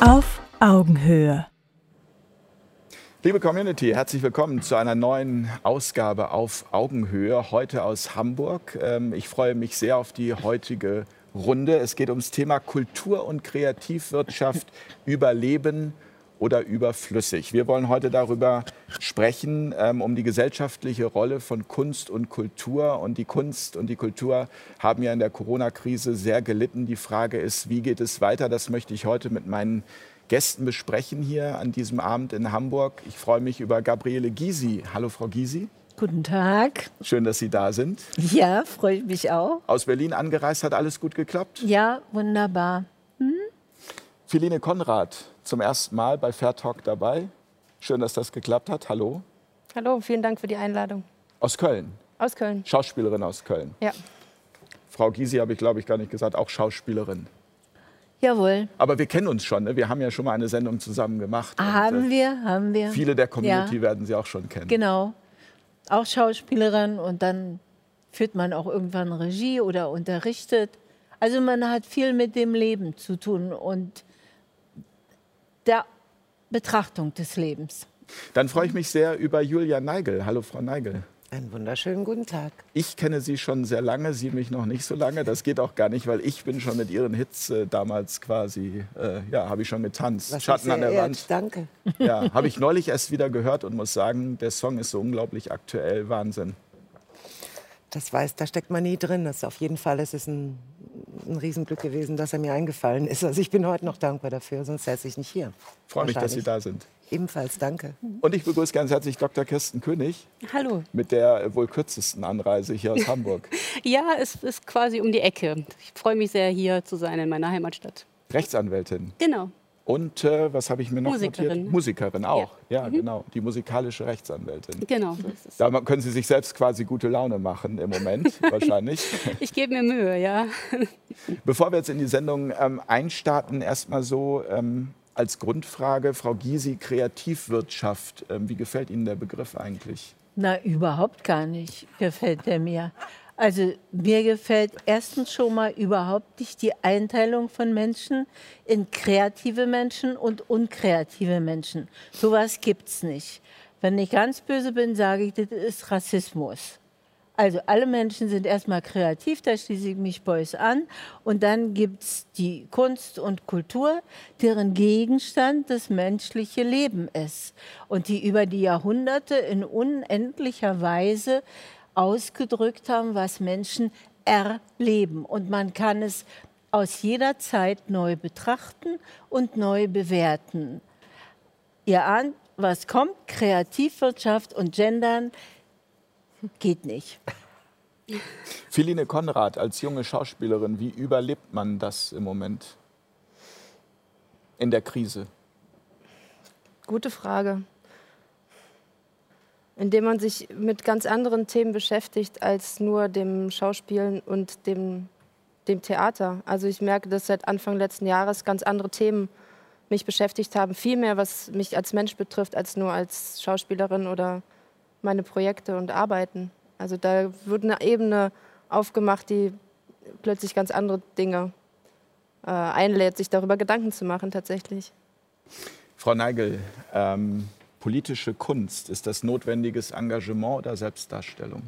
Auf Augenhöhe. Liebe Community, herzlich willkommen zu einer neuen Ausgabe auf Augenhöhe, heute aus Hamburg. Ähm, ich freue mich sehr auf die heutige Runde. Es geht ums Thema Kultur- und Kreativwirtschaft, Überleben oder überflüssig. Wir wollen heute darüber sprechen, ähm, um die gesellschaftliche Rolle von Kunst und Kultur. Und die Kunst und die Kultur haben ja in der Corona-Krise sehr gelitten. Die Frage ist, wie geht es weiter? Das möchte ich heute mit meinen Gästen besprechen hier an diesem Abend in Hamburg. Ich freue mich über Gabriele Gysi. Hallo, Frau Gysi. Guten Tag. Schön, dass Sie da sind. Ja, freue ich mich auch. Aus Berlin angereist, hat alles gut geklappt? Ja, wunderbar. Philine Konrad, zum ersten Mal bei Fair Talk dabei. Schön, dass das geklappt hat. Hallo. Hallo, vielen Dank für die Einladung. Aus Köln. Aus Köln. Schauspielerin aus Köln. Ja. Frau Gysi habe ich, glaube ich, gar nicht gesagt, auch Schauspielerin. Jawohl. Aber wir kennen uns schon. Ne? Wir haben ja schon mal eine Sendung zusammen gemacht. Haben Und, äh, wir, haben wir. Viele der Community Ja. werden Sie auch schon kennen. Genau. Auch Schauspielerin und dann führt man auch irgendwann Regie oder unterrichtet. Also man hat viel mit dem Leben zu tun und der Betrachtung des Lebens. Dann freue ich mich sehr über Julia Neigel. Hallo, Frau Neigel. Einen wunderschönen guten Tag. Ich kenne Sie schon sehr lange, Sie mich noch nicht so lange. Das geht auch gar nicht, weil ich bin schon mit Ihren Hits äh, damals quasi, äh, ja, habe ich schon getanzt. Was Schatten an der sehr Wand. ehrt. Danke. Ja, habe ich neulich erst wieder gehört und muss sagen, der Song ist so unglaublich aktuell. Wahnsinn. Das weiß, da steckt man nie drin. Das ist auf jeden Fall es ist ein, ein Riesenglück gewesen, dass er mir eingefallen ist. Also ich bin heute noch dankbar dafür, sonst säße ich nicht hier. Freue mich, dass Sie da sind. Ebenfalls danke. Und ich begrüße ganz herzlich Dr. Kirsten König Hallo. mit der wohl kürzesten Anreise hier aus Hamburg. Ja, es ist quasi um die Ecke. Ich freue mich sehr, hier zu sein in meiner Heimatstadt. Rechtsanwältin. Genau. Und äh, was habe ich mir noch Musikerin. notiert? Musikerin auch. Ja, Ja. Mhm. genau. Die musikalische Rechtsanwältin. Genau. Da können Sie sich selbst quasi gute Laune machen im Moment, wahrscheinlich. Ich gebe mir Mühe, ja. Bevor wir jetzt in die Sendung ähm, einstarten, erstmal so ähm, als Grundfrage, Frau Gysi, Kreativwirtschaft. Ähm, wie gefällt Ihnen der Begriff eigentlich? Na, überhaupt gar nicht gefällt er mir. Also mir gefällt erstens schon mal überhaupt nicht die Einteilung von Menschen in kreative Menschen und unkreative Menschen. Sowas gibt's nicht. Wenn ich ganz böse bin, sage ich, das ist Rassismus. Also alle Menschen sind erstmal kreativ, da schließe ich mich Beuys an. Und dann gibt es die Kunst und Kultur, deren Gegenstand das menschliche Leben ist. Und die über die Jahrhunderte in unendlicher Weise ausgedrückt haben, was Menschen erleben. Und man kann es aus jeder Zeit neu betrachten und neu bewerten. Ihr ahnt, was kommt, Kreativwirtschaft und Gendern geht nicht. Philine Konrad als junge Schauspielerin, wie überlebt man das im Moment in der Krise? Gute Frage. Indem man sich mit ganz anderen Themen beschäftigt als nur dem Schauspielen und dem, dem Theater. Also ich merke, dass seit Anfang letzten Jahres ganz andere Themen mich beschäftigt haben. Viel mehr, was mich als Mensch betrifft, als nur als Schauspielerin oder meine Projekte und Arbeiten. Also da wird eine Ebene aufgemacht, die plötzlich ganz andere Dinge äh, einlädt, sich darüber Gedanken zu machen tatsächlich. Frau Neigel, ähm, politische Kunst, ist das notwendiges Engagement oder Selbstdarstellung?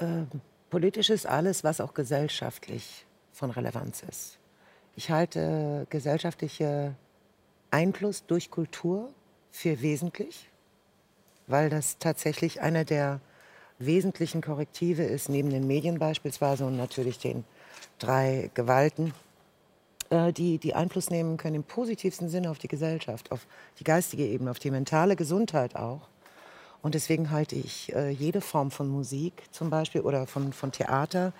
Ähm, politisch ist alles, was auch gesellschaftlich von Relevanz ist. Ich halte gesellschaftliche Einfluss durch Kultur für wesentlich, weil das tatsächlich einer der wesentlichen Korrektive ist, neben den Medien beispielsweise und natürlich den drei Gewalten, die, die Einfluss nehmen können im positivsten Sinne auf die Gesellschaft, auf die geistige Ebene, auf die mentale Gesundheit auch. Und deswegen halte ich äh, jede Form von Musik zum Beispiel oder von, von Theater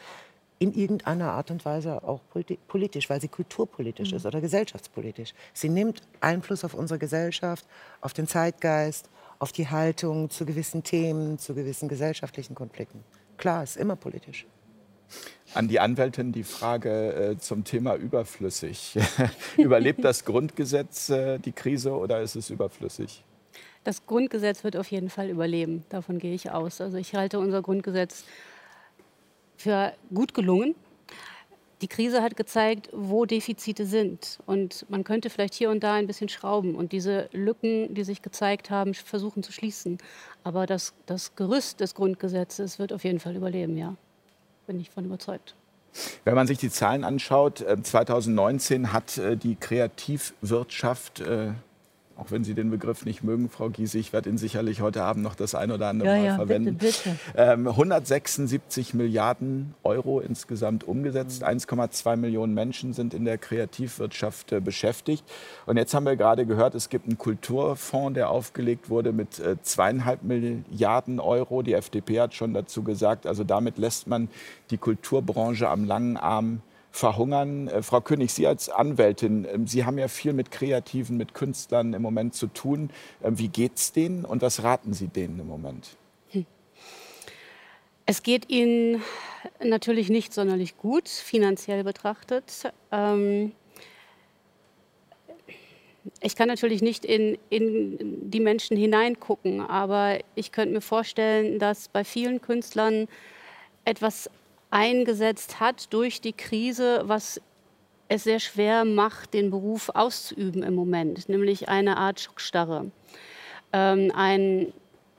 in irgendeiner Art und Weise auch politi politisch, weil sie kulturpolitisch ist oder gesellschaftspolitisch. Sie nimmt Einfluss auf unsere Gesellschaft, auf den Zeitgeist, auf die Haltung zu gewissen Themen, zu gewissen gesellschaftlichen Konflikten. Klar, ist immer politisch. An die Anwältin die Frage äh, zum Thema überflüssig. Überlebt das Grundgesetz äh, die Krise oder ist es überflüssig? Das Grundgesetz wird auf jeden Fall überleben. Davon gehe ich aus. Also ich halte unser Grundgesetz für gut gelungen. die Krise hat gezeigt, wo Defizite sind. Und man könnte vielleicht hier und da ein bisschen schrauben und diese Lücken, die sich gezeigt haben, versuchen zu schließen. Aber das, das Gerüst des Grundgesetzes wird auf jeden Fall überleben, ja. Bin ich von überzeugt. Wenn man sich die Zahlen anschaut, 2019 äh, hat äh, die Kreativwirtschaft äh, auch wenn Sie den Begriff nicht mögen, Frau Giese, ich werde ihn sicherlich heute Abend noch das ein oder andere ja, Mal ja, verwenden. Bitte, bitte. Ähm, 176 Milliarden Euro insgesamt umgesetzt. 1,2 Millionen Menschen sind in der Kreativwirtschaft äh, beschäftigt. Und jetzt haben wir gerade gehört, es gibt einen Kulturfonds, der aufgelegt wurde mit äh, zweieinhalb Milliarden Euro. Die FDP hat schon dazu gesagt, also damit lässt man die Kulturbranche am langen Arm verhungern. Äh, Frau König, Sie als Anwältin, äh, Sie haben ja viel mit Kreativen, mit Künstlern im Moment zu tun. Äh, wie geht es denen und was raten Sie denen im Moment? Hm. Es geht ihnen natürlich nicht sonderlich gut, finanziell betrachtet. Ähm ich kann natürlich nicht in, in die Menschen hineingucken, aber ich könnte mir vorstellen, dass bei vielen Künstlern etwas eingesetzt hat durch die Krise, was es sehr schwer macht, den Beruf auszuüben im Moment, nämlich eine Art Schockstarre. Ähm, ein,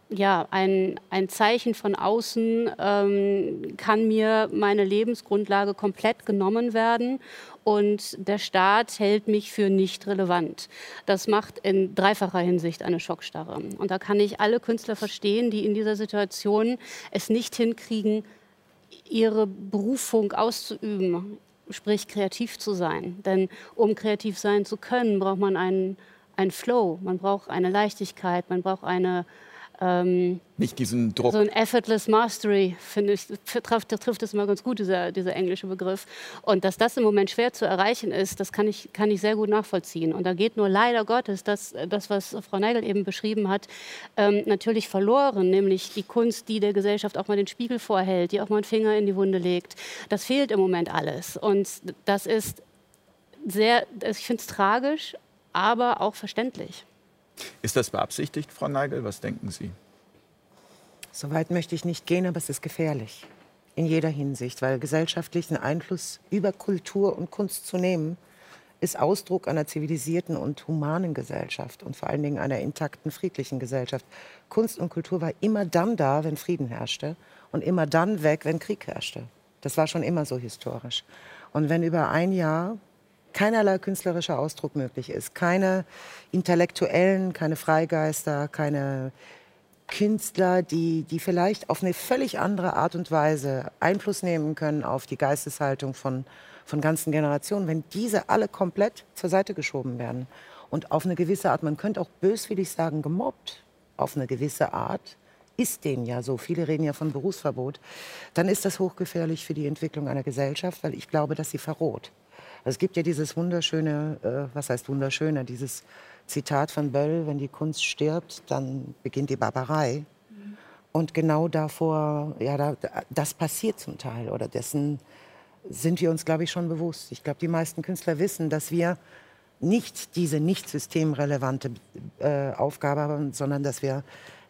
ja, ein, ein Zeichen von außen ähm, kann mir meine Lebensgrundlage komplett genommen werden und der Staat hält mich für nicht relevant. Das macht in dreifacher Hinsicht eine Schockstarre. Und da kann ich alle Künstler verstehen, die in dieser Situation es nicht hinkriegen, ihre Berufung auszuüben, sprich kreativ zu sein. Denn um kreativ sein zu können, braucht man einen, einen Flow, man braucht eine Leichtigkeit, man braucht eine ähm, nicht diesen Druck. So ein effortless mastery, finde ich, trifft, trifft das immer ganz gut, dieser, dieser englische Begriff. Und dass das im Moment schwer zu erreichen ist, das kann ich, kann ich sehr gut nachvollziehen. Und da geht nur leider Gottes das, das was Frau Neigel eben beschrieben hat, ähm, natürlich verloren, nämlich die Kunst, die der Gesellschaft auch mal den Spiegel vorhält, die auch mal einen Finger in die Wunde legt. Das fehlt im Moment alles. Und das ist sehr, ich finde es tragisch, aber auch verständlich. Ist das beabsichtigt, Frau Neigel? Was denken Sie? So weit möchte ich nicht gehen, aber es ist gefährlich. In jeder Hinsicht, weil gesellschaftlichen Einfluss über Kultur und Kunst zu nehmen, ist Ausdruck einer zivilisierten und humanen Gesellschaft und vor allen Dingen einer intakten, friedlichen Gesellschaft. Kunst und Kultur war immer dann da, wenn Frieden herrschte und immer dann weg, wenn Krieg herrschte. Das war schon immer so historisch. Und wenn über ein Jahr keinerlei künstlerischer Ausdruck möglich ist. Keine Intellektuellen, keine Freigeister, keine Künstler, die, die vielleicht auf eine völlig andere Art und Weise Einfluss nehmen können auf die Geisteshaltung von, von ganzen Generationen, wenn diese alle komplett zur Seite geschoben werden und auf eine gewisse Art, man könnte auch böswillig sagen, gemobbt, auf eine gewisse Art, ist denen ja so, viele reden ja von Berufsverbot, dann ist das hochgefährlich für die Entwicklung einer Gesellschaft, weil ich glaube, dass sie verroht. Es gibt ja dieses wunderschöne, äh, was heißt wunderschöne, dieses Zitat von Böll, wenn die Kunst stirbt, dann beginnt die Barbarei. Mhm. Und genau davor, ja, da, das passiert zum Teil oder dessen sind wir uns, glaube ich, schon bewusst. Ich glaube, die meisten Künstler wissen, dass wir nicht diese nicht systemrelevante äh, Aufgabe haben, sondern dass wir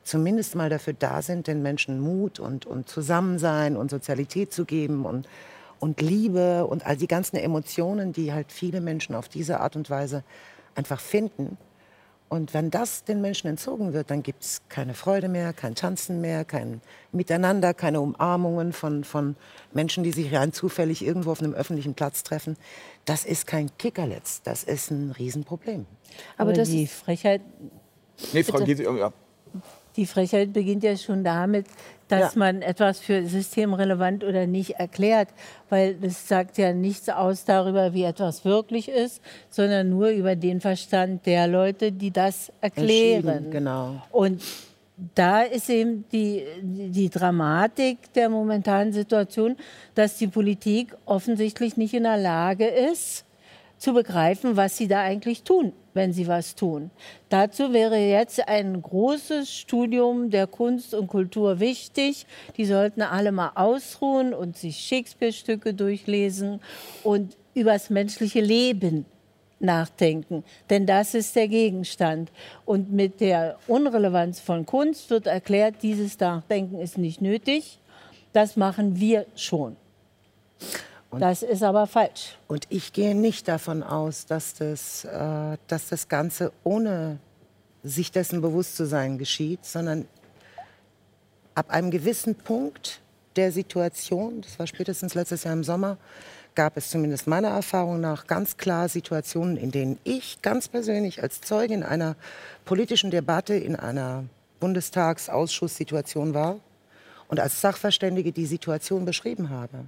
zumindest mal dafür da sind, den Menschen Mut und, und Zusammensein und Sozialität zu geben und und Liebe und all die ganzen Emotionen, die halt viele Menschen auf diese Art und Weise einfach finden. Und wenn das den Menschen entzogen wird, dann gibt es keine Freude mehr, kein Tanzen mehr, kein Miteinander, keine Umarmungen von, von Menschen, die sich rein zufällig irgendwo auf einem öffentlichen Platz treffen. Das ist kein Kickerletz, das ist ein Riesenproblem. Aber, Aber die Frechheit. Nee, Frau Giese, ja. Die Frechheit beginnt ja schon damit, dass ja. man etwas für systemrelevant oder nicht erklärt, weil das sagt ja nichts aus darüber, wie etwas wirklich ist, sondern nur über den Verstand der Leute, die das erklären. Genau. Und da ist eben die, die Dramatik der momentanen Situation, dass die Politik offensichtlich nicht in der Lage ist, zu begreifen, was sie da eigentlich tun, wenn sie was tun. Dazu wäre jetzt ein großes Studium der Kunst und Kultur wichtig. Die sollten alle mal ausruhen und sich Shakespeare-Stücke durchlesen und übers menschliche Leben nachdenken. Denn das ist der Gegenstand. Und mit der Unrelevanz von Kunst wird erklärt, dieses Nachdenken ist nicht nötig. Das machen wir schon. Das ist aber falsch. Und ich gehe nicht davon aus, dass das, äh, dass das Ganze ohne sich dessen bewusst zu sein geschieht, sondern ab einem gewissen Punkt der Situation, das war spätestens letztes Jahr im Sommer, gab es zumindest meiner Erfahrung nach ganz klar Situationen, in denen ich ganz persönlich als Zeugin einer politischen Debatte in einer Bundestagsausschusssituation war und als Sachverständige die Situation beschrieben habe.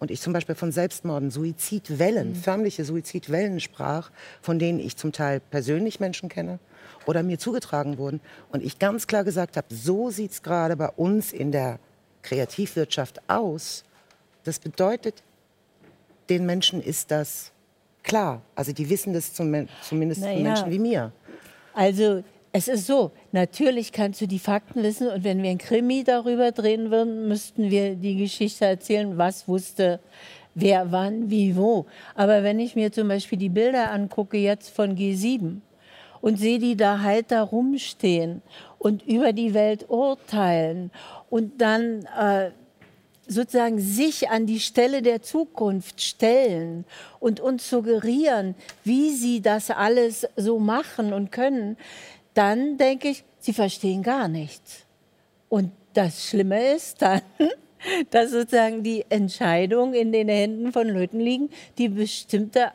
Und ich zum Beispiel von Selbstmorden, Suizidwellen, mhm. förmliche Suizidwellen sprach, von denen ich zum Teil persönlich Menschen kenne oder mir zugetragen wurden. Und ich ganz klar gesagt habe, so sieht es gerade bei uns in der Kreativwirtschaft aus. Das bedeutet, den Menschen ist das klar. Also die wissen das zum, zumindest naja. von Menschen wie mir. Also es ist so, natürlich kannst du die Fakten wissen und wenn wir ein Krimi darüber drehen würden, müssten wir die Geschichte erzählen, was wusste wer wann, wie, wo. Aber wenn ich mir zum Beispiel die Bilder angucke jetzt von G7 und sehe die da halt da rumstehen und über die Welt urteilen und dann äh, sozusagen sich an die Stelle der Zukunft stellen und uns suggerieren, wie sie das alles so machen und können, dann denke ich, sie verstehen gar nichts. Und das Schlimme ist dann, dass sozusagen die Entscheidungen in den Händen von Leuten liegen, die bestimmte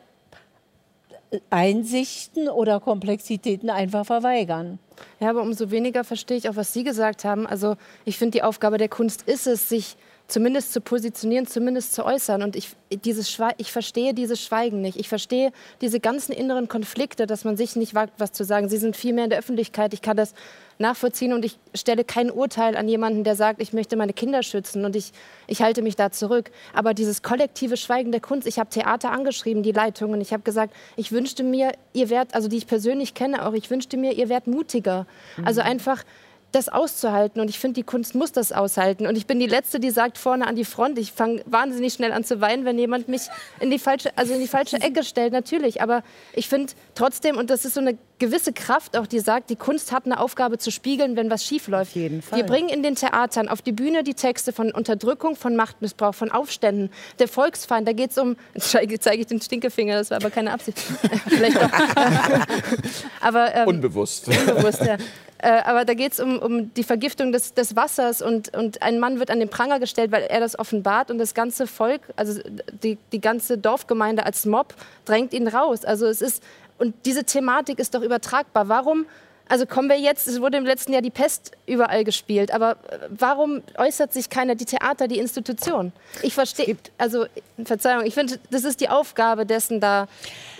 Einsichten oder Komplexitäten einfach verweigern. Ja, aber umso weniger verstehe ich auch, was Sie gesagt haben. Also ich finde, die Aufgabe der Kunst ist es, sich zumindest zu positionieren, zumindest zu äußern. Und ich, dieses ich verstehe dieses Schweigen nicht. Ich verstehe diese ganzen inneren Konflikte, dass man sich nicht wagt, was zu sagen. Sie sind viel mehr in der Öffentlichkeit. Ich kann das nachvollziehen und ich stelle kein Urteil an jemanden, der sagt, ich möchte meine Kinder schützen und ich, ich halte mich da zurück. Aber dieses kollektive Schweigen der Kunst, ich habe Theater angeschrieben, die Leitungen. Ich habe gesagt, ich wünschte mir, ihr werdet, also die ich persönlich kenne auch, ich wünschte mir, ihr werdet mutiger. Mhm. Also einfach das auszuhalten. Und ich finde, die Kunst muss das aushalten. Und ich bin die Letzte, die sagt vorne an die Front, ich fange wahnsinnig schnell an zu weinen, wenn jemand mich in die falsche, also in die falsche Ecke stellt, natürlich. Aber ich finde trotzdem, und das ist so eine gewisse Kraft auch, die sagt, die Kunst hat eine Aufgabe zu spiegeln, wenn was schief läuft. jeden Fall. Wir bringen in den Theatern auf die Bühne die Texte von Unterdrückung, von Machtmissbrauch, von Aufständen, der Volksfeind. Da geht es um, jetzt zeige ich den Stinkefinger, das war aber keine Absicht. Vielleicht doch. aber, ähm, unbewusst. Unbewusst, ja. Äh, aber da geht es um, um die Vergiftung des, des Wassers und, und ein Mann wird an den Pranger gestellt, weil er das offenbart und das ganze Volk, also die, die ganze Dorfgemeinde als Mob drängt ihn raus. Also es ist, und diese Thematik ist doch übertragbar. Warum also kommen wir jetzt, es wurde im letzten Jahr die Pest überall gespielt, aber äh, warum äußert sich keiner, die Theater, die Institution? Ich verstehe, also Verzeihung, ich finde, das ist die Aufgabe dessen, da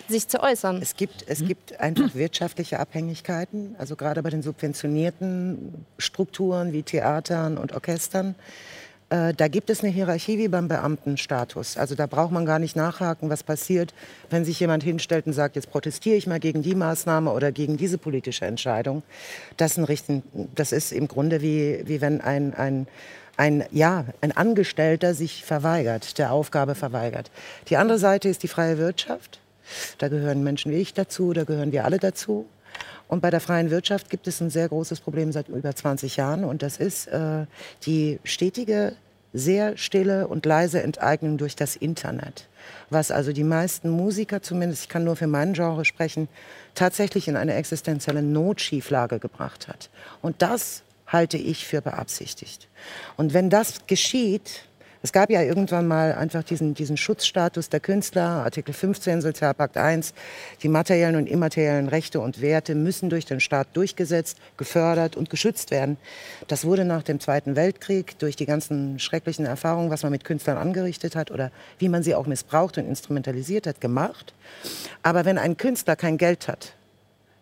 sich zu äußern. Es gibt, es gibt einfach wirtschaftliche Abhängigkeiten, also gerade bei den subventionierten Strukturen wie Theatern und Orchestern. Äh, da gibt es eine Hierarchie wie beim Beamtenstatus. Also da braucht man gar nicht nachhaken, was passiert, wenn sich jemand hinstellt und sagt, jetzt protestiere ich mal gegen die Maßnahme oder gegen diese politische Entscheidung. Das, Richten, das ist im Grunde wie, wie wenn ein, ein ein, ja, ein Angestellter sich verweigert, der Aufgabe verweigert. Die andere Seite ist die freie Wirtschaft. Da gehören Menschen wie ich dazu, da gehören wir alle dazu. Und bei der freien Wirtschaft gibt es ein sehr großes Problem seit über 20 Jahren und das ist äh, die stetige, sehr stille und leise Enteignung durch das Internet. Was also die meisten Musiker, zumindest ich kann nur für meinen Genre sprechen, tatsächlich in eine existenzielle Notschieflage gebracht hat. Und das halte ich für beabsichtigt. Und wenn das geschieht, es gab ja irgendwann mal einfach diesen, diesen Schutzstatus der Künstler, Artikel 15 Sozialpakt 1. Die materiellen und immateriellen Rechte und Werte müssen durch den Staat durchgesetzt, gefördert und geschützt werden. Das wurde nach dem Zweiten Weltkrieg durch die ganzen schrecklichen Erfahrungen, was man mit Künstlern angerichtet hat oder wie man sie auch missbraucht und instrumentalisiert hat, gemacht. Aber wenn ein Künstler kein Geld hat,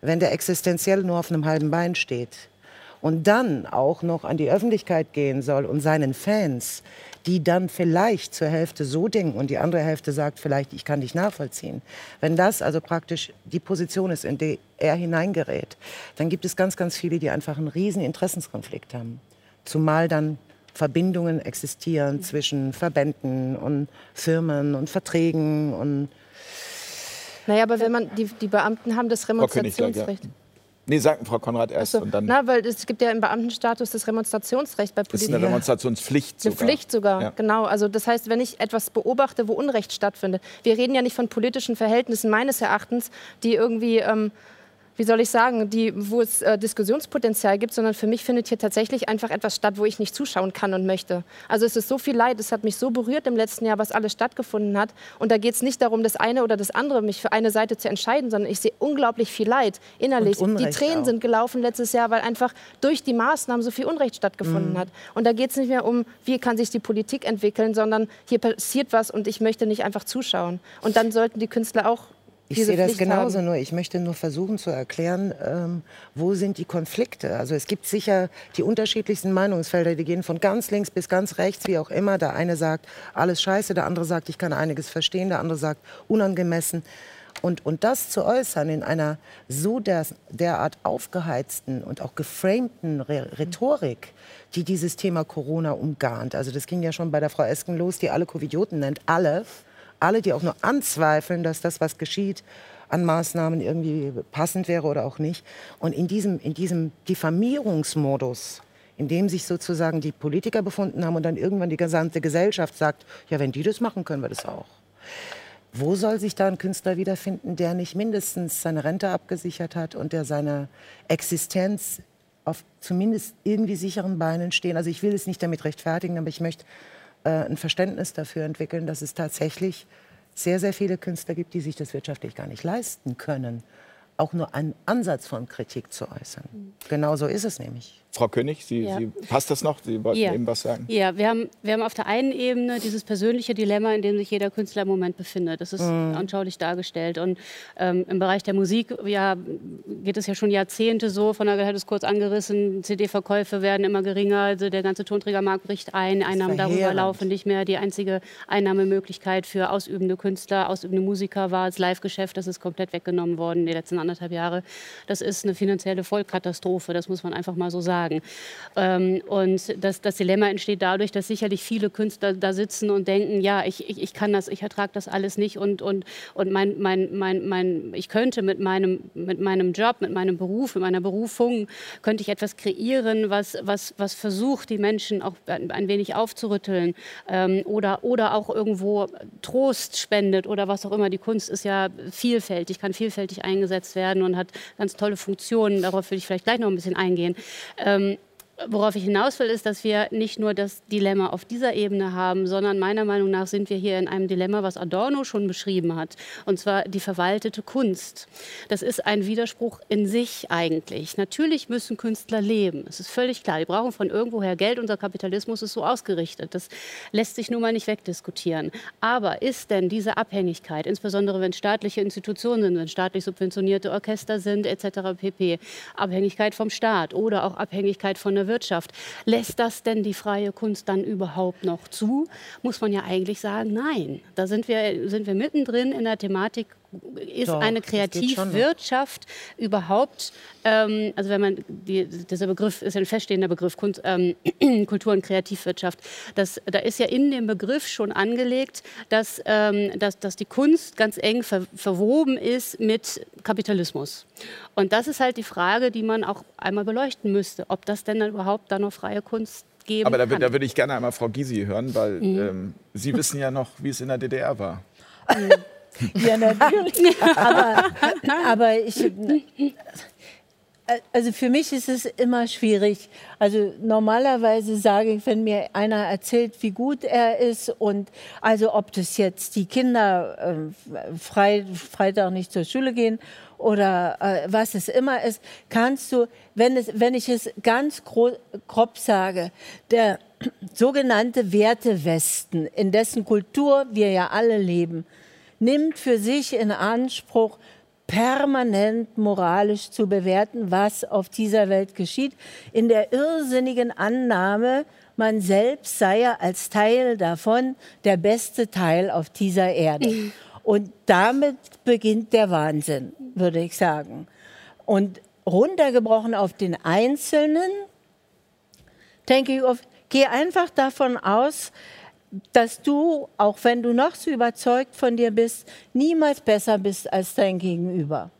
wenn der existenziell nur auf einem halben Bein steht, und dann auch noch an die Öffentlichkeit gehen soll und seinen Fans die dann vielleicht zur Hälfte so denken und die andere Hälfte sagt vielleicht, ich kann dich nachvollziehen. Wenn das also praktisch die Position ist, in die er hineingerät, dann gibt es ganz, ganz viele, die einfach einen riesen Interessenskonflikt haben. Zumal dann Verbindungen existieren zwischen Verbänden und Firmen und Verträgen und naja, aber wenn man die, die Beamten haben das Remonstrationsrecht. Nee, sagen Frau Konrad erst So, und dann na, weil es gibt ja im Beamtenstatus das Remonstrationsrecht bei ist Politikern. eine Demonstrationspflicht Eine sogar. Pflicht sogar, Ja. genau. Also das heißt, wenn ich etwas beobachte, wo Unrecht stattfindet. Wir reden ja nicht von politischen Verhältnissen meines Erachtens, die irgendwie, ähm, wie soll ich sagen, die, wo es äh, Diskussionspotenzial gibt, sondern für mich findet hier tatsächlich einfach etwas statt, wo ich nicht zuschauen kann und möchte. Also es ist so viel Leid, es hat mich so berührt im letzten Jahr, was alles stattgefunden hat. Und da geht es nicht darum, das eine oder das andere, mich für eine Seite zu entscheiden, sondern ich sehe unglaublich viel Leid innerlich. Die Tränen auch. sind gelaufen letztes Jahr, weil einfach durch die Maßnahmen so viel Unrecht stattgefunden hat. Und da geht es nicht mehr um, wie kann sich die Politik entwickeln, sondern hier passiert was und ich möchte nicht einfach zuschauen. Und dann sollten die Künstler auch Ich sehe das Pflicht genauso, haben. nur ich möchte nur versuchen zu erklären, ähm, wo sind die Konflikte. Also es gibt sicher die unterschiedlichsten Meinungsfelder, die gehen von ganz links bis ganz rechts, wie auch immer. Der eine sagt, alles scheiße, der andere sagt, ich kann einiges verstehen, der andere sagt, unangemessen. Und, und das zu äußern in einer so der, derart aufgeheizten und auch geframten Re Rhetorik, die dieses Thema Corona umgarnt. Also das ging ja schon bei der Frau Esken los, die alle Covidioten nennt, alle alle, die auch nur anzweifeln, dass das, was geschieht, an Maßnahmen irgendwie passend wäre oder auch nicht. Und in diesem, in diesem Diffamierungsmodus, in dem sich sozusagen die Politiker befunden haben und dann irgendwann die gesamte Gesellschaft sagt, ja, wenn die das machen, können wir das auch. Wo soll sich da ein Künstler wiederfinden, der nicht mindestens seine Rente abgesichert hat und der seine Existenz auf zumindest irgendwie sicheren Beinen stehen? Also ich will es nicht damit rechtfertigen, aber ich möchte äh, ein Verständnis dafür entwickeln, dass es tatsächlich sehr, sehr viele Künstler gibt, die sich das wirtschaftlich gar nicht leisten können, auch nur einen Ansatz von Kritik zu äußern. Genau so ist es nämlich. Frau König, Sie, Ja. Sie, passt das noch? Sie wollten Ja. eben was sagen. Ja, wir haben, wir haben auf der einen Ebene dieses persönliche Dilemma, in dem sich jeder Künstler im Moment befindet. Das ist anschaulich dargestellt. Und ähm, im Bereich der Musik ja, geht es ja schon Jahrzehnte so. Von der hat es kurz angerissen. CD-Verkäufe werden immer geringer. Also der ganze Tonträgermarkt bricht ein. Einnahmen darüber laufen nicht mehr. Die einzige Einnahmemöglichkeit für ausübende Künstler, ausübende Musiker war das Live-Geschäft. Das ist komplett weggenommen worden die letzten anderthalb Jahre. Das ist eine finanzielle Vollkatastrophe. Das muss man einfach mal so sagen. Ähm, und das, das Dilemma entsteht dadurch, dass sicherlich viele Künstler da sitzen und denken, ja, ich, ich, ich kann das, ich ertrage das alles nicht und, und, und mein, mein, mein, mein, ich könnte mit meinem, mit meinem Job, mit meinem Beruf, mit meiner Berufung, könnte ich etwas kreieren, was, was, was versucht, die Menschen auch ein, ein wenig aufzurütteln ähm, oder, oder auch irgendwo Trost spendet oder was auch immer. Die Kunst ist ja vielfältig, kann vielfältig eingesetzt werden und hat ganz tolle Funktionen. Darauf will ich vielleicht gleich noch ein bisschen eingehen. Ähm, Worauf ich hinaus will, ist, dass wir nicht nur das Dilemma auf dieser Ebene haben, sondern meiner Meinung nach sind wir hier in einem Dilemma, was Adorno schon beschrieben hat, und zwar die verwaltete Kunst. Das ist ein Widerspruch in sich eigentlich. Natürlich müssen Künstler leben, es ist völlig klar. Die brauchen von irgendwoher Geld, unser Kapitalismus ist so ausgerichtet. Das lässt sich nun mal nicht wegdiskutieren. Aber ist denn diese Abhängigkeit, insbesondere wenn staatliche Institutionen sind, wenn staatlich subventionierte Orchester sind, etc. pp., Abhängigkeit vom Staat oder auch Abhängigkeit von der Wirtschaft. Lässt das denn die freie Kunst dann überhaupt noch zu? Muss man ja eigentlich sagen, nein. Da sind wir, sind wir mittendrin in der Thematik. Ist Doch, eine. Kreativwirtschaft überhaupt, ähm, also wenn man, die, dieser Begriff ist ein feststehender Begriff, Kunst, ähm, Kultur- und Kreativwirtschaft, das, da ist ja in dem Begriff schon angelegt, dass, ähm, dass, dass die Kunst ganz eng ver, verwoben ist mit Kapitalismus. Und das ist halt die Frage, die man auch einmal beleuchten müsste, ob das denn dann überhaupt da noch freie Kunst geben Aber da, kann. da würde ich gerne einmal Frau Gysi hören, weil ähm, Sie wissen ja noch, wie es in der DDR war. Ja, natürlich. aber, aber ich. Also für mich ist es immer schwierig. Also normalerweise sage ich, wenn mir einer erzählt, wie gut er ist und also ob das jetzt die Kinder äh, frei, Freitag nicht zur Schule gehen oder äh, was es immer ist, kannst du, wenn, es, wenn ich es ganz gro- grob sage, der sogenannte Wertewesten, in dessen Kultur wir ja alle leben, nimmt für sich in Anspruch, permanent moralisch zu bewerten, was auf dieser Welt geschieht, in der irrsinnigen Annahme, man selbst sei ja als Teil davon der beste Teil auf dieser Erde. Und damit beginnt der Wahnsinn, würde ich sagen. Und runtergebrochen auf den Einzelnen, denke ich oft, geh einfach davon aus, dass du, auch wenn du noch so überzeugt von dir bist, niemals besser bist als dein Gegenüber.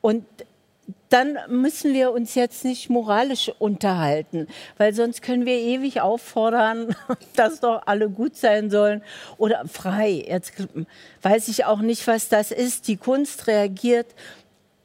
Und dann müssen wir uns jetzt nicht moralisch unterhalten, weil sonst können wir ewig auffordern, dass doch alle gut sein sollen oder frei. Jetzt weiß ich auch nicht, was das ist. Die Kunst reagiert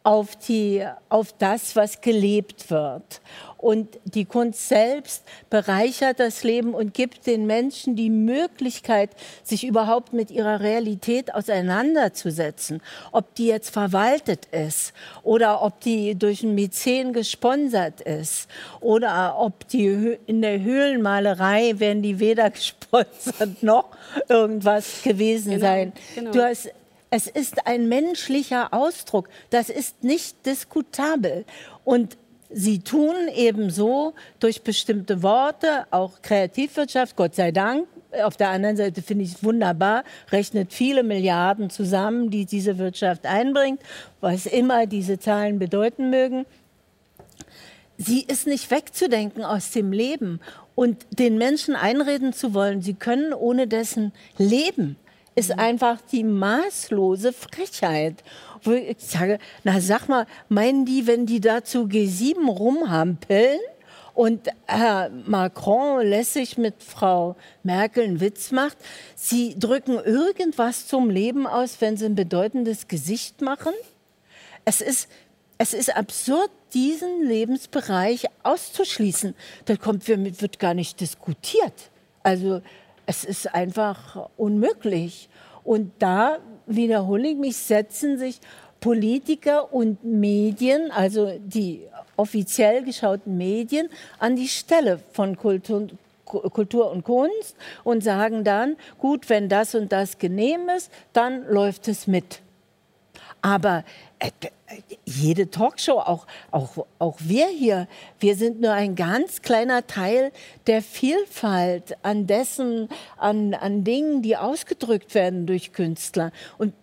auf, die, auf das, was gelebt wird. Und die Kunst selbst bereichert das Leben und gibt den Menschen die Möglichkeit, sich überhaupt mit ihrer Realität auseinanderzusetzen. Ob die jetzt verwaltet ist oder ob die durch einen Mäzen gesponsert ist oder ob die in der Höhlenmalerei werden die weder gesponsert noch irgendwas gewesen genau, sein. Genau. Du hast es ist ein menschlicher Ausdruck. Das ist nicht diskutabel. Und sie tun ebenso durch bestimmte Worte, auch Kreativwirtschaft, Gott sei Dank. Auf der anderen Seite finde ich es wunderbar, rechnet viele Milliarden zusammen, die diese Wirtschaft einbringt, was immer diese Zahlen bedeuten mögen. Sie ist nicht wegzudenken aus dem Leben und den Menschen einreden zu wollen, sie können ohne dessen leben ist einfach die maßlose Frechheit. Wo ich sage, na sag mal, meinen die, wenn die dazu G7 rumhampeln und Herr Macron lässig mit Frau Merkel einen Witz macht, sie drücken irgendwas zum Leben aus, wenn sie ein bedeutendes Gesicht machen? Es ist, es ist absurd, diesen Lebensbereich auszuschließen. Da kommt, wird gar nicht diskutiert. Also es ist einfach unmöglich. Und da wiederhole ich mich, setzen sich Politiker und Medien, also die offiziell geschauten Medien, an die Stelle von Kultur, Kultur und Kunst und sagen dann, gut, wenn das und das genehm ist, dann läuft es mit. Aber äh, jede Talkshow, auch, auch, auch wir hier, wir sind nur ein ganz kleiner Teil der Vielfalt an dessen, an, an Dingen, die ausgedrückt werden durch Künstler. Und,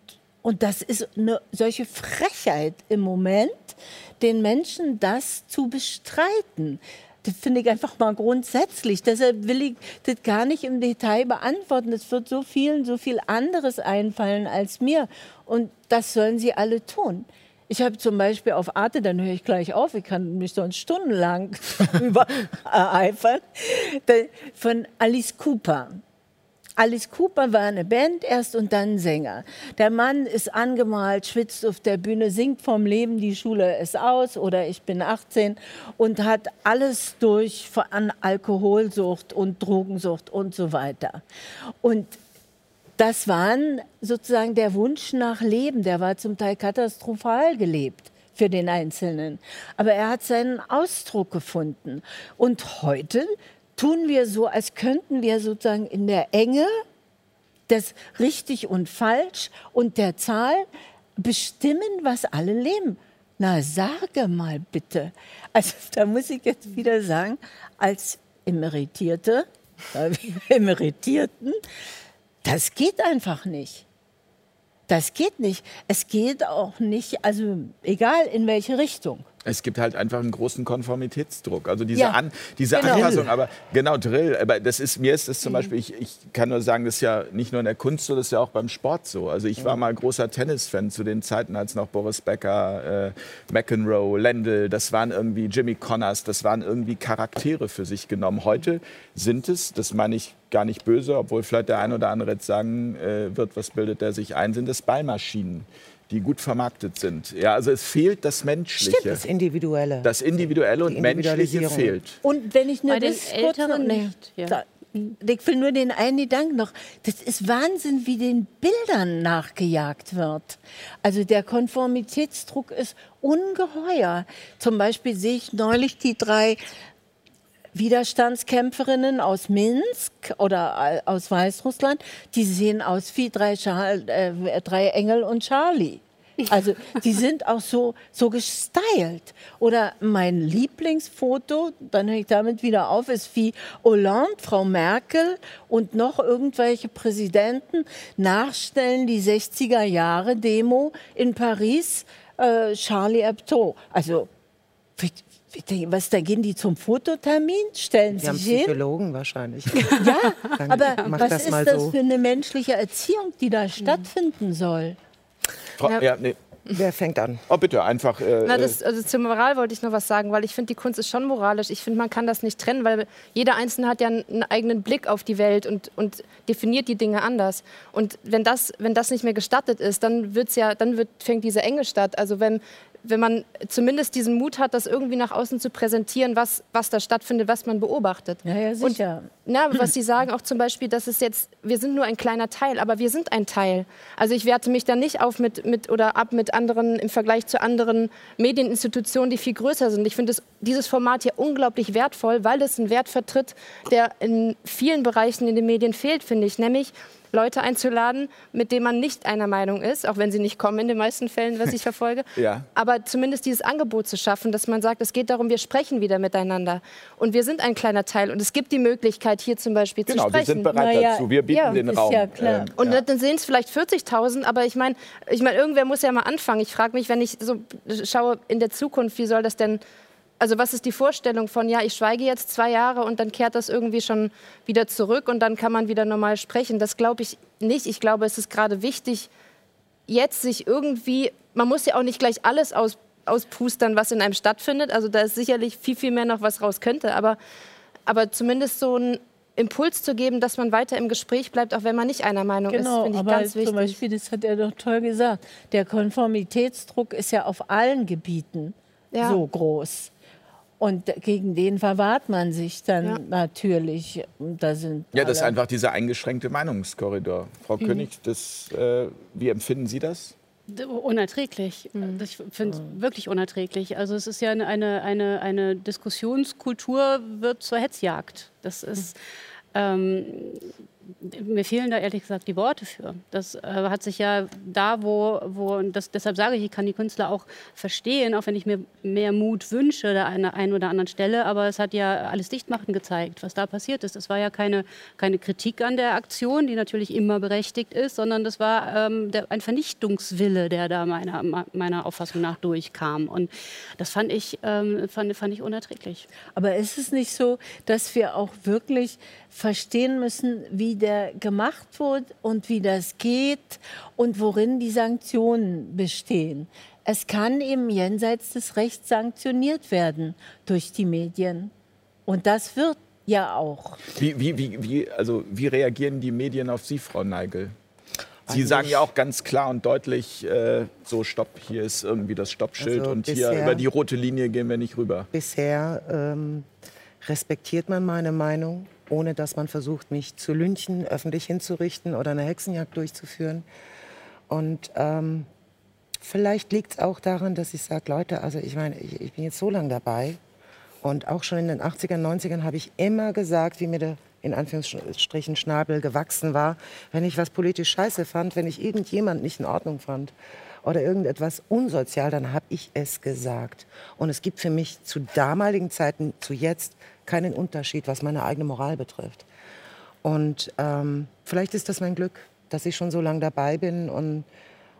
und das ist eine solche Frechheit im Moment, den Menschen das zu bestreiten. Das finde ich einfach mal grundsätzlich. Deshalb will ich das gar nicht im Detail beantworten. Es wird so vielen so viel anderes einfallen als mir. Und das sollen sie alle tun. Ich habe zum Beispiel auf Arte, dann höre ich gleich auf, ich kann mich sonst stundenlang über ereifern, von Alice Cooper. Alice Cooper war eine Band erst und dann Sänger. Der Mann ist angemalt, schwitzt auf der Bühne, singt vom Leben, die Schule ist aus oder ich bin 18 und hat alles durch an Alkoholsucht und Drogensucht und so weiter. Und das war sozusagen der Wunsch nach Leben, der war zum Teil katastrophal gelebt für den Einzelnen. Aber er hat seinen Ausdruck gefunden. Und heute tun wir so, als könnten wir sozusagen in der Enge des richtig und falsch und der Zahl bestimmen, was alle leben. Na, sage mal bitte. Also da muss ich jetzt wieder sagen, als Emeritierte, Emeritierten, das geht einfach nicht. Das geht nicht. Es geht auch nicht, also egal in welche Richtung. Es gibt halt einfach einen großen Konformitätsdruck. Also diese, ja, An, diese genau. Anpassung, aber genau, Drill. Aber das ist, mir ist es zum mhm. Beispiel, ich, ich kann nur sagen, das ist ja nicht nur in der Kunst so, das ist ja auch beim Sport so. Also ich war mhm. mal großer Tennisfan zu den Zeiten, als noch Boris Becker, äh, McEnroe, Lendl, das waren irgendwie Jimmy Connors, das waren irgendwie Charaktere für sich genommen. Heute sind es, das meine ich gar nicht böse, obwohl vielleicht der ein oder andere jetzt sagen äh, wird, was bildet der sich ein, sind es Ballmaschinen die gut vermarktet sind. Ja, also es fehlt das Menschliche. Stimmt, das Individuelle. Das Individuelle und Menschliche fehlt. Und wenn ich nur Bei das den Älteren noch, nicht. Ja. Da, ich will nur den einen Gedanken noch. Das ist Wahnsinn, wie den Bildern nachgejagt wird. Also der Konformitätsdruck ist ungeheuer. Zum Beispiel sehe ich neulich die drei Widerstandskämpferinnen aus Minsk oder äh, aus Weißrussland, die sehen aus wie drei, Char äh, drei Engel und Charlie. Also die sind auch so, so gestylt. Oder mein Lieblingsfoto, dann höre ich damit wieder auf, ist wie Hollande, Frau Merkel und noch irgendwelche Präsidenten nachstellen die 60er Jahre Demo in Paris, äh, Charlie Hebdo. Also was, da gehen die zum Fototermin, stellen die sich haben hin? Psychologen wahrscheinlich. ja, aber was das ist das so. für eine menschliche Erziehung, die da stattfinden soll? Frau, ja, nee. Wer fängt an? Oh, bitte, einfach. Äh, Na, das, also zur Moral wollte ich noch was sagen, weil ich finde, die Kunst ist schon moralisch. Ich finde, man kann das nicht trennen, weil jeder Einzelne hat ja einen, einen eigenen Blick auf die Welt und, und definiert die Dinge anders. Und wenn das, wenn das nicht mehr gestattet ist, dann wird's ja, dann wird, fängt diese Enge statt. Also wenn, wenn man zumindest diesen Mut hat, das irgendwie nach außen zu präsentieren, was, was da stattfindet, was man beobachtet. Ja, ja, sicher. Und, na, was Sie sagen auch zum Beispiel, dass es jetzt, wir sind nur ein kleiner Teil, aber wir sind ein Teil. Also ich werte mich da nicht auf mit, mit oder ab mit anderen im Vergleich zu anderen Medieninstitutionen, die viel größer sind. Ich finde dieses Format hier unglaublich wertvoll, weil es einen Wert vertritt, der in vielen Bereichen in den Medien fehlt, finde ich, nämlich Leute einzuladen, mit denen man nicht einer Meinung ist, auch wenn sie nicht kommen in den meisten Fällen, was ich verfolge. Ja. Aber zumindest dieses Angebot zu schaffen, dass man sagt, es geht darum, wir sprechen wieder miteinander. Und wir sind ein kleiner Teil. Und es gibt die Möglichkeit, hier zum Beispiel genau, zu wir sprechen. sind bereit Na ja, dazu. Wir bieten ja, den Raum. ja klar. Ähm, Und ja. dann sehen es vielleicht 40.000, aber ich meine, ich mein, irgendwer muss ja mal anfangen. Ich frage mich, wenn ich so schaue in der Zukunft, wie soll das denn, also was ist die Vorstellung von, ja, ich schweige jetzt zwei Jahre und dann kehrt das irgendwie schon wieder zurück und dann kann man wieder normal sprechen. Das glaube ich nicht. Ich glaube, es ist gerade wichtig, jetzt sich irgendwie, man muss ja auch nicht gleich alles aus, auspustern, was in einem stattfindet. Also da ist sicherlich viel, viel mehr noch, was raus könnte. Aber, aber zumindest so einen Impuls zu geben, dass man weiter im Gespräch bleibt, auch wenn man nicht einer Meinung Genau, ist, finde ich aber ganz zum wichtig. Beispiel, das hat er doch toll gesagt, der Konformitätsdruck ist ja auf allen Gebieten Ja. so groß. Und gegen den verwahrt man sich dann Ja. natürlich. Und Da sind ja, das ist einfach dieser eingeschränkte Meinungskorridor. Frau Mhm. König, das, äh, wie empfinden Sie das? Unerträglich. Mhm. Ich finde es wirklich unerträglich. Also es ist ja eine, eine, eine, eine Diskussionskultur wird zur Hetzjagd. Das ist ähm, mir fehlen da ehrlich gesagt die Worte für. Das äh, hat sich ja da, wo, wo und das, deshalb sage ich, ich kann die Künstler auch verstehen, auch wenn ich mir mehr Mut wünsche da an der einen oder anderen Stelle. Aber es hat ja alles Dichtmachen gezeigt, was da passiert ist. Es war ja keine, keine Kritik an der Aktion, die natürlich immer berechtigt ist, sondern das war ähm, der, ein Vernichtungswille, der da meiner, meiner Auffassung nach durchkam. Und das fand ich, ähm, fand, fand ich unerträglich. Aber ist es nicht so, dass wir auch wirklich verstehen müssen, wie der gemacht wird und wie das geht und worin die Sanktionen bestehen? Es kann eben jenseits des Rechts sanktioniert werden durch die Medien. Und das wird ja auch. Wie, wie, wie, wie, also, wie reagieren die Medien auf Sie, Frau Neigel? Sie Eigentlich- sagen ja auch ganz klar und deutlich, äh, so stopp, hier ist irgendwie das Stoppschild Also und hier bisher- über die rote Linie gehen wir nicht rüber. Bisher ähm, respektiert man meine Meinung, ohne dass man versucht, mich zu lynchen, öffentlich hinzurichten oder eine Hexenjagd durchzuführen. Und ähm, vielleicht liegt es auch daran, dass ich sage, Leute, also ich meine, ich, ich bin jetzt so lange dabei und auch schon in den 80ern, 90ern habe ich immer gesagt, wie mir der in Anführungsstrichen Schnabel gewachsen war, wenn ich was politisch scheiße fand, wenn ich irgendjemand nicht in Ordnung fand oder irgendetwas unsozial, dann habe ich es gesagt. Und es gibt für mich zu damaligen Zeiten, zu jetzt, keinen Unterschied, was meine eigene Moral betrifft. Und ähm, vielleicht ist das mein Glück, dass ich schon so lange dabei bin und,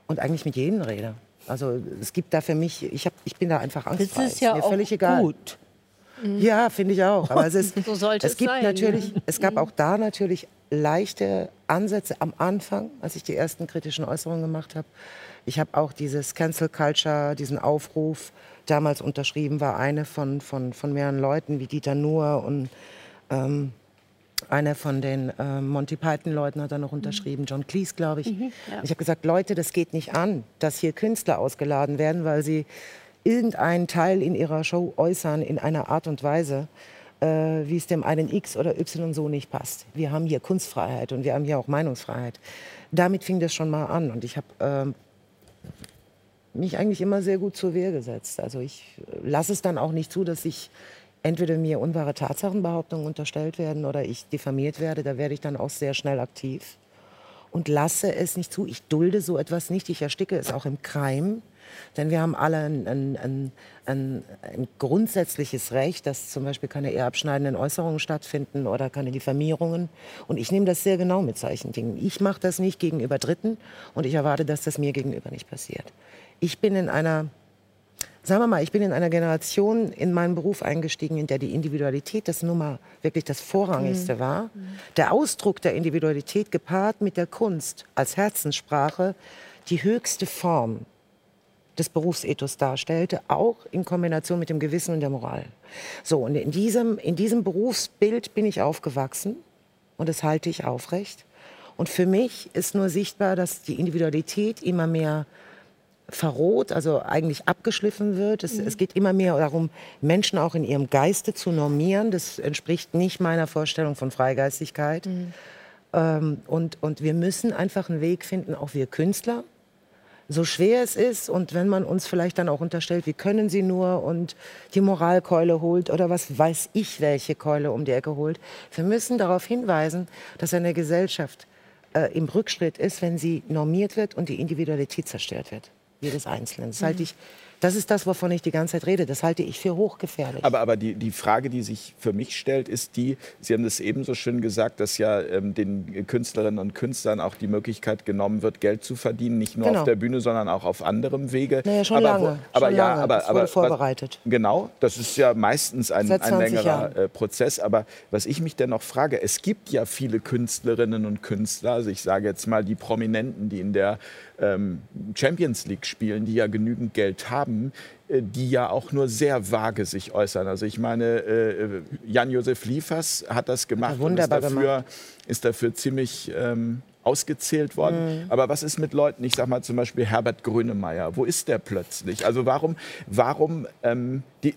und eigentlich mit jedem rede. Also es gibt da für mich, ich, hab, ich bin da einfach Das angstfrei. ist ja mir auch völlig egal. gut. Ja, finde ich auch. Aber es, ist, So sollte es es gibt sein, natürlich, es gab auch da natürlich leichte Ansätze am Anfang, als ich die ersten kritischen Äußerungen gemacht habe. Ich habe auch dieses Cancel Culture, diesen Aufruf damals unterschrieben, war eine von, von, von mehreren Leuten wie Dieter Nuhr und ähm, einer von den äh, Monty Python-Leuten hat er noch unterschrieben, John Cleese, glaube ich. Ich habe gesagt, Leute, das geht nicht an, dass hier Künstler ausgeladen werden, weil sie irgendeinen Teil in ihrer Show äußern in einer Art und Weise, äh, wie es dem einen X oder Y so nicht passt. Wir haben hier Kunstfreiheit und wir haben hier auch Meinungsfreiheit. Damit fing das schon mal an und ich habe ähm, mich eigentlich immer sehr gut zur Wehr gesetzt. Also ich äh, lasse es dann auch nicht zu, dass ich entweder mir unwahre Tatsachenbehauptungen unterstellt werden oder ich diffamiert werde. Da werde ich dann auch sehr schnell aktiv und lasse es nicht zu. Ich dulde so etwas nicht. Ich ersticke es auch im Keim. Denn wir haben alle ein, ein, ein, ein, grundsätzliches Recht, dass zum Beispiel keine eher abschneidenden Äußerungen stattfinden oder keine Diffamierungen. Und ich nehme das sehr genau mit solchen Dingen. Ich mache das nicht gegenüber Dritten und ich erwarte, dass das mir gegenüber nicht passiert. Ich bin in einer Sagen wir mal, ich bin in einer Generation in meinen Beruf eingestiegen, in der die Individualität das nun mal wirklich das Vorrangigste war. Der Ausdruck der Individualität gepaart mit der Kunst als Herzenssprache die höchste Form des Berufsethos darstellte, auch in Kombination mit dem Gewissen und der Moral. So, und in diesem, in diesem Berufsbild bin ich aufgewachsen und das halte ich aufrecht. Und für mich ist nur sichtbar, dass die Individualität immer mehr verroht, also eigentlich abgeschliffen wird. Es, mhm. es, geht immer mehr darum, Menschen auch in ihrem Geiste zu normieren. Das entspricht nicht meiner Vorstellung von Freigeistigkeit. Mhm. Ähm, und, und wir müssen einfach einen Weg finden, auch wir Künstler, so schwer es ist und wenn man uns vielleicht dann auch unterstellt, wie können sie nur und die Moralkeule holt oder was weiß ich, welche Keule um die Ecke holt. Wir müssen darauf hinweisen, dass eine Gesellschaft äh, im Rückschritt ist, wenn sie normiert wird und die Individualität zerstört wird jedes Einzelnen. Das halte ich das ist das, wovon ich die ganze Zeit rede. Das halte ich für hochgefährlich. Aber, aber die, die Frage, die sich für mich stellt, ist die, Sie haben das ebenso schön gesagt, dass ja ähm, den Künstlerinnen und Künstlern auch die Möglichkeit genommen wird, Geld zu verdienen, nicht nur genau. auf der Bühne, sondern auch auf anderem Wege. Naja, schon aber, lange. aber schon ja, lange. aber, das wurde aber vorbereitet. Was, genau, das ist ja meistens ein, ein längerer äh, Prozess. Aber was ich mich dennoch frage, es gibt ja viele Künstlerinnen und Künstler, also ich sage jetzt mal die Prominenten, die in der Champions League spielen, die ja genügend Geld haben, äh, die ja auch nur sehr vage sich äußern. Also ich meine, äh, Jan-Josef Liefers hat das gemacht ja, wunderbar und ist dafür, ist dafür ziemlich ähm, ausgezählt worden. Mhm. Aber was ist mit Leuten, ich sage mal zum Beispiel Herbert Grönemeyer, wo ist der plötzlich? Also warum, warum ähm, die,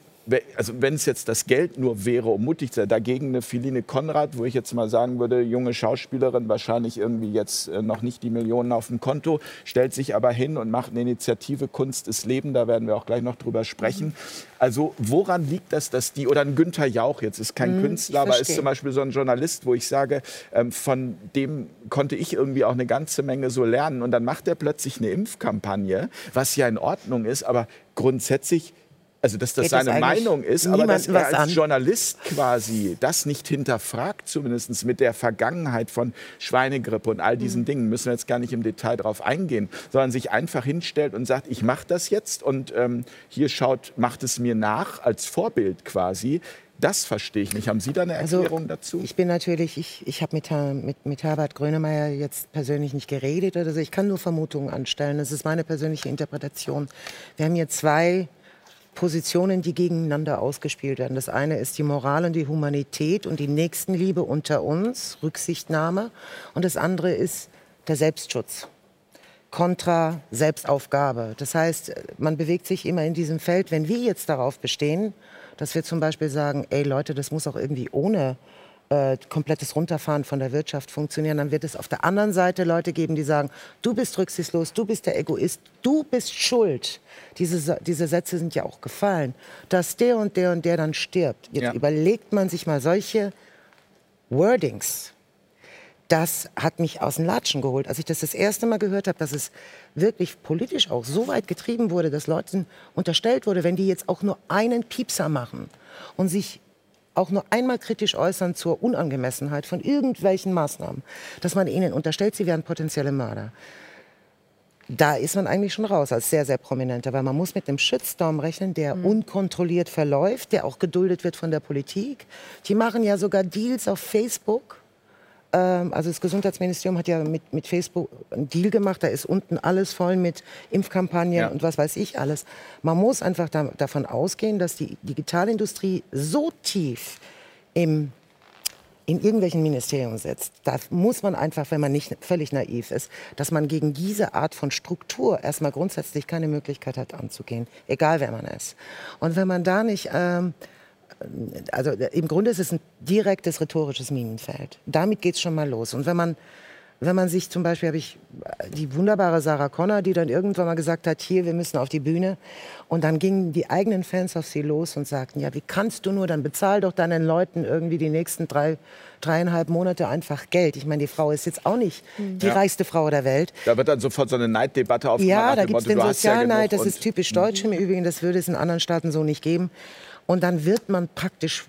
also wenn es jetzt das Geld nur wäre, um mutig zu sein, dagegen eine Philine Konrad, wo ich jetzt mal sagen würde, junge Schauspielerin, wahrscheinlich irgendwie jetzt äh, noch nicht die Millionen auf dem Konto, stellt sich aber hin und macht eine Initiative Kunst ist Leben, da werden wir auch gleich noch drüber sprechen. Also woran liegt das, dass die, oder ein Günther Jauch, jetzt ist kein mhm, Künstler, aber ist zum Beispiel so ein Journalist, wo ich sage, ähm, von dem konnte ich irgendwie auch eine ganze Menge so lernen. Und dann macht er plötzlich eine Impfkampagne, was ja in Ordnung ist, aber grundsätzlich also dass das seine Meinung ist, aber dass er als an. Journalist quasi das nicht hinterfragt, zumindest mit der Vergangenheit von Schweinegrippe und all diesen mhm. Dingen, müssen wir jetzt gar nicht im Detail drauf eingehen, sondern sich einfach hinstellt und sagt, ich mache das jetzt und ähm, hier schaut, macht es mir nach, als Vorbild quasi. Das verstehe ich nicht. Haben Sie da eine also, Erklärung also, dazu? Ich bin natürlich, ich, ich habe mit, mit, mit Herbert Grönemeyer jetzt persönlich nicht geredet oder so. Ich kann nur Vermutungen anstellen. Das ist meine persönliche Interpretation. Wir haben hier zwei Positionen, die gegeneinander ausgespielt werden. Das eine ist die Moral und die Humanität und die Nächstenliebe unter uns, Rücksichtnahme. Und das andere ist der Selbstschutz kontra Selbstaufgabe. Das heißt, man bewegt sich immer in diesem Feld. Wenn wir jetzt darauf bestehen, dass wir zum Beispiel sagen, ey Leute, das muss auch irgendwie ohne äh, komplettes Runterfahren von der Wirtschaft funktionieren, dann wird es auf der anderen Seite Leute geben, die sagen, du bist rücksichtslos, du bist der Egoist, du bist schuld. Diese, diese Sätze sind ja auch gefallen, dass der und der und der dann stirbt. Jetzt ja. überlegt man sich mal solche Wordings. Das hat mich aus den Latschen geholt. Als ich das das erste Mal gehört habe, dass es wirklich politisch auch so weit getrieben wurde, dass Leuten unterstellt wurde, wenn die jetzt auch nur einen Piepser machen und sich auch nur einmal kritisch äußern zur Unangemessenheit von irgendwelchen Maßnahmen, dass man ihnen unterstellt, sie wären potenzielle Mörder. Da ist man eigentlich schon raus als sehr, sehr prominenter, weil man muss mit einem Shitstorm rechnen, der mhm. unkontrolliert verläuft, der auch geduldet wird von der Politik. Die machen ja sogar Deals auf Facebook also das Gesundheitsministerium hat ja mit, mit Facebook einen Deal gemacht. Da ist unten alles voll mit Impfkampagnen ja. und was weiß ich alles. Man muss einfach da, davon ausgehen, dass die Digitalindustrie so tief im in irgendwelchen Ministerien sitzt, da muss man einfach, wenn man nicht völlig naiv ist, dass man gegen diese Art von Struktur erstmal grundsätzlich keine Möglichkeit hat anzugehen, egal wer man ist. Und wenn man da nicht ähm, also im Grunde ist es ein direktes rhetorisches Minenfeld. Damit geht es schon mal los. Und wenn man, wenn man sich zum Beispiel, habe ich die wunderbare Sarah Connor, die dann irgendwann mal gesagt hat, hier, wir müssen auf die Bühne. Und dann gingen die eigenen Fans auf sie los und sagten, ja, wie kannst du nur, dann bezahl doch deinen Leuten irgendwie die nächsten drei, dreieinhalb Monate einfach Geld. Ich meine, die Frau ist jetzt auch nicht die ja. reichste Frau der Welt. Da wird dann sofort so eine Neiddebatte aufgemacht. Ja, da gibt es den Sozialneid, ja das ist typisch deutsch im Übrigen, das würde es in anderen Staaten so nicht geben. Und dann wird man praktisch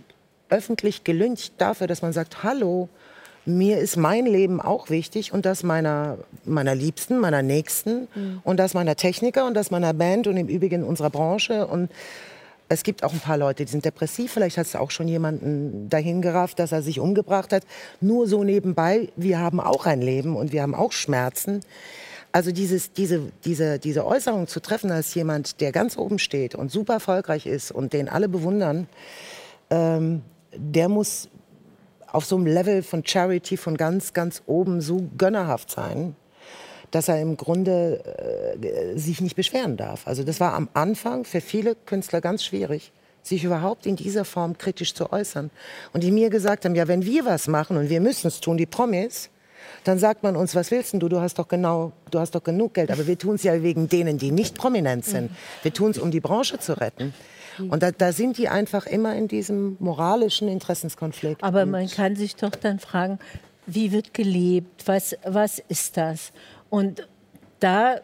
öffentlich gelüncht dafür, dass man sagt, hallo, mir ist mein Leben auch wichtig und das meiner, meiner Liebsten, meiner Nächsten mhm. und das meiner Techniker und das meiner Band und im Übrigen unserer Branche. Und es gibt auch ein paar Leute, die sind depressiv. Vielleicht hat es auch schon jemanden dahin gerafft, dass er sich umgebracht hat. Nur so nebenbei, wir haben auch ein Leben und wir haben auch Schmerzen. Also dieses, diese, diese, diese Äußerung zu treffen als jemand, der ganz oben steht und super erfolgreich ist und den alle bewundern, ähm, der muss auf so einem Level von Charity von ganz, ganz oben so gönnerhaft sein, dass er im Grunde äh, sich nicht beschweren darf. Also das war am Anfang für viele Künstler ganz schwierig, sich überhaupt in dieser Form kritisch zu äußern. Und die mir gesagt haben, ja, wenn wir was machen und wir müssen es tun, die Promis, dann sagt man uns, was willst du? Du hast doch genau, du hast doch genug Geld. Aber wir tun es ja wegen denen, die nicht prominent sind. Wir tun es, um die Branche zu retten. Und da, da, sind die einfach immer in diesem moralischen Interessenskonflikt. Aber man kann sich doch dann fragen, wie wird gelebt? Was, was ist das? Und da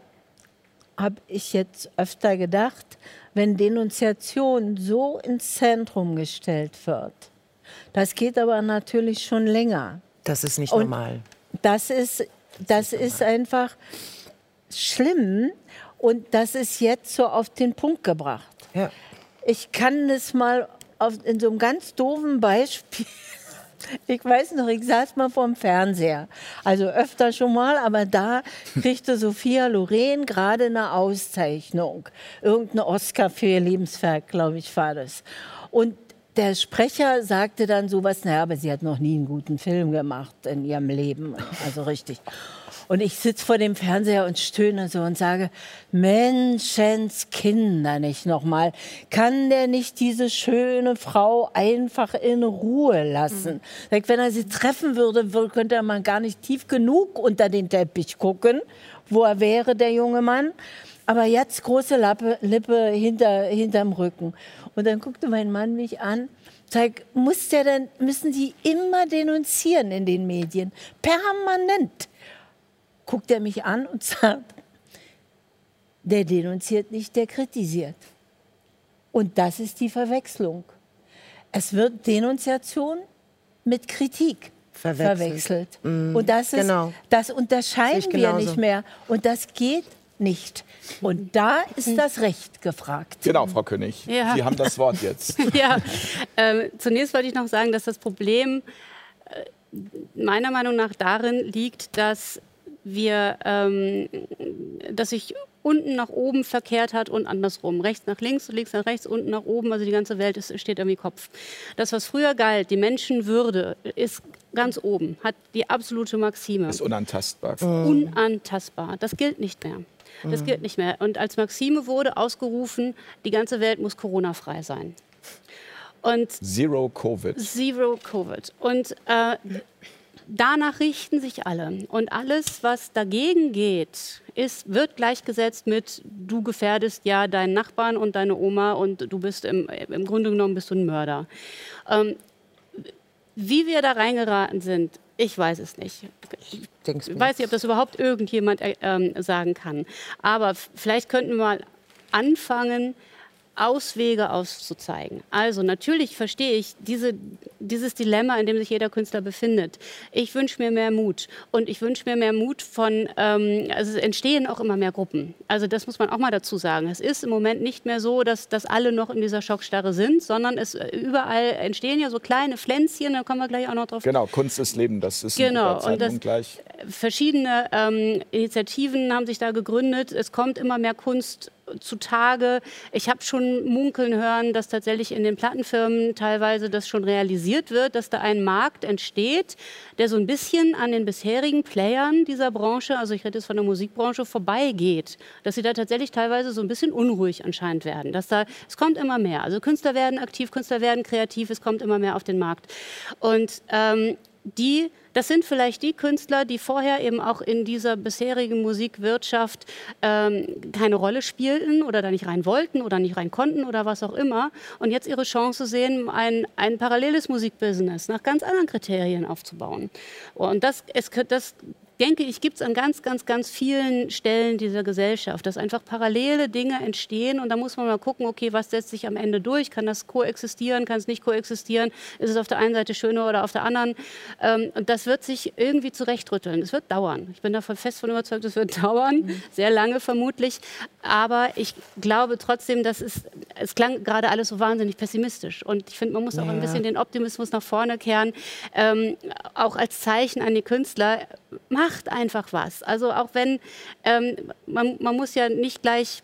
habe ich jetzt öfter gedacht, wenn Denunziation so ins Zentrum gestellt wird, das geht aber natürlich schon länger. Das ist nicht Und normal. Das ist, das ist einfach schlimm und das ist jetzt so auf den Punkt gebracht. Ja. Ich kann das mal auf, in so einem ganz doofen Beispiel. Ich weiß noch, ich saß mal vorm Fernseher. Also öfter schon mal, aber da kriegte Sophia Loren gerade eine Auszeichnung. Irgendein Oscar für ihr Lebenswerk, glaube ich, war das. Und der Sprecher sagte dann sowas, naja, aber sie hat noch nie einen guten Film gemacht in ihrem Leben. Also richtig. Und ich sitze vor dem Fernseher und stöhne so und sage, Menschenskinder nicht nochmal. Kann der nicht diese schöne Frau einfach in Ruhe lassen? Mhm. Wenn er sie treffen würde, könnte mal gar nicht tief genug unter den Teppich gucken, wo er wäre, der junge Mann. Aber jetzt große Lappe, Lippe hinter, hinterm Rücken. Und dann guckte mein Mann mich an. Sag, muss der denn, müssen Sie immer denunzieren in den Medien? Permanent guckt er mich an und sagt, der denunziert nicht, der kritisiert. Und das ist die Verwechslung. Es wird Denunziation mit Kritik verwechselt. verwechselt. Mm, und das, ist, genau. das unterscheiden wir nicht mehr. Und das geht nicht. Und da ist das Recht gefragt. Genau, Frau König. Ja. Sie haben das Wort jetzt. ja, äh, zunächst wollte ich noch sagen, dass das Problem äh, meiner Meinung nach darin liegt, dass wir, ähm, dass sich unten nach oben verkehrt hat und andersrum. Rechts nach links, links nach rechts, unten nach oben. Also die ganze Welt ist, steht irgendwie Kopf. Das, was früher galt, die Menschenwürde, ist ganz oben, hat die absolute Maxime. Ist unantastbar. Unantastbar. Das gilt nicht mehr. Das gilt nicht mehr. Und als Maxime wurde ausgerufen, die ganze Welt muss Corona-frei sein. Und Zero Covid. Zero Covid. Und äh, danach richten sich alle. Und alles, was dagegen geht, ist, wird gleichgesetzt mit, du gefährdest ja deinen Nachbarn und deine Oma und du bist im, im Grunde genommen bist du ein Mörder. Ähm, wie wir da reingeraten sind, ich weiß es nicht. Ich weiß nicht, ob das überhaupt irgendjemand äh, ähm, sagen kann. Aber vielleicht könnten wir mal anfangen, Auswege auszuzeigen. Also natürlich verstehe ich diese, dieses Dilemma, in dem sich jeder Künstler befindet. Ich wünsche mir mehr Mut und ich wünsche mir mehr Mut von, ähm, also es entstehen auch immer mehr Gruppen. Also das muss man auch mal dazu sagen. Es ist im Moment nicht mehr so, dass, dass alle noch in dieser Schockstarre sind, sondern es überall entstehen ja so kleine Pflänzchen, da kommen wir gleich auch noch drauf. Genau, Kunst ist Leben, das ist genau. und das, gleich. Verschiedene ähm, Initiativen haben sich da gegründet. Es kommt immer mehr Kunst zutage. Ich habe schon munkeln hören, dass tatsächlich in den Plattenfirmen teilweise das schon realisiert wird, dass da ein Markt entsteht, der so ein bisschen an den bisherigen Playern dieser Branche, also ich rede jetzt von der Musikbranche, vorbeigeht. Dass sie da tatsächlich teilweise so ein bisschen unruhig anscheinend werden. Dass da, es kommt immer mehr. Also Künstler werden aktiv, Künstler werden kreativ, es kommt immer mehr auf den Markt. Und ähm, die das sind vielleicht die Künstler, die vorher eben auch in dieser bisherigen Musikwirtschaft ähm, keine Rolle spielten oder da nicht rein wollten oder nicht rein konnten oder was auch immer und jetzt ihre Chance sehen, ein, ein paralleles Musikbusiness nach ganz anderen Kriterien aufzubauen. Und das, es, das denke ich, gibt es an ganz, ganz, ganz vielen Stellen dieser Gesellschaft, dass einfach parallele Dinge entstehen und da muss man mal gucken, okay, was setzt sich am Ende durch? Kann das koexistieren? Kann es nicht koexistieren? Ist es auf der einen Seite schöner oder auf der anderen? Ähm, und das wird sich irgendwie zurechtrütteln. Es wird dauern. Ich bin davon fest von überzeugt, es wird dauern, mhm. sehr lange vermutlich. Aber ich glaube trotzdem, dass es, es klang gerade alles so wahnsinnig pessimistisch. Und ich finde, man muss ja. auch ein bisschen den Optimismus nach vorne kehren, ähm, auch als Zeichen an die Künstler. Mach macht einfach was. Also auch wenn, ähm, man, man muss ja nicht gleich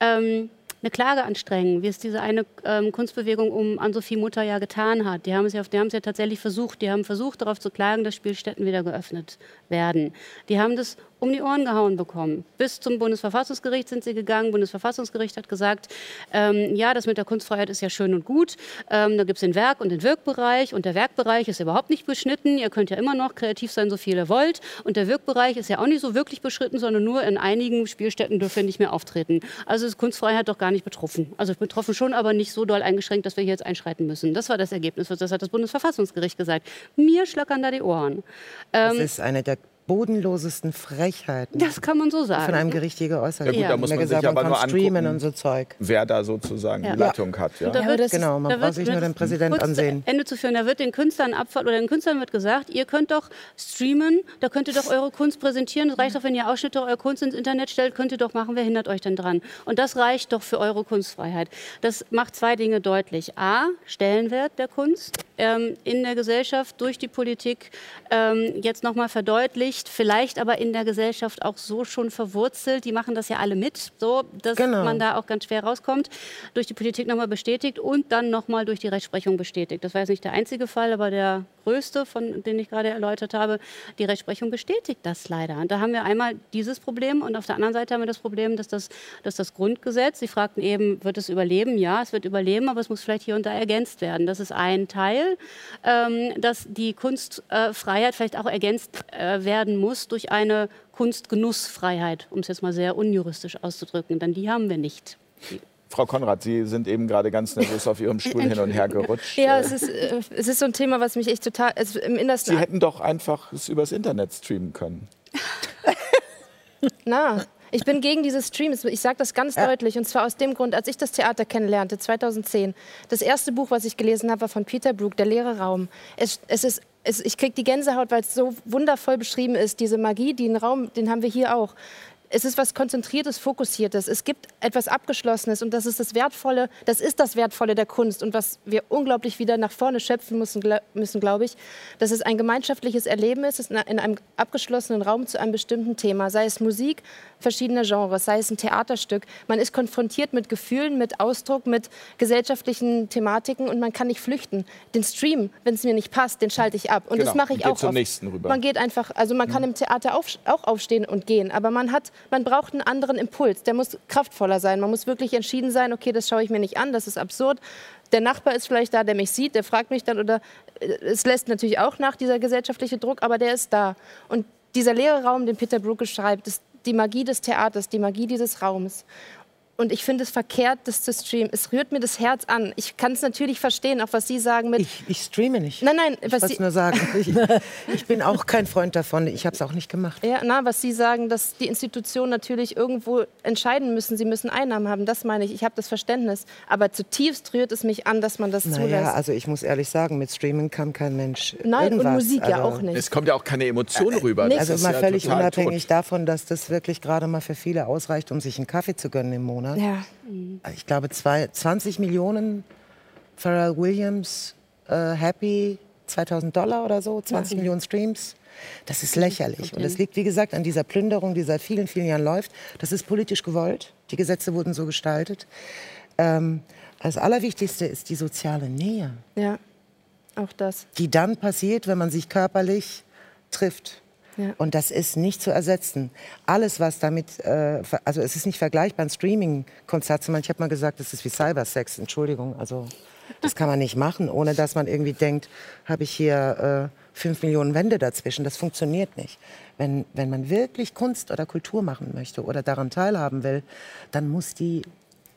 ähm, eine Klage anstrengen, wie es diese eine ähm, Kunstbewegung um Ann-Sophie Mutter ja getan hat. Die haben es ja, die haben es ja tatsächlich versucht. Die haben versucht, darauf zu klagen, dass Spielstätten wieder geöffnet werden. Die haben das um die Ohren gehauen bekommen. Bis zum Bundesverfassungsgericht sind sie gegangen. Bundesverfassungsgericht hat gesagt, ähm, ja, das mit der Kunstfreiheit ist ja schön und gut. Ähm, da gibt es den Werk- und den Wirkbereich. Und der Werkbereich ist überhaupt nicht beschnitten. Ihr könnt ja immer noch kreativ sein, so viel ihr wollt. Und der Wirkbereich ist ja auch nicht so wirklich beschritten, sondern nur in einigen Spielstätten dürfen wir nicht mehr auftreten. Also ist Kunstfreiheit doch gar nicht betroffen. Also betroffen schon, aber nicht so doll eingeschränkt, dass wir hier jetzt einschreiten müssen. Das war das Ergebnis. Das hat das Bundesverfassungsgericht gesagt. Mir schlackern da die Ohren. Ähm, das ist eine der bodenlosesten Frechheiten. Das kann man so sagen. Von einem Gericht hier geäußert. Ja gut, da muss man gesagt, sich aber nur angucken, und so Zeug. wer da sozusagen ja. die Leitung hat. Ja. ja wird, genau, man braucht sich nur den Präsidenten ansehen. Ende zu führen, da wird den Künstlern Abfall oder den Künstlern wird gesagt, ihr könnt doch streamen, da könnt ihr doch eure Kunst präsentieren. Es reicht doch, wenn ihr Ausschnitte eurer Kunst ins Internet stellt, könnt ihr doch machen, wer hindert euch denn dran? Und das reicht doch für eure Kunstfreiheit. Das macht zwei Dinge deutlich. A, Stellenwert der Kunst ähm, in der Gesellschaft durch die Politik ähm, jetzt nochmal verdeutlicht, vielleicht aber in der Gesellschaft auch so schon verwurzelt. Die machen das ja alle mit, so dass genau. man da auch ganz schwer rauskommt. Durch die Politik nochmal bestätigt und dann nochmal durch die Rechtsprechung bestätigt. Das war jetzt nicht der einzige Fall, aber der größte, von den ich gerade erläutert habe. Die Rechtsprechung bestätigt das leider. Und da haben wir einmal dieses Problem und auf der anderen Seite haben wir das Problem, dass das, dass das Grundgesetz, Sie fragten eben, wird es überleben? Ja, es wird überleben, aber es muss vielleicht hier und da ergänzt werden. Das ist ein Teil, ähm, dass die Kunstfreiheit äh, vielleicht auch ergänzt äh, werden muss durch eine Kunstgenussfreiheit, um es jetzt mal sehr unjuristisch auszudrücken. Denn die haben wir nicht. Frau Konrad, Sie sind eben gerade ganz nervös auf Ihrem Stuhl hin und her gerutscht. Ja, es ist, äh, es ist so ein Thema, was mich echt total also im Innersten. Sie hätten doch einfach es übers Internet streamen können. Na, ich bin gegen diese Streams. Ich sage das ganz ja. deutlich. Und zwar aus dem Grund, als ich das Theater kennenlernte, 2010. Das erste Buch, was ich gelesen habe, war von Peter Brook, Der leere Raum. Es, es ist es, ich kriege die Gänsehaut, weil es so wundervoll beschrieben ist. Diese Magie, die Raum, den haben wir hier auch es ist was Konzentriertes, Fokussiertes. Es gibt etwas Abgeschlossenes und das ist das Wertvolle, das ist das Wertvolle der Kunst und was wir unglaublich wieder nach vorne schöpfen müssen, müssen glaube ich, dass es ein gemeinschaftliches Erleben ist, in einem abgeschlossenen Raum zu einem bestimmten Thema, sei es Musik, verschiedene Genres, sei es ein Theaterstück. Man ist konfrontiert mit Gefühlen, mit Ausdruck, mit gesellschaftlichen Thematiken und man kann nicht flüchten. Den Stream, wenn es mir nicht passt, den schalte ich ab und genau, das mache ich auch. Zum nächsten rüber. Man geht einfach, also man kann mhm. im Theater auf, auch aufstehen und gehen, aber man hat man braucht einen anderen Impuls. Der muss kraftvoller sein. Man muss wirklich entschieden sein, okay, das schaue ich mir nicht an, das ist absurd. Der Nachbar ist vielleicht da, der mich sieht, der fragt mich dann oder äh, es lässt natürlich auch nach, dieser gesellschaftliche Druck, aber der ist da. Und dieser leere Raum, den Peter Brook schreibt, ist die Magie des Theaters, die Magie dieses Raums. Und ich finde es verkehrt, das zu streamen. Es rührt mir das Herz an. Ich kann es natürlich verstehen, auch was Sie sagen mit. Ich, ich streame nicht. Nein, nein, ich was Sie nur sagen. Ich, ich, bin auch kein Freund davon. Ich habe es auch nicht gemacht. Ja, na, was Sie sagen, dass die Institutionen natürlich irgendwo entscheiden müssen. Sie müssen Einnahmen haben. Das meine ich. Ich habe das Verständnis. Aber zutiefst rührt es mich an, dass man das naja, zulässt. also ich muss ehrlich sagen, mit Streaming kann kein Mensch. Nein, irgendwas. und Musik also, ja auch nicht. Es kommt ja auch keine Emotion rüber. Das also mal ja völlig unabhängig tot. davon, dass das wirklich gerade mal für viele ausreicht, um sich einen Kaffee zu gönnen im Monat. Ja. Ich glaube, zwei, 20 Millionen Pharrell Williams, äh, Happy, 2000 Dollar oder so, 20 ja. Millionen Streams. Das ist lächerlich. Okay. Und das liegt, wie gesagt, an dieser Plünderung, die seit vielen, vielen Jahren läuft. Das ist politisch gewollt. Die Gesetze wurden so gestaltet. Ähm, das Allerwichtigste ist die soziale Nähe. Ja, auch das. Die dann passiert, wenn man sich körperlich trifft. Ja. Und das ist nicht zu ersetzen. Alles, was damit, äh, also es ist nicht vergleichbar, ein Streaming-Konzert zu machen. Ich habe mal gesagt, das ist wie Cybersex, Entschuldigung. Also das kann man nicht machen, ohne dass man irgendwie denkt, habe ich hier äh, fünf Millionen Wände dazwischen. Das funktioniert nicht. Wenn, wenn man wirklich Kunst oder Kultur machen möchte oder daran teilhaben will, dann muss die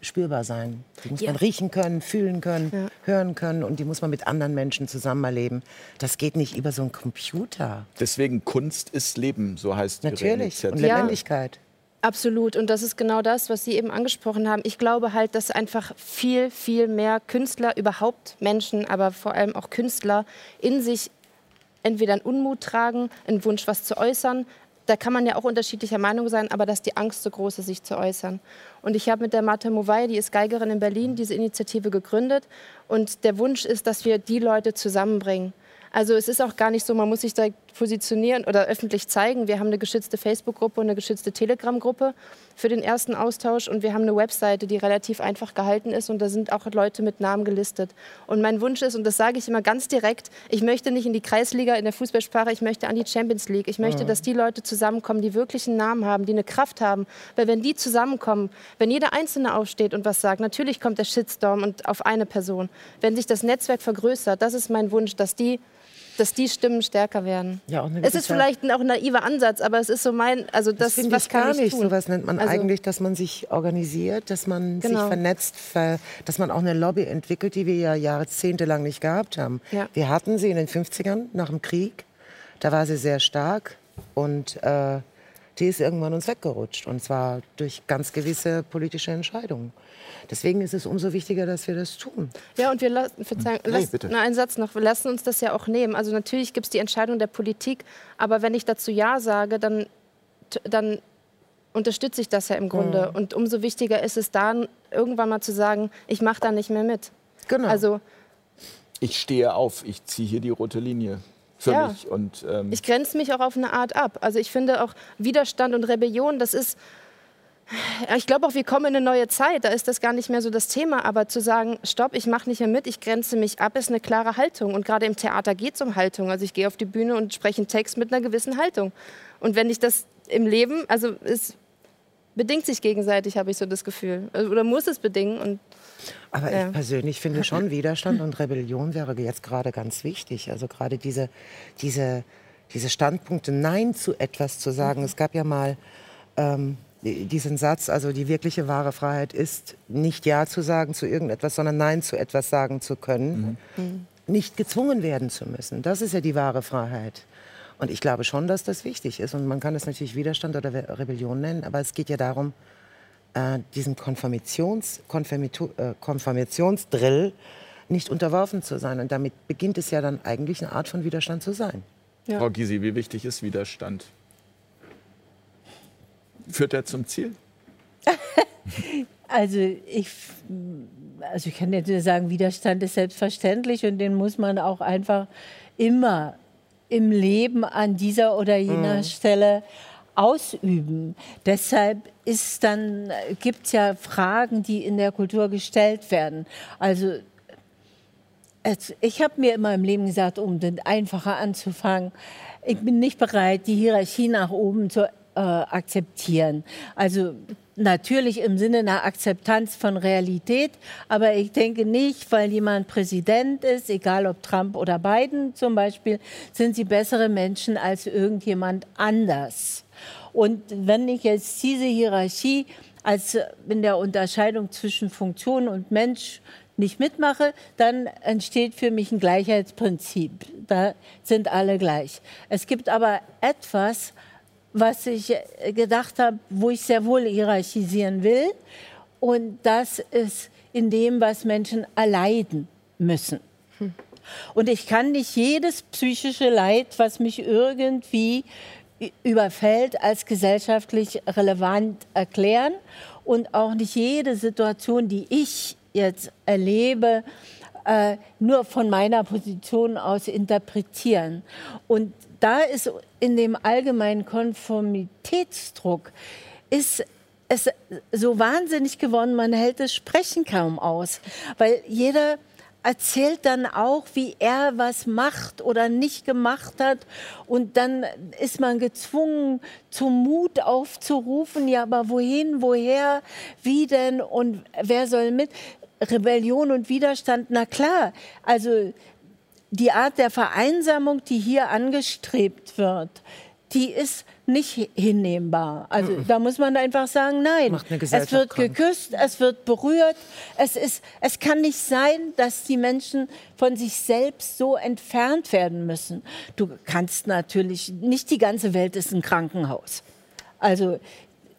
spürbar sein. Die muss ja. man riechen können, fühlen können, ja. hören können und die muss man mit anderen Menschen zusammen erleben. Das geht nicht über so einen Computer. Deswegen Kunst ist Leben, so heißt Natürlich und Lebendigkeit. Absolut. Und das ist genau das, was Sie eben angesprochen haben. Ich glaube halt, dass einfach viel, viel mehr Künstler, überhaupt Menschen, aber vor allem auch Künstler in sich entweder einen Unmut tragen, einen Wunsch, was zu äußern, da kann man ja auch unterschiedlicher Meinung sein, aber dass die Angst so groß ist, sich zu äußern. Und ich habe mit der Martha Mowai, die ist Geigerin in Berlin, diese Initiative gegründet. Und der Wunsch ist, dass wir die Leute zusammenbringen. Also es ist auch gar nicht so, man muss sich direkt positionieren oder öffentlich zeigen. Wir haben eine geschützte Facebook-Gruppe und eine geschützte Telegram-Gruppe für den ersten Austausch und wir haben eine Webseite, die relativ einfach gehalten ist und da sind auch Leute mit Namen gelistet. Und mein Wunsch ist, und das sage ich immer ganz direkt, ich möchte nicht in die Kreisliga in der Fußballsprache, ich möchte an die Champions League. Ich möchte, mhm. dass die Leute zusammenkommen, die wirklich einen Namen haben, die eine Kraft haben. Weil wenn die zusammenkommen, wenn jeder Einzelne aufsteht und was sagt, natürlich kommt der Shitstorm und auf eine Person. Wenn sich das Netzwerk vergrößert, das ist mein Wunsch, dass die dass die Stimmen stärker werden. Ja, auch es ist vielleicht auch ein naiver Ansatz, aber es ist so mein, also das, das was ich kann gar ich nicht. Tun? Sowas nennt man also, eigentlich, dass man sich organisiert, dass man genau. sich vernetzt, dass man auch eine Lobby entwickelt, die wir ja jahrzehntelang nicht gehabt haben. Ja. Wir hatten sie in den 50ern nach dem Krieg, da war sie sehr stark und äh, die ist irgendwann uns weggerutscht und zwar durch ganz gewisse politische Entscheidungen. Deswegen ist es umso wichtiger, dass wir das tun. Ja, und wir lassen, Verzeihung, nee, lass, na, einen Satz noch, wir lassen uns das ja auch nehmen. Also natürlich gibt es die Entscheidung der Politik, aber wenn ich dazu Ja sage, dann, dann unterstütze ich das ja im Grunde. Mhm. Und umso wichtiger ist es dann, irgendwann mal zu sagen, ich mache da nicht mehr mit. Genau. Also, ich stehe auf, ich ziehe hier die rote Linie für ja. mich. Und, ähm ich grenze mich auch auf eine Art ab. Also ich finde auch Widerstand und Rebellion, das ist ich glaube auch, wir kommen in eine neue Zeit, da ist das gar nicht mehr so das Thema. Aber zu sagen, stopp, ich mache nicht mehr mit, ich grenze mich ab, ist eine klare Haltung. Und gerade im Theater geht es um Haltung. Also ich gehe auf die Bühne und spreche einen Text mit einer gewissen Haltung. Und wenn ich das im Leben, also es bedingt sich gegenseitig, habe ich so das Gefühl. Also, oder muss es bedingen. Und, Aber ja. ich persönlich finde schon, Widerstand und Rebellion wäre jetzt gerade ganz wichtig. Also gerade diese, diese, diese Standpunkte, Nein zu etwas zu sagen. Es gab ja mal... Ähm, diesen Satz, also die wirkliche wahre Freiheit ist, nicht Ja zu sagen zu irgendetwas, sondern Nein zu etwas sagen zu können, mhm. nicht gezwungen werden zu müssen. Das ist ja die wahre Freiheit. Und ich glaube schon, dass das wichtig ist. Und man kann es natürlich Widerstand oder Rebellion nennen, aber es geht ja darum, äh, diesem Konformations, äh, Konformationsdrill nicht unterworfen zu sein. Und damit beginnt es ja dann eigentlich eine Art von Widerstand zu sein. Ja. Frau Gysi, wie wichtig ist Widerstand? Führt er zum Ziel? also ich, also ich kann jetzt nur sagen, Widerstand ist selbstverständlich und den muss man auch einfach immer im Leben an dieser oder jener mhm. Stelle ausüben. Deshalb ist dann gibt es ja Fragen, die in der Kultur gestellt werden. Also ich habe mir immer im Leben gesagt, um den einfacher anzufangen, ich bin nicht bereit, die Hierarchie nach oben zu äh, akzeptieren. Also natürlich im Sinne einer Akzeptanz von Realität, aber ich denke nicht, weil jemand Präsident ist, egal ob Trump oder Biden zum Beispiel, sind sie bessere Menschen als irgendjemand anders. Und wenn ich jetzt diese Hierarchie als in der Unterscheidung zwischen Funktion und Mensch nicht mitmache, dann entsteht für mich ein Gleichheitsprinzip. Da sind alle gleich. Es gibt aber etwas, was ich gedacht habe, wo ich sehr wohl hierarchisieren will. Und das ist in dem, was Menschen erleiden müssen. Und ich kann nicht jedes psychische Leid, was mich irgendwie überfällt, als gesellschaftlich relevant erklären und auch nicht jede Situation, die ich jetzt erlebe, äh, nur von meiner Position aus interpretieren. Und da ist in dem allgemeinen Konformitätsdruck ist es so wahnsinnig geworden, man hält das Sprechen kaum aus, weil jeder erzählt dann auch, wie er was macht oder nicht gemacht hat. Und dann ist man gezwungen, zum Mut aufzurufen. Ja, aber wohin, woher, wie denn und wer soll mit? Rebellion und Widerstand, na klar. Also die Art der Vereinsamung, die hier angestrebt wird, die ist nicht hinnehmbar. Also da muss man einfach sagen, nein. Es wird krank. geküsst, es wird berührt. Es, ist, es kann nicht sein, dass die Menschen von sich selbst so entfernt werden müssen. Du kannst natürlich, nicht die ganze Welt ist ein Krankenhaus. Also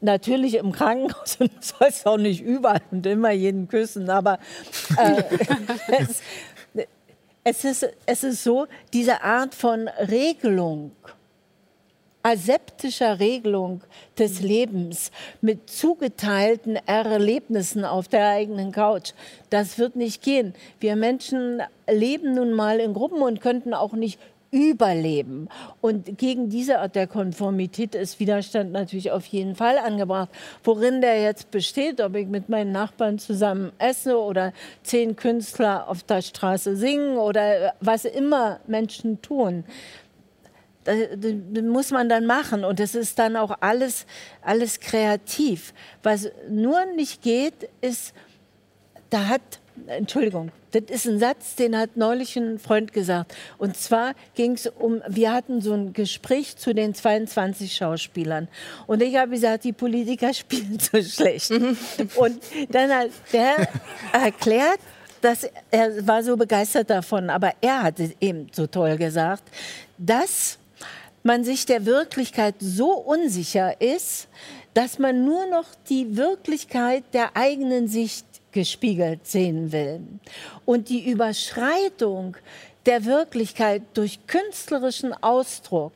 natürlich im Krankenhaus und sollst auch nicht überall und immer jeden küssen, aber äh, es, es ist, es ist so, diese Art von Regelung, aseptischer Regelung des Lebens mit zugeteilten Erlebnissen auf der eigenen Couch, das wird nicht gehen. Wir Menschen leben nun mal in Gruppen und könnten auch nicht überleben. Und gegen diese Art der Konformität ist Widerstand natürlich auf jeden Fall angebracht. Worin der jetzt besteht, ob ich mit meinen Nachbarn zusammen esse oder zehn Künstler auf der Straße singen oder was immer Menschen tun. Das, das muss man dann machen und es ist dann auch alles, alles kreativ. Was nur nicht geht, ist, da hat, Entschuldigung, das ist ein Satz, den hat neulich ein Freund gesagt. Und zwar ging es um, wir hatten so ein Gespräch zu den 22 Schauspielern. Und ich habe gesagt, die Politiker spielen so schlecht. Und dann hat der erklärt, dass er war so begeistert davon, aber er hat es eben so toll gesagt, dass man sich der Wirklichkeit so unsicher ist, dass man nur noch die Wirklichkeit der eigenen Sicht gespiegelt sehen will. Und die Überschreitung der Wirklichkeit durch künstlerischen Ausdruck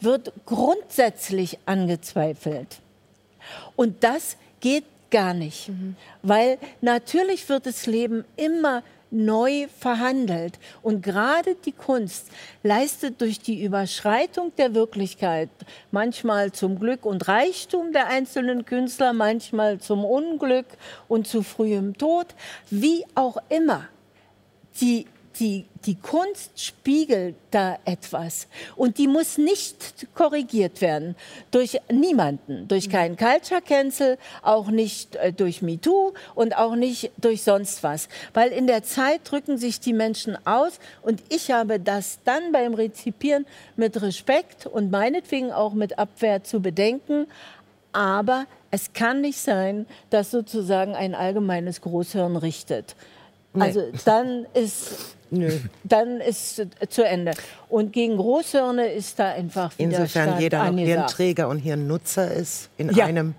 wird grundsätzlich angezweifelt. Und das geht gar nicht, mhm. weil natürlich wird das Leben immer neu verhandelt. Und gerade die Kunst leistet durch die Überschreitung der Wirklichkeit, manchmal zum Glück und Reichtum der einzelnen Künstler, manchmal zum Unglück und zu frühem Tod, wie auch immer, die die, die Kunst spiegelt da etwas und die muss nicht korrigiert werden durch niemanden, durch keinen Culture Cancel, auch nicht äh, durch MeToo und auch nicht durch sonst was, weil in der Zeit drücken sich die Menschen aus und ich habe das dann beim Rezipieren mit Respekt und meinetwegen auch mit Abwehr zu bedenken, aber es kann nicht sein, dass sozusagen ein allgemeines Großhirn richtet. Nee. Also dann ist Nö. Dann ist zu Ende. Und gegen Großhirne ist da einfach Widerstand Insofern jeder noch Hirnträger und Hirnnutzer ist in ja. einem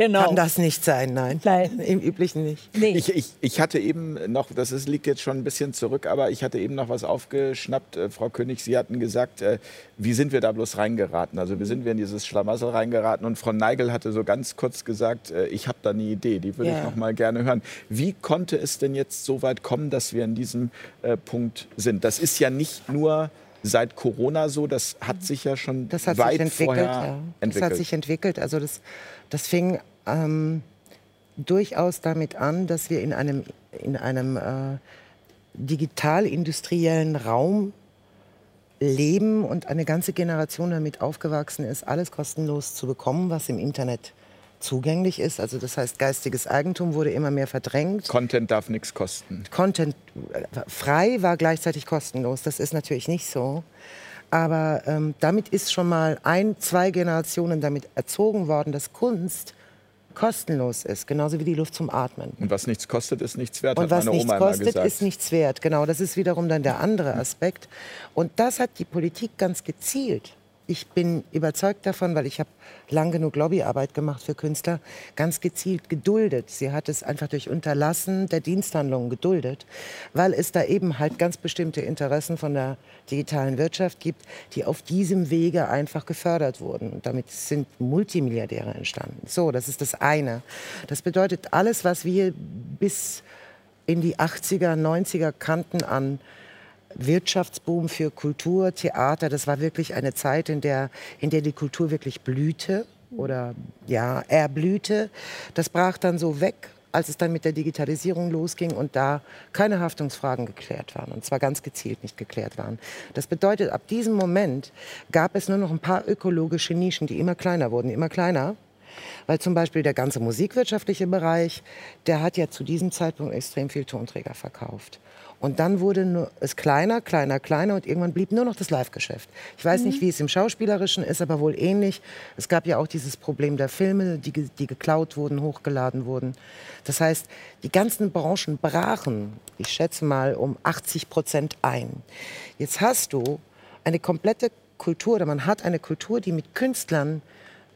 Genau. Kann das nicht sein, nein. Nein. Im Üblichen nicht. Nee. Ich, ich, ich hatte eben noch, das ist, liegt jetzt schon ein bisschen zurück, aber ich hatte eben noch was aufgeschnappt. Äh, Frau König, Sie hatten gesagt, äh, wie sind wir da bloß reingeraten? Also wie sind wir in dieses Schlamassel reingeraten? Und Frau Neigel hatte so ganz kurz gesagt, äh, ich habe da eine Idee, die würde ja. ich noch mal gerne hören. Wie konnte es denn jetzt so weit kommen, dass wir in diesem äh, Punkt sind? Das ist ja nicht nur seit Corona so, das hat sich ja schon das hat weit sich entwickelt, vorher ja. entwickelt. Das hat sich entwickelt. Also das, das fing ähm, durchaus damit an, dass wir in einem, in einem äh, digital-industriellen Raum leben und eine ganze Generation damit aufgewachsen ist, alles kostenlos zu bekommen, was im Internet zugänglich ist. Also das heißt, geistiges Eigentum wurde immer mehr verdrängt. Content darf nichts kosten. Content äh, frei war gleichzeitig kostenlos. Das ist natürlich nicht so. Aber ähm, damit ist schon mal ein, zwei Generationen damit erzogen worden, dass Kunst kostenlos ist, genauso wie die Luft zum Atmen. Und was nichts kostet, ist nichts wert, Und was nichts kostet, ist nichts wert. Genau, das ist wiederum dann der andere Aspekt. Und das hat die Politik ganz gezielt ich bin überzeugt davon, weil ich habe lang genug Lobbyarbeit gemacht für Künstler, ganz gezielt geduldet. Sie hat es einfach durch Unterlassen der Diensthandlungen geduldet, weil es da eben halt ganz bestimmte Interessen von der digitalen Wirtschaft gibt, die auf diesem Wege einfach gefördert wurden. Und damit sind Multimilliardäre entstanden. So, das ist das eine. Das bedeutet, alles, was wir bis in die 80er, 90er kannten an Wirtschaftsboom für Kultur, Theater. Das war wirklich eine Zeit, in der, in der die Kultur wirklich blühte oder ja, erblühte. Das brach dann so weg, als es dann mit der Digitalisierung losging und da keine Haftungsfragen geklärt waren und zwar ganz gezielt nicht geklärt waren. Das bedeutet, ab diesem Moment gab es nur noch ein paar ökologische Nischen, die immer kleiner wurden, immer kleiner. Weil zum Beispiel der ganze musikwirtschaftliche Bereich, der hat ja zu diesem Zeitpunkt extrem viel Tonträger verkauft. Und dann wurde es kleiner, kleiner, kleiner und irgendwann blieb nur noch das Live-Geschäft. Ich weiß mhm. nicht, wie es im Schauspielerischen ist, aber wohl ähnlich. Es gab ja auch dieses Problem der Filme, die, die geklaut wurden, hochgeladen wurden. Das heißt, die ganzen Branchen brachen, ich schätze mal, um 80 Prozent ein. Jetzt hast du eine komplette Kultur, oder man hat eine Kultur, die mit Künstlern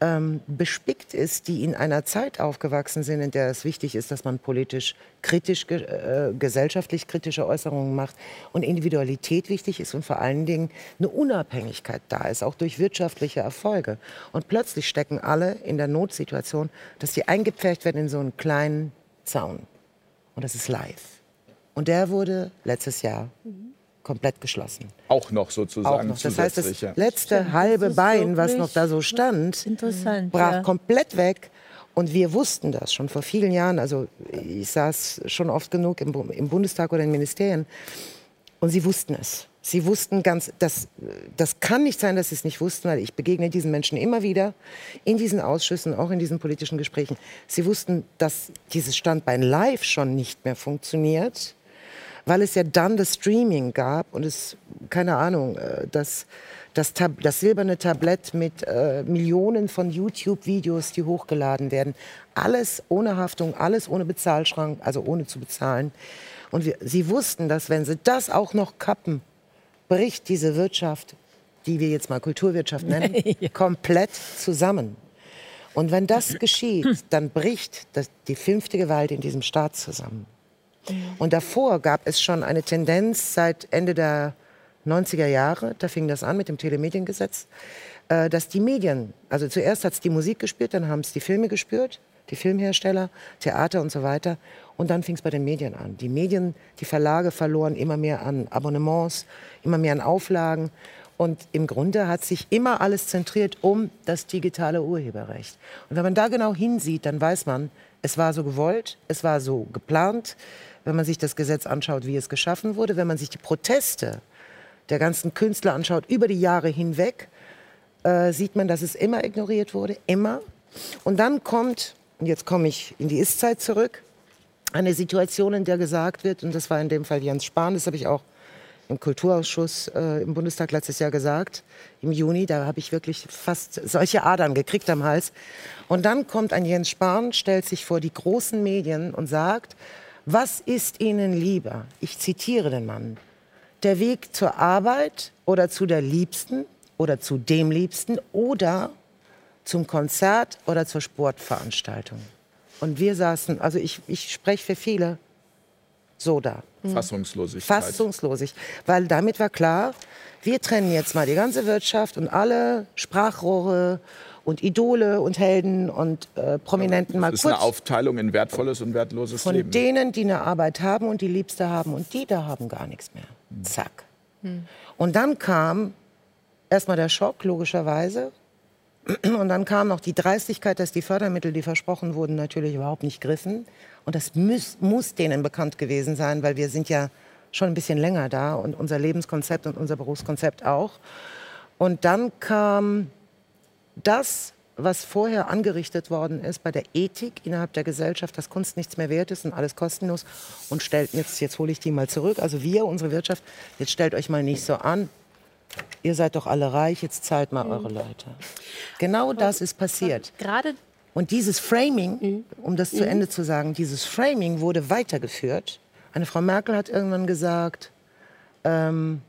ähm, bespickt ist, die in einer Zeit aufgewachsen sind, in der es wichtig ist, dass man politisch kritisch, äh, gesellschaftlich kritische Äußerungen macht und Individualität wichtig ist und vor allen Dingen eine Unabhängigkeit da ist, auch durch wirtschaftliche Erfolge. Und plötzlich stecken alle in der Notsituation, dass sie eingepfercht werden in so einen kleinen Zaun. Und das ist live. Und der wurde letztes Jahr komplett geschlossen. Auch noch sozusagen Auch noch. Das heißt, das ja. letzte Stimmt, halbe Bein, was noch da so stand, brach ja. komplett weg. Und wir wussten das schon vor vielen Jahren. Also ich saß schon oft genug im, im Bundestag oder in Ministerien. Und sie wussten es. Sie wussten ganz, das, das kann nicht sein, dass sie es nicht wussten, weil ich begegne diesen Menschen immer wieder in diesen Ausschüssen, auch in diesen politischen Gesprächen. Sie wussten, dass dieses Standbein live schon nicht mehr funktioniert, weil es ja dann das Streaming gab und es, keine Ahnung, äh, das, das, Tab das silberne Tablett mit äh, Millionen von YouTube-Videos, die hochgeladen werden. Alles ohne Haftung, alles ohne Bezahlschrank, also ohne zu bezahlen. Und wir, sie wussten, dass wenn sie das auch noch kappen, bricht diese Wirtschaft, die wir jetzt mal Kulturwirtschaft nennen, komplett zusammen. Und wenn das geschieht, dann bricht das, die fünfte Gewalt in diesem Staat zusammen. Und davor gab es schon eine Tendenz seit Ende der 90er Jahre, da fing das an mit dem Telemediengesetz, äh, dass die Medien, also zuerst hat es die Musik gespürt, dann haben es die Filme gespürt, die Filmhersteller, Theater und so weiter. Und dann fing es bei den Medien an. Die Medien, die Verlage verloren immer mehr an Abonnements, immer mehr an Auflagen. Und im Grunde hat sich immer alles zentriert um das digitale Urheberrecht. Und wenn man da genau hinsieht, dann weiß man, es war so gewollt, es war so geplant. Wenn man sich das Gesetz anschaut, wie es geschaffen wurde, wenn man sich die Proteste der ganzen Künstler anschaut, über die Jahre hinweg, äh, sieht man, dass es immer ignoriert wurde, immer. Und dann kommt, und jetzt komme ich in die Ist-Zeit zurück, eine Situation, in der gesagt wird, und das war in dem Fall Jens Spahn, das habe ich auch im Kulturausschuss äh, im Bundestag letztes Jahr gesagt, im Juni, da habe ich wirklich fast solche Adern gekriegt am Hals. Und dann kommt ein Jens Spahn, stellt sich vor die großen Medien und sagt, was ist Ihnen lieber? Ich zitiere den Mann. Der Weg zur Arbeit oder zu der Liebsten oder zu dem Liebsten oder zum Konzert oder zur Sportveranstaltung. Und wir saßen, also ich, ich spreche für viele, so da. Fassungslosigkeit. Fassungslosig. Weil damit war klar, wir trennen jetzt mal die ganze Wirtschaft und alle Sprachrohre und Idole und Helden und äh, Prominenten mal das ist eine kurz Aufteilung in wertvolles und wertloses von Leben. denen, die eine Arbeit haben und die Liebste haben und die da haben gar nichts mehr. Zack. Und dann kam erstmal der Schock, logischerweise. Und dann kam noch die Dreistigkeit, dass die Fördermittel, die versprochen wurden, natürlich überhaupt nicht griffen. Und das muss, muss denen bekannt gewesen sein, weil wir sind ja schon ein bisschen länger da und unser Lebenskonzept und unser Berufskonzept auch. Und dann kam das, was vorher angerichtet worden ist bei der Ethik innerhalb der Gesellschaft, dass Kunst nichts mehr wert ist und alles kostenlos und stellt jetzt jetzt hole ich die mal zurück. Also wir, unsere Wirtschaft, jetzt stellt euch mal nicht so an. Ihr seid doch alle reich, jetzt zahlt mal eure Leute. Genau das ist passiert. Gerade Und dieses Framing, um das zu Ende zu sagen, dieses Framing wurde weitergeführt. Eine Frau Merkel hat irgendwann gesagt, ähm,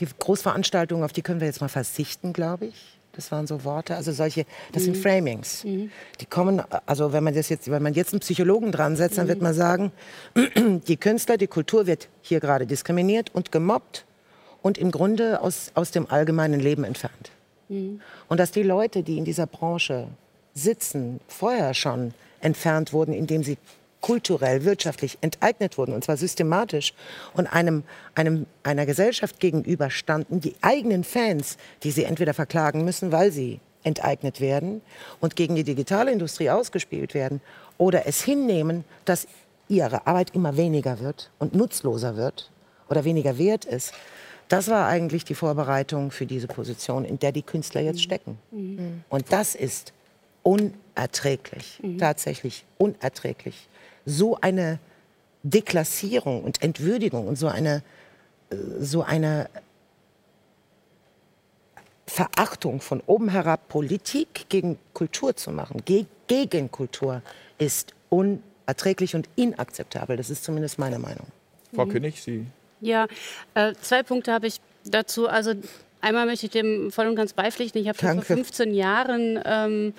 die Großveranstaltungen, auf die können wir jetzt mal verzichten, glaube ich. Das waren so Worte, also solche, das sind Framings. Die kommen, also wenn man das jetzt, wenn man jetzt einen Psychologen dran setzt, dann wird man sagen, die Künstler, die Kultur wird hier gerade diskriminiert und gemobbt und im Grunde aus, aus dem allgemeinen Leben entfernt. Und dass die Leute, die in dieser Branche sitzen, vorher schon entfernt wurden, indem sie kulturell, wirtschaftlich enteignet wurden, und zwar systematisch, und einem, einem, einer Gesellschaft gegenüberstanden, die eigenen Fans, die sie entweder verklagen müssen, weil sie enteignet werden und gegen die digitale Industrie ausgespielt werden, oder es hinnehmen, dass ihre Arbeit immer weniger wird und nutzloser wird oder weniger wert ist. Das war eigentlich die Vorbereitung für diese Position, in der die Künstler jetzt stecken. Und das ist unerträglich, tatsächlich unerträglich. So eine Deklassierung und Entwürdigung und so eine, äh, so eine Verachtung von oben herab Politik gegen Kultur zu machen, ge gegen Kultur, ist unerträglich und inakzeptabel. Das ist zumindest meine Meinung. Frau König, Sie Ja, äh, zwei Punkte habe ich dazu. Also einmal möchte ich dem voll und ganz beipflichten. Ich habe schon vor Danke. 15 Jahren ähm,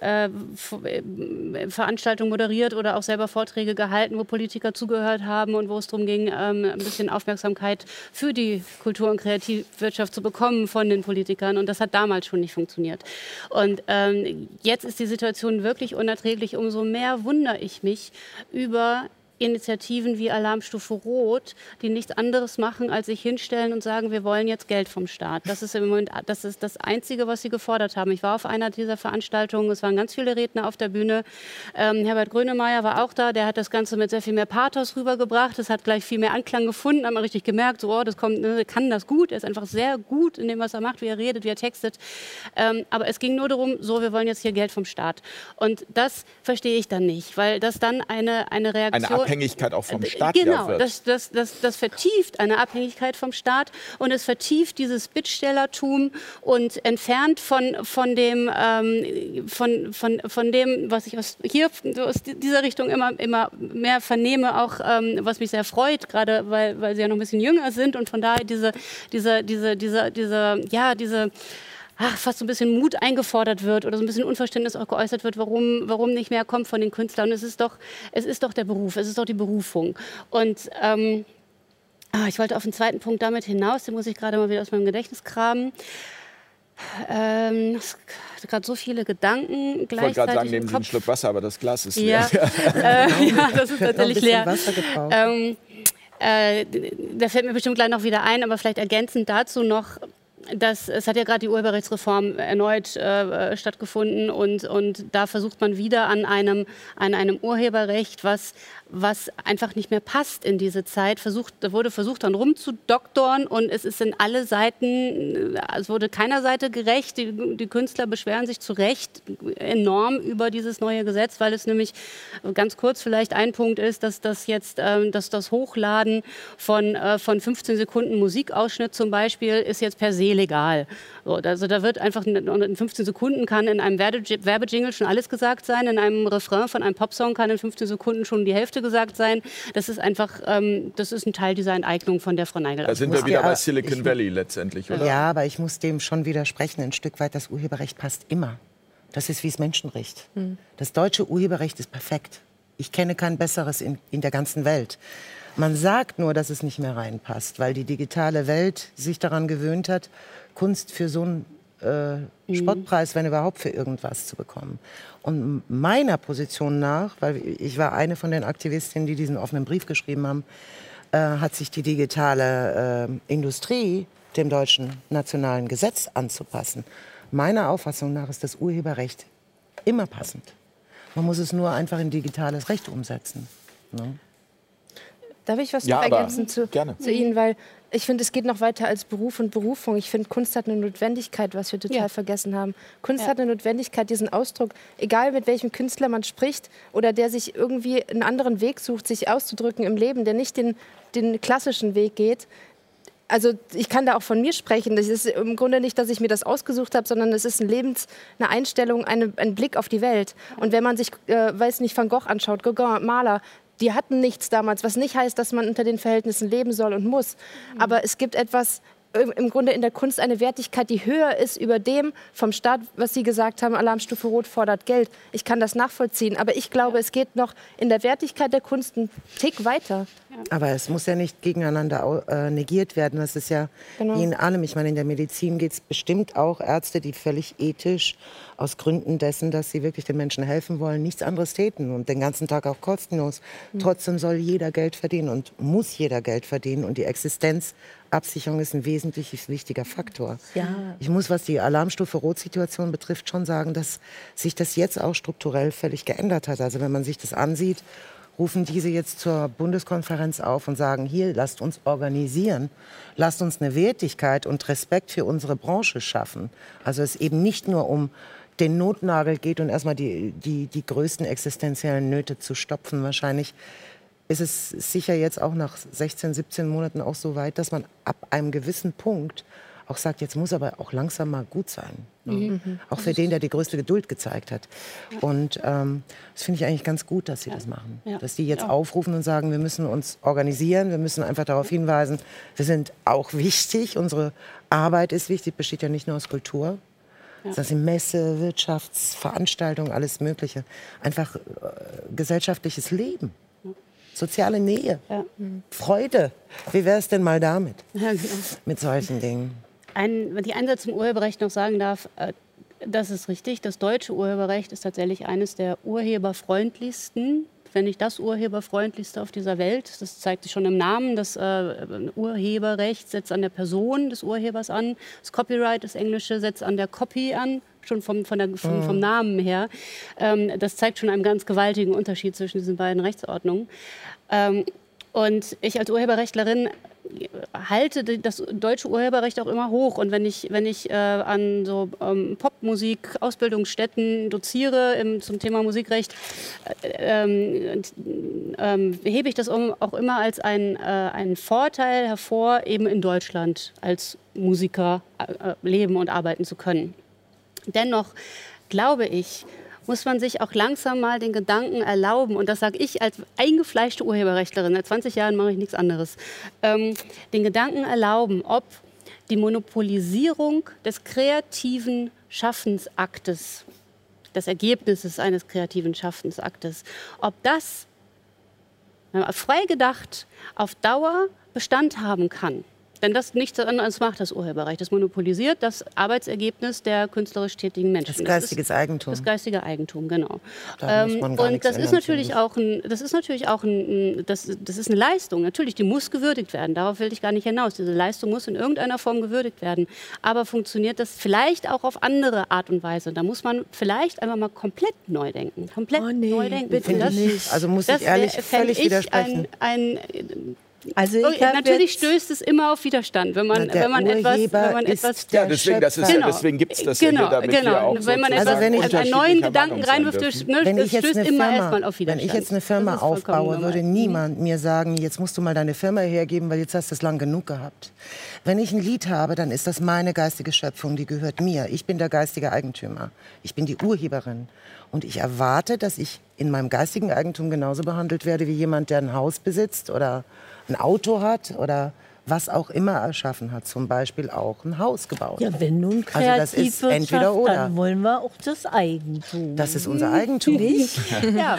äh, äh, Veranstaltungen moderiert oder auch selber Vorträge gehalten, wo Politiker zugehört haben und wo es darum ging, ähm, ein bisschen Aufmerksamkeit für die Kultur- und Kreativwirtschaft zu bekommen von den Politikern. Und das hat damals schon nicht funktioniert. Und ähm, jetzt ist die Situation wirklich unerträglich. Umso mehr wundere ich mich über Initiativen wie Alarmstufe Rot, die nichts anderes machen, als sich hinstellen und sagen, wir wollen jetzt Geld vom Staat. Das ist im Moment das, ist das Einzige, was sie gefordert haben. Ich war auf einer dieser Veranstaltungen, es waren ganz viele Redner auf der Bühne. Ähm, Herbert Grönemeyer war auch da, der hat das Ganze mit sehr viel mehr Pathos rübergebracht. Es hat gleich viel mehr Anklang gefunden, hat man richtig gemerkt, so, oh, das kommt, ne, kann das gut. Er ist einfach sehr gut in dem, was er macht, wie er redet, wie er textet. Ähm, aber es ging nur darum, so, wir wollen jetzt hier Geld vom Staat. Und das verstehe ich dann nicht, weil das dann eine, eine Reaktion... Eine Abhängigkeit auch vom Äh, Staat Genau, das, das, das, das vertieft eine Abhängigkeit vom Staat und es vertieft dieses Bittstellertum und entfernt von, von, dem, ähm, von, von, von dem, was ich aus, hier aus dieser Richtung immer, immer mehr vernehme, auch ähm, was mich sehr freut, gerade weil, weil sie ja noch ein bisschen jünger sind und von daher diese, diese, diese, diese, diese, ja, diese ach, fast so ein bisschen Mut eingefordert wird oder so ein bisschen Unverständnis auch geäußert wird, warum, warum nicht mehr kommt von den Künstlern. Und es ist doch, es ist doch der Beruf, es ist doch die Berufung. Und ähm, ah, ich wollte auf den zweiten Punkt damit hinaus, den muss ich gerade mal wieder aus meinem Gedächtnis kramen. Ähm, ich hatte gerade so viele Gedanken Ich wollte gleichzeitig gerade sagen, nehmen Sie einen. Schluck Wasser, aber das Glas ist leer. Ja, äh, ja das ist bisschen leer. Wasser gebraucht. Ähm, äh, da fällt mir bestimmt gleich noch wieder ein, aber vielleicht ergänzend dazu noch, dass es hat ja gerade die Urheberrechtsreform erneut äh, stattgefunden und, und da versucht man wieder an einem, an einem Urheberrecht, was, was einfach nicht mehr passt in diese Zeit. Versucht, wurde versucht dann rumzudoktorn und es ist in alle Seiten, äh, es wurde keiner Seite gerecht. Die, die Künstler beschweren sich zu Recht enorm über dieses neue Gesetz, weil es nämlich ganz kurz vielleicht ein Punkt ist, dass das jetzt, ähm, dass das Hochladen von, äh, von 15 Sekunden Musikausschnitt zum Beispiel ist jetzt per se legal. So, also da wird einfach in 15 Sekunden kann in einem Werbe- Werbejingle schon alles gesagt sein, in einem Refrain von einem Popsong kann in 15 Sekunden schon die Hälfte gesagt sein. Das ist einfach, ähm, das ist ein Teil dieser Enteignung, von der Frau Neigel Da sind muss wir wieder bei Silicon ich- Valley letztendlich, oder? Ja, aber ich muss dem schon widersprechen, ein Stück weit. Das Urheberrecht passt immer. Das ist wie das Menschenrecht. Das deutsche Urheberrecht ist perfekt. Ich kenne kein besseres in, in der ganzen Welt. Man sagt nur, dass es nicht mehr reinpasst, weil die digitale Welt sich daran gewöhnt hat, Kunst für so einen äh, Spottpreis, wenn überhaupt, für irgendwas zu bekommen. Und meiner Position nach, weil ich war eine von den Aktivistinnen, die diesen offenen Brief geschrieben haben, äh, hat sich die digitale äh, Industrie dem deutschen nationalen Gesetz anzupassen. Meiner Auffassung nach ist das Urheberrecht immer passend. Man muss es nur einfach in digitales Recht umsetzen. Ne? Darf ich was Ja, ergänzen zu, zu Ihnen? Weil ich finde, es geht noch weiter als Beruf und Berufung. Ich finde, Kunst hat eine Notwendigkeit, was wir total Ja. vergessen haben. Kunst Ja. hat eine Notwendigkeit, diesen Ausdruck, egal mit welchem Künstler man spricht oder der sich irgendwie einen anderen Weg sucht, sich auszudrücken im Leben, der nicht den, den klassischen Weg geht. Also ich kann da auch von mir sprechen. Das ist im Grunde nicht, dass ich mir das ausgesucht habe, sondern es ist ein Lebens, eine Einstellung, eine, ein Blick auf die Welt. Und wenn man sich, äh, weiß nicht, Van Gogh anschaut, Gauguin, Maler, die hatten nichts damals, was nicht heißt, dass man unter den Verhältnissen leben soll und muss. Aber es gibt etwas im Grunde in der Kunst eine Wertigkeit, die höher ist über dem vom Staat, was Sie gesagt haben, Alarmstufe Rot fordert Geld. Ich kann das nachvollziehen, aber ich glaube, es geht noch in der Wertigkeit der Kunst einen Tick weiter. Aber es muss ja nicht gegeneinander äh, negiert werden. Das ist ja Genau. wie in allem. Ich meine, in der Medizin geht es bestimmt auch Ärzte, die völlig ethisch aus Gründen dessen, dass sie wirklich den Menschen helfen wollen, nichts anderes täten und den ganzen Tag auch kostenlos. Trotzdem soll jeder Geld verdienen und muss jeder Geld verdienen. Und die Existenzabsicherung ist ein wesentlich wichtiger Faktor. Ich muss, was die Alarmstufe Rot-Situation betrifft, schon sagen, dass sich das jetzt auch strukturell völlig geändert hat. Also wenn man sich das ansieht, rufen diese jetzt zur Bundeskonferenz auf und sagen, hier, lasst uns organisieren, lasst uns eine Wertigkeit und Respekt für unsere Branche schaffen. Also es eben nicht nur um den Notnagel geht und erstmal die, die, die größten existenziellen Nöte zu stopfen. Wahrscheinlich ist es sicher jetzt auch nach 16, 17 Monaten auch so weit, dass man ab einem gewissen Punkt auch sagt, jetzt muss aber auch langsam mal gut sein. Ne? Auch für den, der die größte Geduld gezeigt hat. Und ähm, das finde ich eigentlich ganz gut, dass sie das machen. Ja. Dass die jetzt Ja. aufrufen und sagen, wir müssen uns organisieren, wir müssen einfach darauf hinweisen, wir sind auch wichtig, unsere Arbeit ist wichtig, besteht ja nicht nur aus Kultur. Das sind Messe, Wirtschaftsveranstaltungen, alles Mögliche. Einfach äh, gesellschaftliches Leben. Soziale Nähe, Ja. Freude. Wie wäre es denn mal damit? Ja, genau. Mit solchen Dingen. Ein, wenn ich einen Satz zum Urheberrecht noch sagen darf, äh, das ist richtig. Das deutsche Urheberrecht ist tatsächlich eines der urheberfreundlichsten wenn nicht das urheberfreundlichste auf dieser Welt. Das zeigt sich schon im Namen. Das äh, Urheberrecht setzt an der Person des Urhebers an. Das Copyright, das Englische, setzt an der Copy an schon vom, von der, vom, vom Namen her. Ähm, das zeigt schon einen ganz gewaltigen Unterschied zwischen diesen beiden Rechtsordnungen. Ähm, und ich als Urheberrechtlerin halte das deutsche Urheberrecht auch immer hoch. Und wenn ich, wenn ich äh, an so ähm, Popmusik, Ausbildungsstätten doziere im, zum Thema Musikrecht, äh, ähm, ähm, hebe ich das auch immer als ein, äh, einen Vorteil hervor, eben in Deutschland als Musiker äh, leben und arbeiten zu können. Dennoch glaube ich, muss man sich auch langsam mal den Gedanken erlauben, und das sage ich als eingefleischte Urheberrechtlerin, seit 20 Jahren mache ich nichts anderes, ähm, den Gedanken erlauben, ob die Monopolisierung des kreativen Schaffensaktes, des Ergebnisses eines kreativen Schaffensaktes, ob das frei gedacht auf Dauer Bestand haben kann. Denn das nichts anderes macht das Urheberrecht. Das monopolisiert das Arbeitsergebnis der künstlerisch tätigen Menschen. Das geistige Eigentum. Das geistige Eigentum, genau. Ähm, und das ist natürlich auch ein, das ist natürlich auch ein, das, das ist eine Leistung. Natürlich, die muss gewürdigt werden. Darauf will ich gar nicht hinaus. Diese Leistung muss in irgendeiner Form gewürdigt werden. Aber funktioniert das vielleicht auch auf andere Art und Weise? Da muss man vielleicht einfach mal komplett neu denken. Komplett oh nee, neu denken. Bitte das, nicht. Also muss ich ehrlich völlig widersprechen. Ein, ein also natürlich stößt es immer auf Widerstand, wenn man, wenn man etwas, wenn man etwas ja, deswegen, das ist, genau. deswegen gibt es das genau, ja hier, damit genau. wir auch wenn man etwas, also einen neuen Gedanken reinwirft, ne, wenn das stößt Firma, immer erstmal auf Widerstand. Wenn ich jetzt eine Firma aufbaue, würde niemand mir sagen, jetzt musst du mal deine Firma hergeben, weil jetzt hast du es lang genug gehabt. Wenn ich ein Lied habe, dann ist das meine geistige Schöpfung, die gehört mir. Ich bin der geistige Eigentümer. Ich bin die Urheberin. Und ich erwarte, dass ich in meinem geistigen Eigentum genauso behandelt werde wie jemand, der ein Haus besitzt oder ein Auto hat oder was auch immer erschaffen hat, zum Beispiel auch ein Haus gebaut. Ja, wenn nun kreativ also das ist entweder oder. Dann wollen wir auch das Eigentum. Das ist unser Eigentum. ja,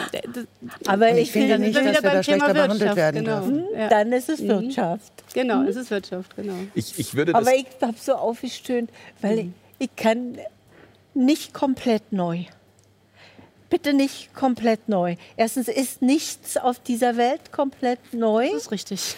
aber ich, ich finde nicht, dass wir da schlechter behandelt werden genau. dürfen. Ja. Dann ist es mhm. Wirtschaft. Genau, es ist Wirtschaft, genau. Ich, ich würde aber ich habe so aufgestöhnt, weil mhm. ich, ich kann nicht komplett neu bitte nicht komplett neu. Erstens ist nichts auf dieser Welt komplett neu. Das ist richtig.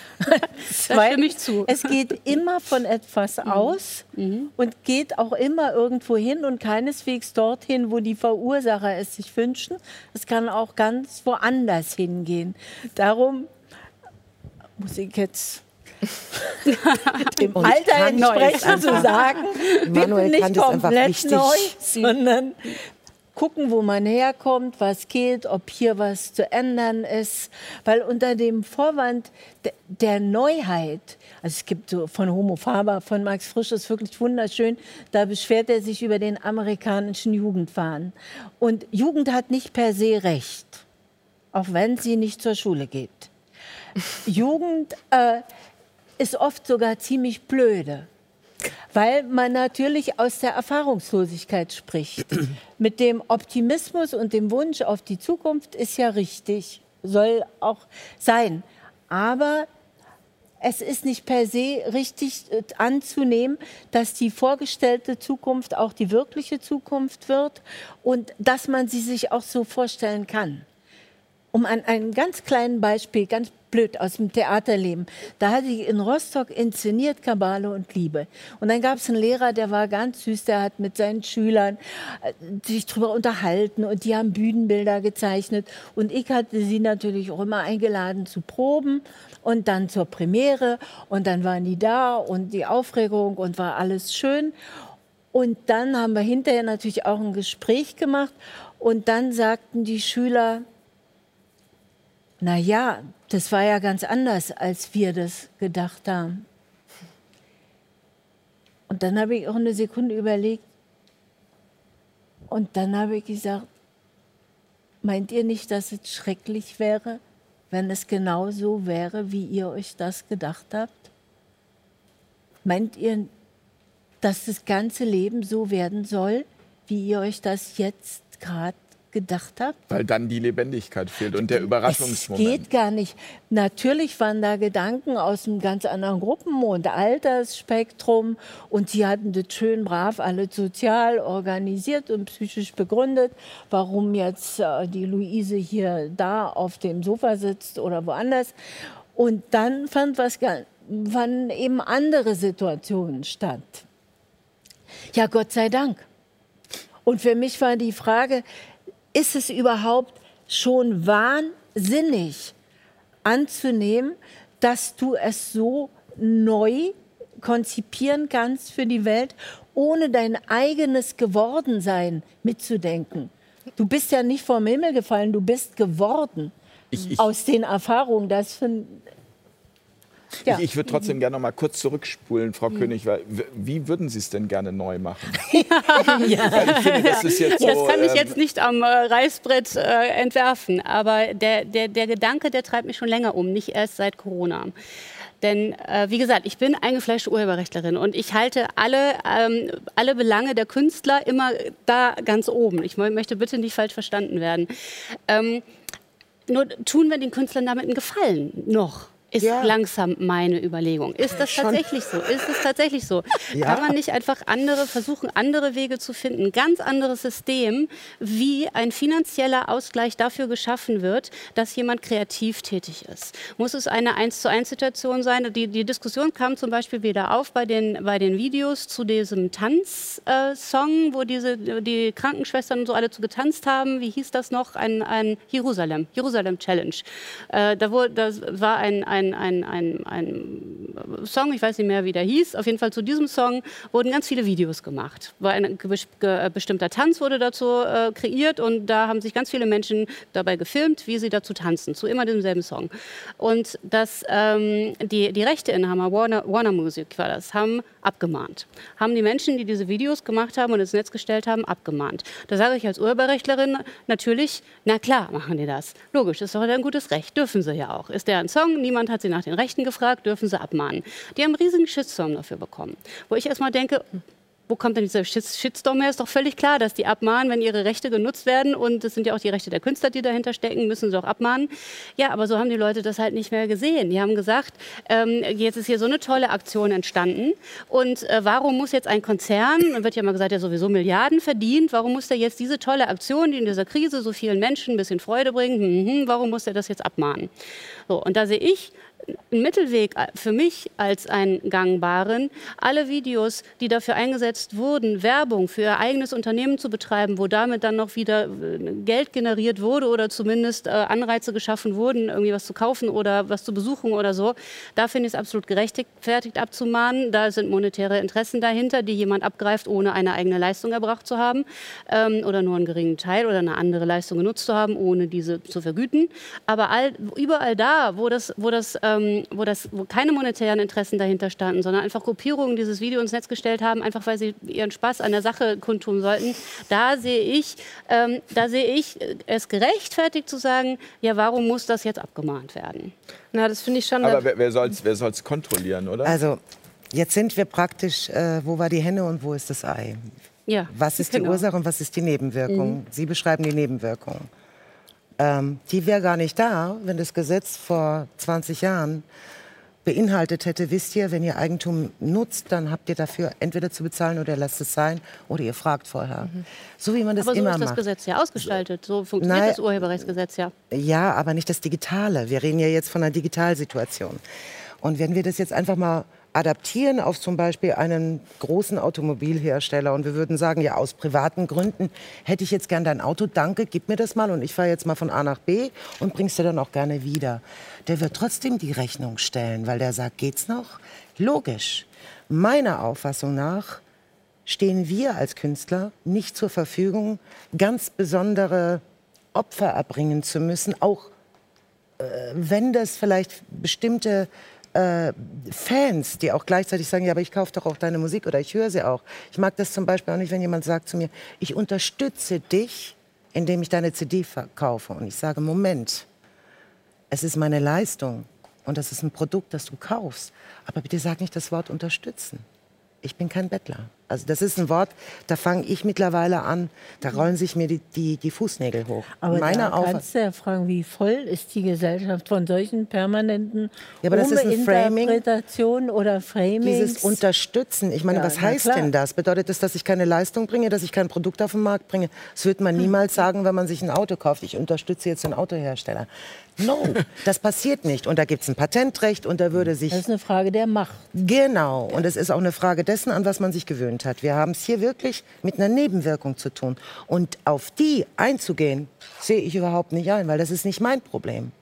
das stimme ich zu. Es geht immer von etwas mhm. aus mhm. und geht auch immer irgendwo hin und keineswegs dorthin, wo die Verursacher es sich wünschen. Es kann auch ganz woanders hingehen. Darum muss ich jetzt dem Alter entsprechend zu sagen, bitte nicht komplett neu, sondern gucken, wo man herkommt, was geht, ob hier was zu ändern ist. Weil unter dem Vorwand der Neuheit, also es gibt so von Homo Faber, von Max Frisch, ist wirklich wunderschön, da beschwert er sich über den amerikanischen Jugendwahn. Und Jugend hat nicht per se Recht, auch wenn sie nicht zur Schule geht. Jugend äh, ist oft sogar ziemlich blöde weil man natürlich aus der Erfahrungslosigkeit spricht. Mit dem Optimismus und dem Wunsch auf die Zukunft ist ja richtig, soll auch sein. Aber es ist nicht per se richtig äh, anzunehmen, dass die vorgestellte Zukunft auch die wirkliche Zukunft wird und dass man sie sich auch so vorstellen kann. Um an einem ganz kleinen Beispiel, ganz blöd aus dem Theaterleben. Da hatte ich in Rostock inszeniert Kabale und Liebe. Und dann gab es einen Lehrer, der war ganz süß, der hat mit seinen Schülern äh, sich darüber unterhalten und die haben Bühnenbilder gezeichnet. Und ich hatte sie natürlich auch immer eingeladen zu Proben und dann zur Premiere. Und dann waren die da und die Aufregung und war alles schön. Und dann haben wir hinterher natürlich auch ein Gespräch gemacht. Und dann sagten die Schüler, na ja, das war ja ganz anders, als wir das gedacht haben. Und dann habe ich auch eine Sekunde überlegt. Und dann habe ich gesagt, meint ihr nicht, dass es schrecklich wäre, wenn es genau so wäre, wie ihr euch das gedacht habt? Meint ihr, dass das ganze Leben so werden soll, wie ihr euch das jetzt gerade gedacht habe? Weil dann die Lebendigkeit fehlt und der Überraschungsmoment. Es geht gar nicht. Natürlich waren da Gedanken aus einem ganz anderen Gruppen- und Altersspektrum. Und sie hatten das schön brav alle sozial organisiert und psychisch begründet, warum jetzt äh, die Luise hier da auf dem Sofa sitzt oder woanders. Und dann fand was, fanden eben andere Situationen statt. Ja, Gott sei Dank. Und für mich war die Frage, ist es überhaupt schon wahnsinnig anzunehmen, dass du es so neu konzipieren kannst für die Welt, ohne dein eigenes Gewordensein mitzudenken. Du bist ja nicht vom Himmel gefallen, du bist geworden Ich- ich- aus den Erfahrungen. Das find, ja. Ich, ich würde trotzdem gerne noch mal kurz zurückspulen, Frau König. Weil, wie würden Sie es denn gerne neu machen? Weil ich finde, das ist jetzt so. Das kann ich ähm, jetzt nicht am äh, Reißbrett äh, entwerfen, aber der, der, der Gedanke, der treibt mich schon länger um, nicht erst seit Corona. Denn, äh, wie gesagt, ich bin eingefleischte Urheberrechtlerin und ich halte alle, ähm, alle Belange der Künstler immer da ganz oben. Ich mö- möchte bitte nicht falsch verstanden werden. Ähm, nur tun wir den Künstlern damit einen Gefallen noch? Ist Ja. langsam meine Überlegung. Ist das tatsächlich so? Ist es tatsächlich so? Ja. Kann man nicht einfach andere versuchen, andere Wege zu finden, ein ganz anderes System, wie ein finanzieller Ausgleich dafür geschaffen wird, dass jemand kreativ tätig ist? Muss es eine 1 zu 1 Situation sein? Die, die Diskussion kam zum Beispiel wieder auf bei den, bei den Videos zu diesem Tanzsong, äh, wo diese, die Krankenschwestern und so alle zu getanzt haben. Wie hieß das noch? Ein, ein Jerusalem, Jerusalem Challenge. Äh, da wurde, das war ein, ein, ein, ein, ein Song, ich weiß nicht mehr, wie der hieß. Auf jeden Fall zu diesem Song wurden ganz viele Videos gemacht. Ein ge- bestimmter Tanz wurde dazu äh, kreiert und da haben sich ganz viele Menschen dabei gefilmt, wie sie dazu tanzen, zu immer demselben Song. Und das, ähm, die, die Rechteinhaber, Warner, Warner Music war das, haben abgemahnt. Haben die Menschen, die diese Videos gemacht haben und ins Netz gestellt haben, abgemahnt. Da sage ich als Urheberrechtlerin natürlich, na klar machen die das. Logisch, ist doch ein gutes Recht, dürfen sie ja auch. Ist der ein Song, niemand hat sie nach den Rechten gefragt, dürfen sie abmahnen. Die haben einen riesigen Shitstorm dafür bekommen. Wo ich erstmal denke, wo kommt denn dieser Shit- Shitstorm her? Ist doch völlig klar, dass die abmahnen, wenn ihre Rechte genutzt werden. Und es sind ja auch die Rechte der Künstler, die dahinter stecken, müssen sie auch abmahnen. Ja, aber so haben die Leute das halt nicht mehr gesehen. Die haben gesagt, ähm, jetzt ist hier so eine tolle Aktion entstanden. Und äh, warum muss jetzt ein Konzern, wird ja mal gesagt, der sowieso Milliarden verdient, warum muss der jetzt diese tolle Aktion, die in dieser Krise so vielen Menschen ein bisschen Freude bringt, hm, hm, warum muss der das jetzt abmahnen? So, und da sehe ich Mittelweg für mich als einen gangbaren, alle Videos, die dafür eingesetzt wurden, Werbung für ihr eigenes Unternehmen zu betreiben, wo damit dann noch wieder äh, Geld generiert wurde oder zumindest äh, Anreize geschaffen wurden, irgendwie was zu kaufen oder was zu besuchen oder so, da finde ich es absolut gerechtfertigt abzumahnen. Da sind monetäre Interessen dahinter, die jemand abgreift, ohne eine eigene Leistung erbracht zu haben ähm, oder nur einen geringen Teil oder eine andere Leistung genutzt zu haben, ohne diese zu vergüten. Aber all, überall da, wo das, wo das, ähm, wo das, wo keine monetären Interessen dahinter standen, sondern einfach Gruppierungen dieses Video ins Netz gestellt haben, einfach weil sie ihren Spaß an der Sache kundtun sollten, da sehe ich, ähm, da sehe ich äh, es gerechtfertigt zu sagen, ja, warum muss das jetzt abgemahnt werden? Na, das finde ich schon. Aber wer, wer soll es wer soll's kontrollieren, oder? Also, jetzt sind wir praktisch, äh, wo war die Henne und wo ist das Ei? Ja, Was ist die genau. Ursache und was ist die Nebenwirkung? Sie beschreiben die Nebenwirkung. Ähm, die wäre gar nicht da, wenn das Gesetz vor 20 Jahren beinhaltet hätte, wisst ihr, wenn ihr Eigentum nutzt, dann habt ihr dafür entweder zu bezahlen oder lasst es sein oder ihr fragt vorher. So wie man das Aber so immer ist das macht. Gesetz ja ausgestaltet. So funktioniert Nein. das Urheberrechtsgesetz ja. Ja, aber nicht das Digitale. Wir reden ja jetzt von einer Digitalsituation. Und wenn wir das jetzt einfach mal adaptieren auf zum Beispiel einen großen Automobilhersteller und wir würden sagen, ja, aus privaten Gründen hätte ich jetzt gern dein Auto, danke, gib mir das mal und ich fahre jetzt mal von A nach B und bringst dir dann auch gerne wieder. Der wird trotzdem die Rechnung stellen, weil der sagt, geht's noch? Logisch. Meiner Auffassung nach stehen wir als Künstler nicht zur Verfügung, ganz besondere Opfer erbringen zu müssen, auch äh, wenn das vielleicht bestimmte äh, Fans, die auch gleichzeitig sagen, ja, aber ich kaufe doch auch deine Musik oder ich höre sie auch. Ich mag das zum Beispiel auch nicht, wenn jemand sagt zu mir, ich unterstütze dich, indem ich deine CD verkaufe. Und ich sage, Moment, es ist meine Leistung und das ist ein Produkt, das du kaufst. Aber bitte sag nicht das Wort unterstützen. Ich bin kein Bettler. Also das ist ein Wort, da fange ich mittlerweile an, da rollen sich mir die, die, die Fußnägel hoch. Aber Meine da kannst du ja fragen, wie voll ist die Gesellschaft von solchen permanenten Ja, aber das ist ein Framing. Oder Framings? Dieses Unterstützen, ich meine, Ja, was heißt denn das? Bedeutet das, dass ich keine Leistung bringe, dass ich kein Produkt auf den Markt bringe? Das wird Hm. man niemals sagen, wenn man sich ein Auto kauft. Ich unterstütze jetzt den Autohersteller. No, das passiert nicht. Und da gibt es ein Patentrecht und da würde sich das ist eine Frage der Macht. Genau. Und es ist auch eine Frage dessen, an was man sich gewöhnt hat. Wir haben es hier wirklich mit einer Nebenwirkung zu tun. Und auf die einzugehen, sehe ich überhaupt nicht ein, weil das ist nicht mein Problem.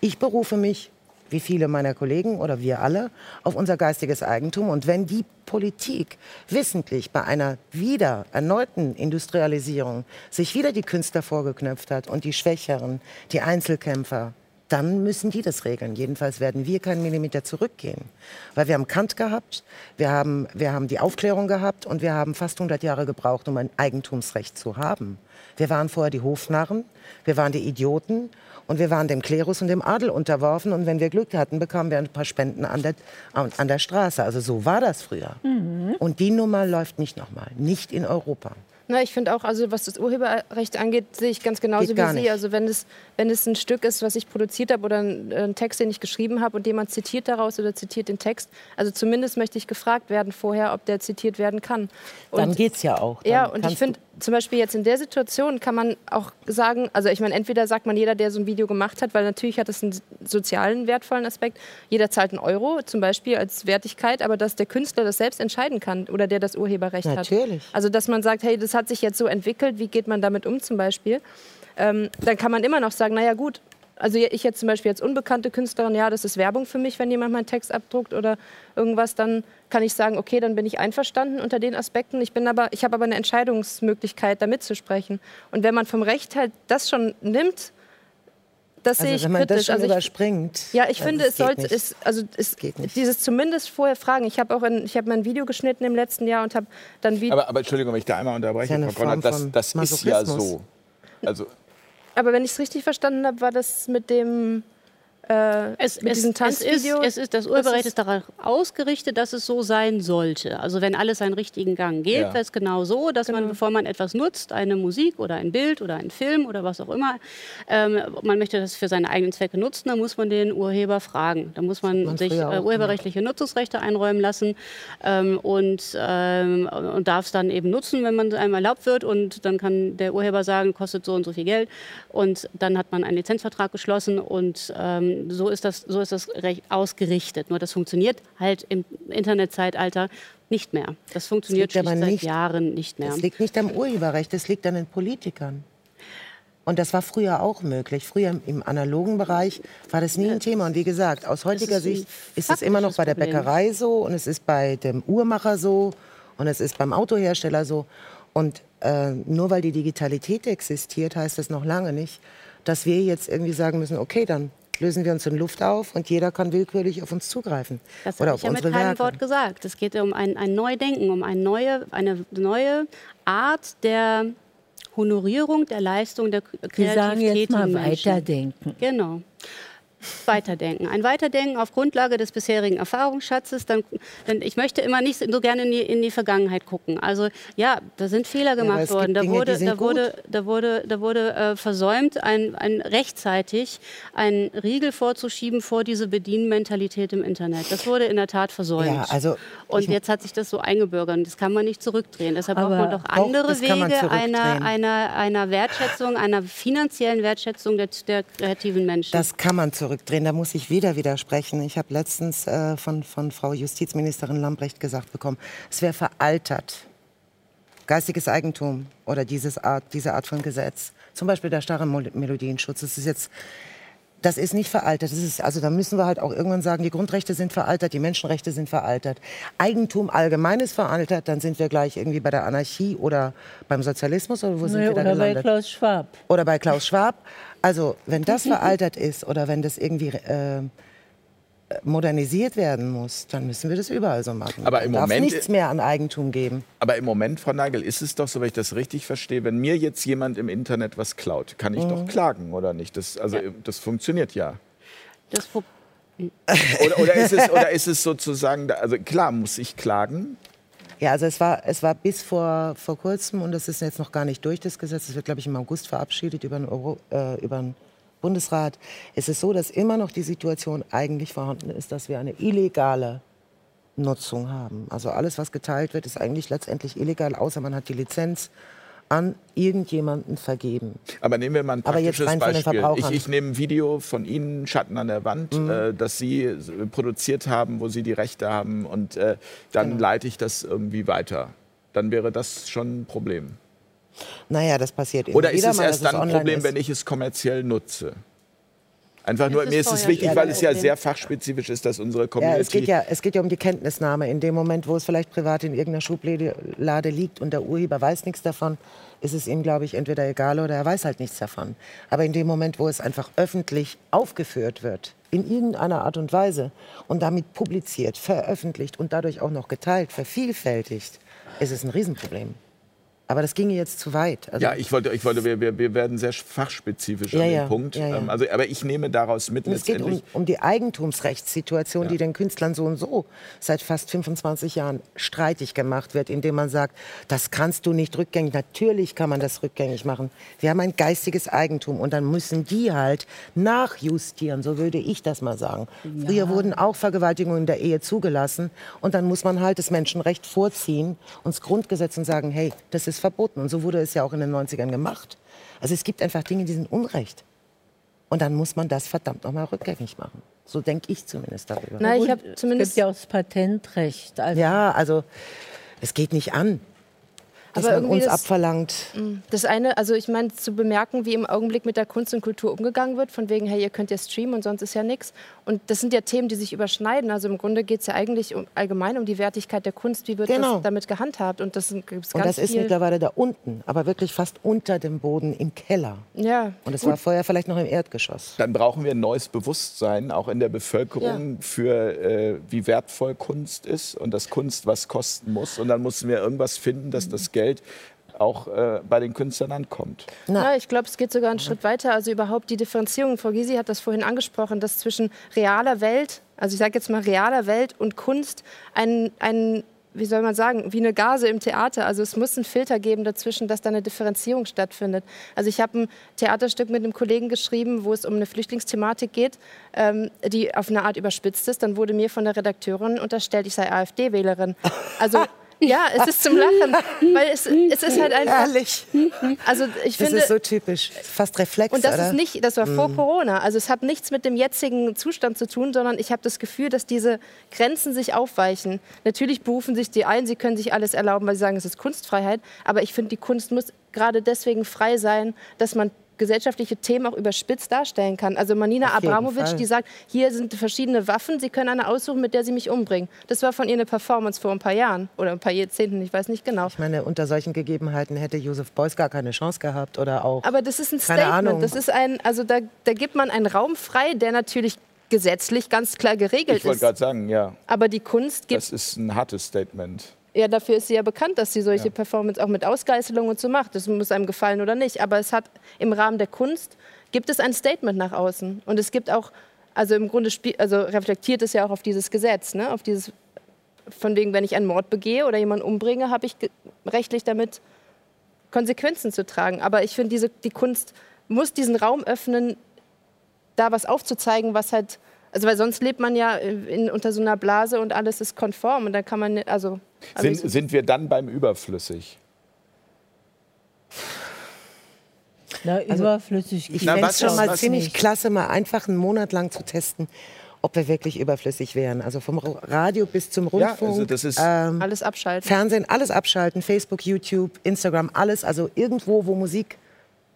Ich berufe mich, wie viele meiner Kollegen oder wir alle, auf unser geistiges Eigentum. Und wenn die Politik wissentlich bei einer wieder erneuten Industrialisierung sich wieder die Künstler vorgeknöpft hat und die Schwächeren, die Einzelkämpfer, dann müssen die das regeln. Jedenfalls werden wir keinen Millimeter zurückgehen. Weil wir haben Kant gehabt, wir haben, wir haben die Aufklärung gehabt und wir haben fast 100 Jahre gebraucht, um ein Eigentumsrecht zu haben. Wir waren vorher die Hofnarren, wir waren die Idioten und wir waren dem Klerus und dem Adel unterworfen. Und wenn wir Glück hatten, bekamen wir ein paar Spenden an der, an an der Straße. Also so war das früher. Und die Nummer läuft nicht nochmal, nicht in Europa. Na, ich finde auch, also was das Urheberrecht angeht, sehe ich ganz genauso wie Sie. nicht. Also wenn es, wenn es ein Stück ist, was ich produziert habe oder ein, ein Text, den ich geschrieben habe und jemand zitiert daraus oder zitiert den Text, also zumindest möchte ich gefragt werden vorher, ob der zitiert werden kann. Dann Und- geht's ja auch. Dann Ja, und ich finde, zum Beispiel jetzt in der Situation kann man auch sagen, also ich meine, entweder sagt man jeder, der so ein Video gemacht hat, weil natürlich hat es einen sozialen, wertvollen Aspekt. Jeder zahlt einen Euro zum Beispiel als Wertigkeit, aber dass der Künstler das selbst entscheiden kann oder der das Urheberrecht Natürlich. hat. Also dass man sagt, hey, das hat sich jetzt so entwickelt, wie geht man damit um zum Beispiel? Ähm, dann kann man immer noch sagen, naja gut, also ich jetzt zum Beispiel als unbekannte Künstlerin, ja, das ist Werbung für mich, wenn jemand meinen Text abdruckt oder irgendwas, dann kann ich sagen, okay, dann bin ich einverstanden unter den Aspekten. Ich bin aber, ich habe aber eine Entscheidungsmöglichkeit, da mitzusprechen. Und wenn man vom Recht halt das schon nimmt, das sehe Also ich wenn man das kritisch. schon Also ich, überspringt. ja, ich also finde, es sollte, es, also es, geht nicht. dieses zumindest vorher fragen. Ich habe auch, ein, ich habe mein Video geschnitten im letzten Jahr und habe dann Video. Aber, aber Entschuldigung, wenn ich da einmal unterbreche, Ist ja Konrad, Form das, von das ist ja so. Also, Aber wenn ich es richtig verstanden habe, war das mit dem äh, Es, mit es, diesem es, ist, es ist, das Urheberrecht ist- ist darauf ausgerichtet, dass es so sein sollte. Also wenn alles seinen richtigen Gang geht, Ja. wäre es genau so, dass man, Genau. bevor man etwas nutzt, eine Musik oder ein Bild oder einen Film oder was auch immer, ähm, man möchte das für seine eigenen Zwecke nutzen, dann muss man den Urheber fragen. Da muss man, man sich äh, urheberrechtliche Nutzungsrechte einräumen lassen ähm, und, ähm, und darf es dann eben nutzen, wenn man einem erlaubt wird. Und dann kann der Urheber sagen, kostet so und so viel Geld. Und dann hat man einen Lizenzvertrag geschlossen und ähm, so ist das, so ist das Recht ausgerichtet. Nur das funktioniert halt im Internetzeitalter nicht mehr. Das funktioniert aber schlicht seit nicht- Jahren nicht mehr. Das liegt nicht am Urheberrecht, das liegt an den Politikern. Und das war früher auch möglich. Früher im- analogen Bereich war das nie ein Thema. Und wie gesagt, aus heutiger ist Sicht ist es immer noch bei der. Bäckerei so und es ist bei dem Uhrmacher so und es ist beim Autohersteller so. Und äh, nur weil die Digitalität existiert, heißt das noch lange nicht, dass wir jetzt irgendwie sagen müssen, okay, dann lösen wir uns in Luft auf und jeder kann willkürlich auf uns zugreifen. Das oder habe auf ich ja mit unsere keinem Werke. Wort gesagt. Es geht um ein, ein Neudenken, um eine neue, eine neue Art der Honorierung der Leistung der Sie kreativ sagen jetzt mal Menschen. weiterdenken. Genau. Weiterdenken. Ein Weiterdenken auf Grundlage des bisherigen Erfahrungsschatzes. Dann, denn ich möchte immer nicht so gerne in die, in die Vergangenheit gucken. Also ja, da sind Fehler gemacht gibt worden. Da Dinge, wurde, da wurde, da wurde, da wurde äh, versäumt, ein, ein rechtzeitig einen Riegel vorzuschieben vor diese Bedienmentalität im Internet. Das wurde in der Tat versäumt. Ja, also und jetzt hat sich das so eingebürgert. Und das kann man nicht zurückdrehen. Deshalb braucht man doch doch, andere man Wege einer, einer, einer Wertschätzung, einer finanziellen Wertschätzung der, der kreativen Menschen. Das kann man zurückdrehen. Da muss ich wieder widersprechen. Ich habe letztens äh, von, von Frau Justizministerin Lambrecht gesagt bekommen, es wäre veraltert. Geistiges Eigentum oder dieses Art, diese Art von Gesetz. Zum Beispiel der starre Melodienschutz. Das ist jetzt, das ist nicht veraltet. Das ist, also da müssen wir halt auch irgendwann sagen, die Grundrechte sind veraltet, die Menschenrechte sind veraltet. Eigentum allgemein ist veraltet, dann sind wir gleich irgendwie bei der Anarchie oder beim Sozialismus oder wo sind Nee, wir da oder bei gelandet? Klaus Schwab. oder bei Klaus Schwab. Also wenn das veraltet ist oder wenn das irgendwie äh, modernisiert werden muss, dann müssen wir das überall so machen. Aber im Darf Moment- nichts mehr an Eigentum geben. aber im Moment, Frau Nagel, ist es doch so, wenn ich das richtig verstehe, wenn mir jetzt jemand im Internet was klaut, kann ich Mhm. doch klagen, oder nicht? Das, also, das funktioniert ja. das Oder, oder, ist es, oder ist es sozusagen, also klar muss ich klagen, Ja, also es war, es war bis vor, vor kurzem, und das ist jetzt noch gar nicht durch, das Gesetz, es wird, glaube ich, im August verabschiedet über den, Euro, äh, über den Bundesrat. Es ist so, dass immer noch die Situation eigentlich vorhanden ist, dass wir eine illegale Nutzung haben. Also alles, was geteilt wird, ist eigentlich letztendlich illegal, außer man hat die Lizenz an irgendjemanden vergeben. Aber nehmen wir mal ein praktisches rein von den Beispiel. Ich, ich nehme ein Video von Ihnen, Schatten an der Wand, Mhm. äh, das Sie produziert haben, wo Sie die Rechte haben und äh, dann Genau. leite ich das irgendwie weiter. Dann wäre das schon ein Problem. Naja, das passiert immer Oder ist es erst dann ein Problem, ist. wenn ich es kommerziell nutze? Einfach nur, mir ist es wichtig, weil es ja sehr fachspezifisch ist, dass unsere Ja, Community... es geht ja, es geht ja um die Kenntnisnahme. In dem Moment, wo es vielleicht privat in irgendeiner Schublade liegt und der Urheber weiß nichts davon, ist es ihm, glaube ich, entweder egal oder er weiß halt nichts davon. Aber in dem Moment, wo es einfach öffentlich aufgeführt wird, in irgendeiner Art und Weise und damit publiziert, veröffentlicht und dadurch auch noch geteilt, vervielfältigt, ist es ein Riesenproblem. Aber das ginge jetzt zu weit. Also Ja, ich wollte, ich wollte wir, wir, wir werden sehr fachspezifisch Ja, an ja, dem Punkt. ja, ja. Ähm, Also, aber ich nehme daraus mit es geht um, um die Eigentumsrechtssituation, Ja. die den Künstlern so und so seit fast 25 Jahren streitig gemacht wird, indem man sagt, das kannst du nicht rückgängig. Natürlich kann man das rückgängig machen. Wir haben ein geistiges Eigentum und dann müssen die halt nachjustieren, so würde ich das mal sagen. Früher wurden auch Vergewaltigungen in der Ehe zugelassen und dann muss man halt das Menschenrecht vorziehen und das Grundgesetz und sagen, hey, das ist verboten. Und so wurde es ja auch in den 90ern gemacht. Also es gibt einfach Dinge, die sind Unrecht. Und dann muss man das verdammt nochmal rückgängig machen. So denke ich zumindest darüber. Na, ich habe Es zumindest ja auch das Patentrecht. Also Ja, also es geht nicht an, dass Aber man irgendwie uns das- abverlangt. Das eine, also ich meine, zu bemerken, wie im Augenblick mit der Kunst und Kultur umgegangen wird, von wegen, hey, ihr könnt ja streamen und sonst ist ja nichts. Und das sind ja Themen, die sich überschneiden. Also im Grunde geht es ja eigentlich um, allgemein um die Wertigkeit der Kunst, wie wird Genau. das damit gehandhabt. Und das gibt es Und das ist mittlerweile da unten, aber wirklich fast unter dem Boden im Keller. Ja, Und es war vorher vielleicht noch im Erdgeschoss. Dann brauchen wir ein neues Bewusstsein, auch in der Bevölkerung, für äh, wie wertvoll Kunst ist und dass Kunst was kosten muss. Und dann müssen wir irgendwas finden, dass das Geld auch äh, bei den Künstlern ankommt. Ja, ich glaube, es geht sogar einen Schritt weiter. Also überhaupt die Differenzierung. Frau Gysi hat das vorhin angesprochen, dass zwischen realer Welt, also ich sage jetzt mal realer Welt und Kunst ein, ein wie soll man sagen, wie eine Gase im Theater. Also es muss einen Filter geben dazwischen, dass da eine Differenzierung stattfindet. Also ich habe ein Theaterstück mit einem Kollegen geschrieben, wo es um eine Flüchtlingsthematik geht, ähm, die auf eine Art überspitzt ist. Dann wurde mir von der Redakteurin unterstellt, ich sei AfD-Wählerin. Also ja, es ist zum Lachen, weil es, es ist halt einfach, Ehrlich, also ich das finde, ist so typisch. Fast Reflex, und das oder? ist nicht, das war vor Corona. Also es hat nichts mit dem jetzigen Zustand zu tun, sondern ich habe das Gefühl, dass diese Grenzen sich aufweichen. Natürlich berufen sich die ein, sie können sich alles erlauben, weil sie sagen, es ist Kunstfreiheit. Aber ich finde, die Kunst muss gerade deswegen frei sein, dass man gesellschaftliche Themen auch überspitzt darstellen kann. Also Manina Fall. die sagt, hier sind verschiedene Waffen, Sie können eine aussuchen, mit der Sie mich umbringen. Das war von ihr eine Performance vor ein paar Jahren oder ein paar Jahrzehnten, ich weiß nicht genau. Ich meine, unter solchen Gegebenheiten hätte Josef Beuys gar keine Chance gehabt oder auch. Aber das ist ein Statement. Das ist ein, also da, da gibt man einen Raum frei, der natürlich gesetzlich ganz klar geregelt Ich wollte ist. gerade sagen, ja, Aber die Kunst gibt, das ist ein hartes Statement. Ja, dafür ist sie ja bekannt, dass sie solche Performance auch mit Ausgeißelung und so macht. Das muss einem gefallen oder nicht. Aber es hat im Rahmen der Kunst gibt es ein Statement nach außen. Und es gibt auch, also im Grunde also reflektiert es ja auch auf dieses Gesetz, ne? auf dieses, von wegen, wenn ich einen Mord begehe oder jemanden umbringe, habe ich rechtlich damit Konsequenzen zu tragen. Aber ich finde, diese, die Kunst muss diesen Raum öffnen, da was aufzuzeigen, was halt, also weil sonst lebt man ja in, unter so einer Blase und alles ist konform und dann kann man, nicht- also. also Sind, sind wir dann beim Überflüssig? na, überflüssig. Ich fände es schon mal ziemlich nicht. klasse, mal einfach einen Monat lang zu testen, ob wir wirklich überflüssig wären. Also vom Radio bis zum Ja, Rundfunk. also das ist- ähm, alles abschalten. Fernsehen, alles abschalten, Facebook, YouTube, Instagram, alles, also irgendwo, wo Musik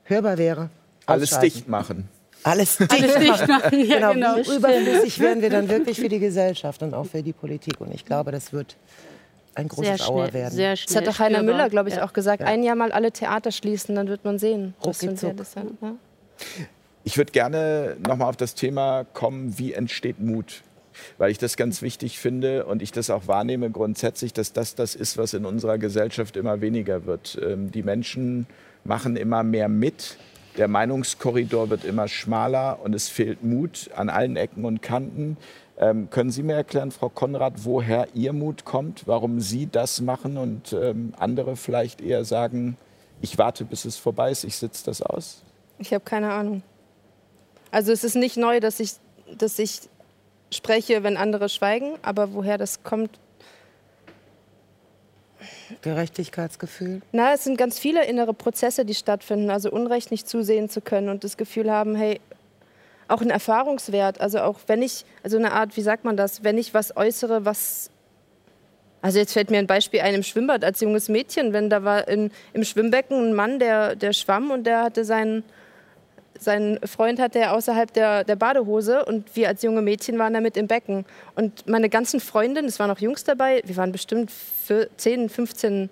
hörbar wäre. Alles dicht machen. Alles dicht. Alles dicht machen, ja, Genau, genau. wie überflüssig wären wir dann wirklich für die Gesellschaft und auch für die Politik. Und ich glaube, das wird ein großes Sehr Auer werden. sehr Das hat doch Heiner spürbar. Müller, glaube ich, Ja. auch gesagt. Ein Jahr mal alle Theater schließen, dann wird man sehen. was das hat, ne? Ich würde gerne nochmal auf das Thema kommen, wie entsteht Mut? Weil ich das ganz wichtig finde und ich das auch wahrnehme grundsätzlich, dass das das ist, was in unserer Gesellschaft immer weniger wird. Ähm, Die Menschen machen immer mehr mit, Der Meinungskorridor wird immer schmaler und es fehlt Mut an allen Ecken und Kanten. Ähm, können Sie mir erklären, Frau Konrad, woher Ihr Mut kommt, warum Sie das machen und ähm, andere vielleicht eher sagen, ich warte, bis es vorbei ist, ich sitze das aus? Ich habe keine Ahnung. Also es ist nicht neu, dass ich, dass ich spreche, wenn andere schweigen, aber woher das kommt, Gerechtigkeitsgefühl? Na, es sind ganz viele innere Prozesse, die stattfinden. Also Unrecht nicht zusehen zu können und das Gefühl haben, hey, auch ein Erfahrungswert. Also auch wenn ich, also eine Art, wie sagt man das, wenn ich was äußere, was. Also jetzt fällt mir ein Beispiel ein im Schwimmbad als junges Mädchen, wenn da war in, im Schwimmbecken ein Mann, der, der schwamm und der hatte seinen, seinen Freund hatte er außerhalb der, der Badehose und wir als junge Mädchen waren damit im Becken. Und meine ganzen Freundinnen, es waren auch Jungs dabei, wir waren bestimmt für 10, 15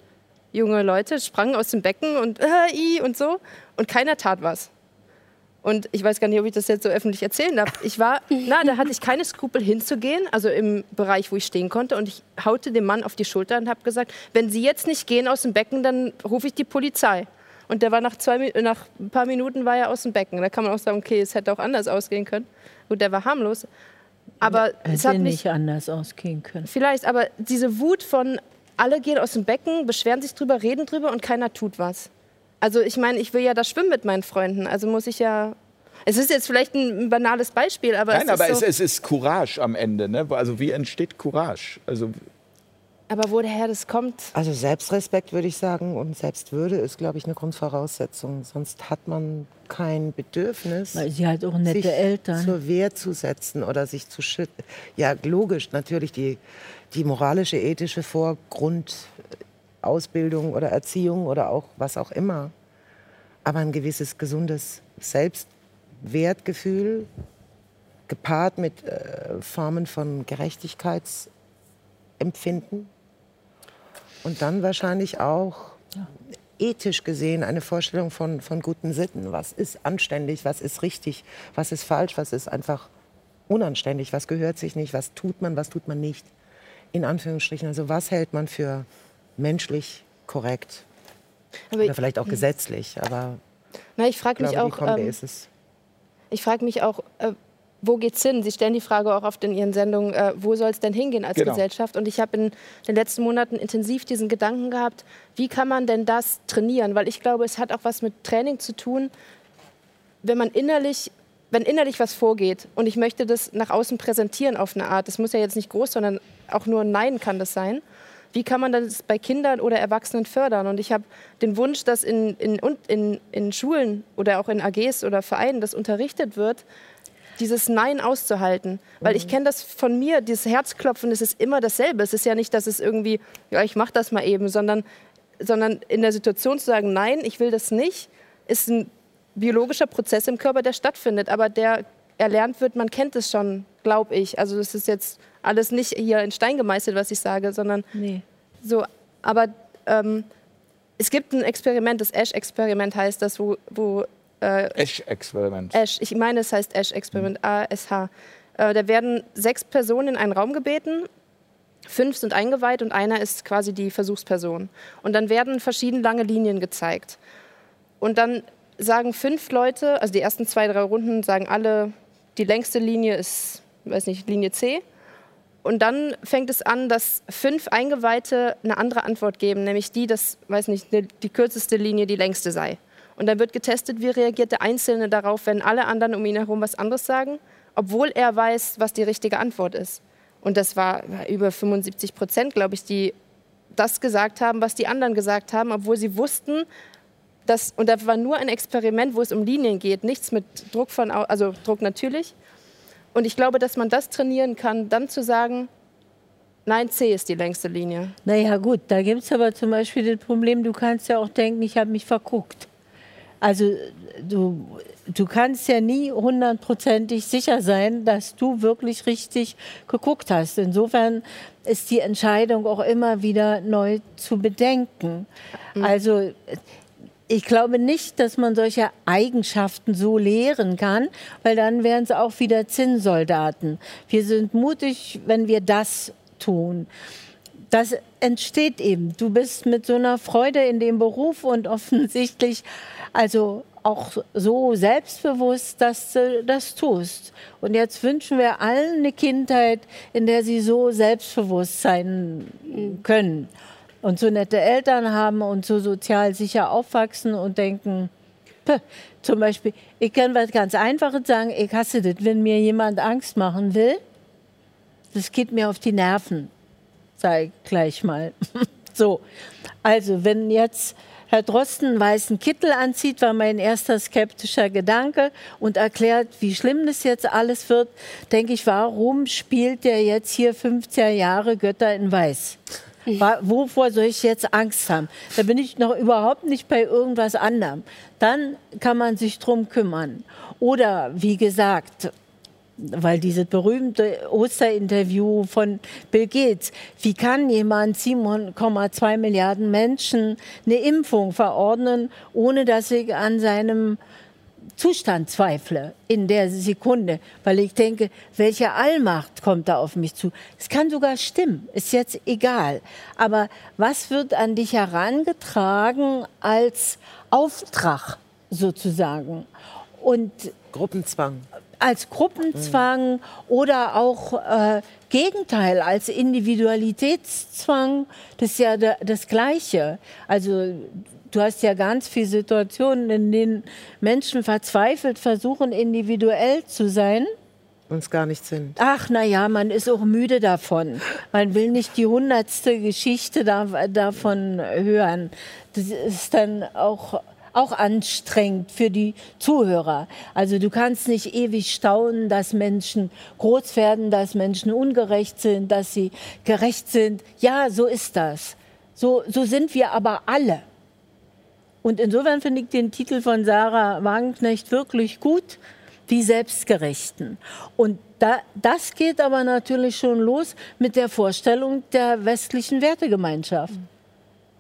junge Leute, sprangen aus dem Becken und äh, i und so und keiner tat was. Und ich weiß gar nicht, ob ich das jetzt so öffentlich erzählen darf. Ich war, na, da hatte ich keine Skrupel hinzugehen, also im Bereich, wo ich stehen konnte. Und ich haute dem Mann auf die Schulter und habe gesagt, wenn Sie jetzt nicht gehen aus dem Becken, dann rufe ich die Polizei. Und der war nach, zwei, nach ein paar Minuten war er aus dem Becken. Da kann man auch sagen, okay, es hätte auch anders ausgehen können. Gut, der war harmlos. Aber Hätte es hat mich, nicht anders ausgehen können. vielleicht, aber diese Wut von alle gehen aus dem Becken, beschweren sich drüber, reden drüber und keiner tut was. Also ich meine, ich will ja da schwimmen mit meinen Freunden, also muss ich ja. Es ist jetzt vielleicht ein banales Beispiel, aber Nein, es aber ist es, so, es ist Courage am Ende. Ne? Also wie entsteht Courage? Also aber woher das kommt, Also Selbstrespekt würde ich sagen und Selbstwürde ist, glaube ich, eine Grundvoraussetzung. Sonst hat man kein Bedürfnis, Weil sie hat auch nette sich Eltern. zur Wehr zu setzen oder sich zu schützen. Ja, logisch, natürlich die, die moralische, ethische Vorgrundausbildung oder Erziehung oder auch was auch immer. Aber ein gewisses gesundes Selbstwertgefühl gepaart mit äh, Formen von Gerechtigkeitsempfinden und dann wahrscheinlich auch ethisch gesehen eine Vorstellung von, von guten Sitten. Was ist anständig, was ist richtig, was ist falsch, was ist einfach unanständig, was gehört sich nicht, was tut man, was tut man nicht. In Anführungsstrichen, also was hält man für menschlich korrekt aber oder vielleicht auch gesetzlich, aber na, ich frage mich glaube, die auch, Kombi ähm, ist es. ich frage mich auch, äh, wo geht's hin? Sie stellen die Frage auch oft in Ihren Sendungen, äh, wo soll es denn hingehen als Genau. Gesellschaft? Und ich habe in den letzten Monaten intensiv diesen Gedanken gehabt, wie kann man denn das trainieren? Weil ich glaube, es hat auch was mit Training zu tun, wenn man innerlich, wenn innerlich was vorgeht und ich möchte das nach außen präsentieren auf eine Art. Das muss ja jetzt nicht groß, sondern auch nur ein Nein kann das sein. Wie kann man das bei Kindern oder Erwachsenen fördern? Und ich habe den Wunsch, dass in, in, in, in Schulen oder auch in AGs oder Vereinen das unterrichtet wird, dieses Nein auszuhalten. Weil ich kenne das von mir, dieses Herzklopfen, es ist immer dasselbe. Es ist ja nicht, dass es irgendwie, ja, ich mache das mal eben, sondern, sondern in der Situation zu sagen, nein, ich will das nicht, ist ein biologischer Prozess im Körper, der stattfindet, aber der erlernt wird, man kennt es schon, glaube ich. Also das ist jetzt alles nicht hier in Stein gemeißelt, was ich sage, sondern Nee. so, aber ähm, es gibt ein Experiment, das Ash-Experiment heißt das, wo, wo Esch-Experiment. Ash, ich meine, es heißt Ash-Experiment, A-S-H. Äh, da werden sechs Personen in einen Raum gebeten. Fünf sind eingeweiht und einer ist quasi die Versuchsperson. Und dann werden verschieden lange Linien gezeigt. Und dann sagen fünf Leute, also die ersten zwei, drei Runden sagen alle, die längste Linie ist, weiß nicht, Linie C. Und dann fängt es an, dass fünf Eingeweihte eine andere Antwort geben, nämlich die, dass, weiß nicht, ne- die kürzeste Linie die längste sei. Und dann wird getestet, wie reagiert der Einzelne darauf, wenn alle anderen um ihn herum was anderes sagen, obwohl er weiß, was die richtige Antwort ist. Und das war über 75 Prozent, glaube ich, die das gesagt haben, was die anderen gesagt haben, obwohl sie wussten, dass, und das war nur ein Experiment, wo es um Linien geht, nichts mit Druck von, also Druck natürlich. Und ich glaube, dass man das trainieren kann, dann zu sagen, nein, C ist die längste Linie. Naja gut, da gibt es aber zum Beispiel das Problem, du kannst ja auch denken, ich habe mich verguckt. Also du, du kannst ja nie hundertprozentig sicher sein, dass du wirklich richtig geguckt hast. Insofern ist die Entscheidung auch immer wieder neu zu bedenken. Also ich glaube nicht, dass man solche Eigenschaften so lehren kann, weil dann wären es auch wieder Zinnsoldaten. Wir sind mutig, wenn wir das tun. Das entsteht eben. Du bist mit so einer Freude in dem Beruf und offensichtlich, also auch so selbstbewusst, dass du das tust. Und jetzt wünschen wir allen eine Kindheit, in der sie so selbstbewusst sein können und so nette Eltern haben und so sozial sicher aufwachsen und denken, "Puh, zum Beispiel, ich kann was ganz Einfaches sagen, ich hasse das, wenn mir jemand Angst machen will, das geht mir auf die Nerven, sage ich gleich mal. so, also wenn jetzt Herr Drosten einen weißen Kittel anzieht, war mein erster skeptischer Gedanke und erklärt, wie schlimm das jetzt alles wird, denke ich, warum spielt der jetzt hier 50er Jahre Götter in Weiß? Wovor soll ich jetzt Angst haben? Da bin ich noch überhaupt nicht bei irgendwas anderem. Dann kann man sich drum kümmern. Oder wie gesagt, weil dieses berühmte Osterinterview von Bill Gates, wie kann jemand 7,2 Milliarden Menschen eine Impfung verordnen, ohne dass ich an seinem Zustand zweifle in der Sekunde, weil ich denke, welche Allmacht kommt da auf mich zu? Es kann sogar stimmen, ist jetzt egal. Aber was wird an dich herangetragen als Auftrag sozusagen? Und Gruppenzwang. Als Gruppenzwang oder auch äh, Gegenteil, als Individualitätszwang, das ist ja da- das Gleiche. Also du hast ja ganz viele Situationen, in denen Menschen verzweifelt versuchen, individuell zu sein. Uns gar nicht sind. Ach, na ja, man ist auch müde davon. Man will nicht die hundertste Geschichte da, davon hören. Das ist dann auch, auch anstrengend für die Zuhörer. Also du kannst nicht ewig staunen, dass Menschen groß werden, dass Menschen ungerecht sind, dass sie gerecht sind. Ja, so ist das. So, so sind wir aber alle. Und insofern finde ich den Titel von Sarah Wagenknecht wirklich gut, die Selbstgerechten. Und da, das geht aber natürlich schon los mit der Vorstellung der westlichen Wertegemeinschaft.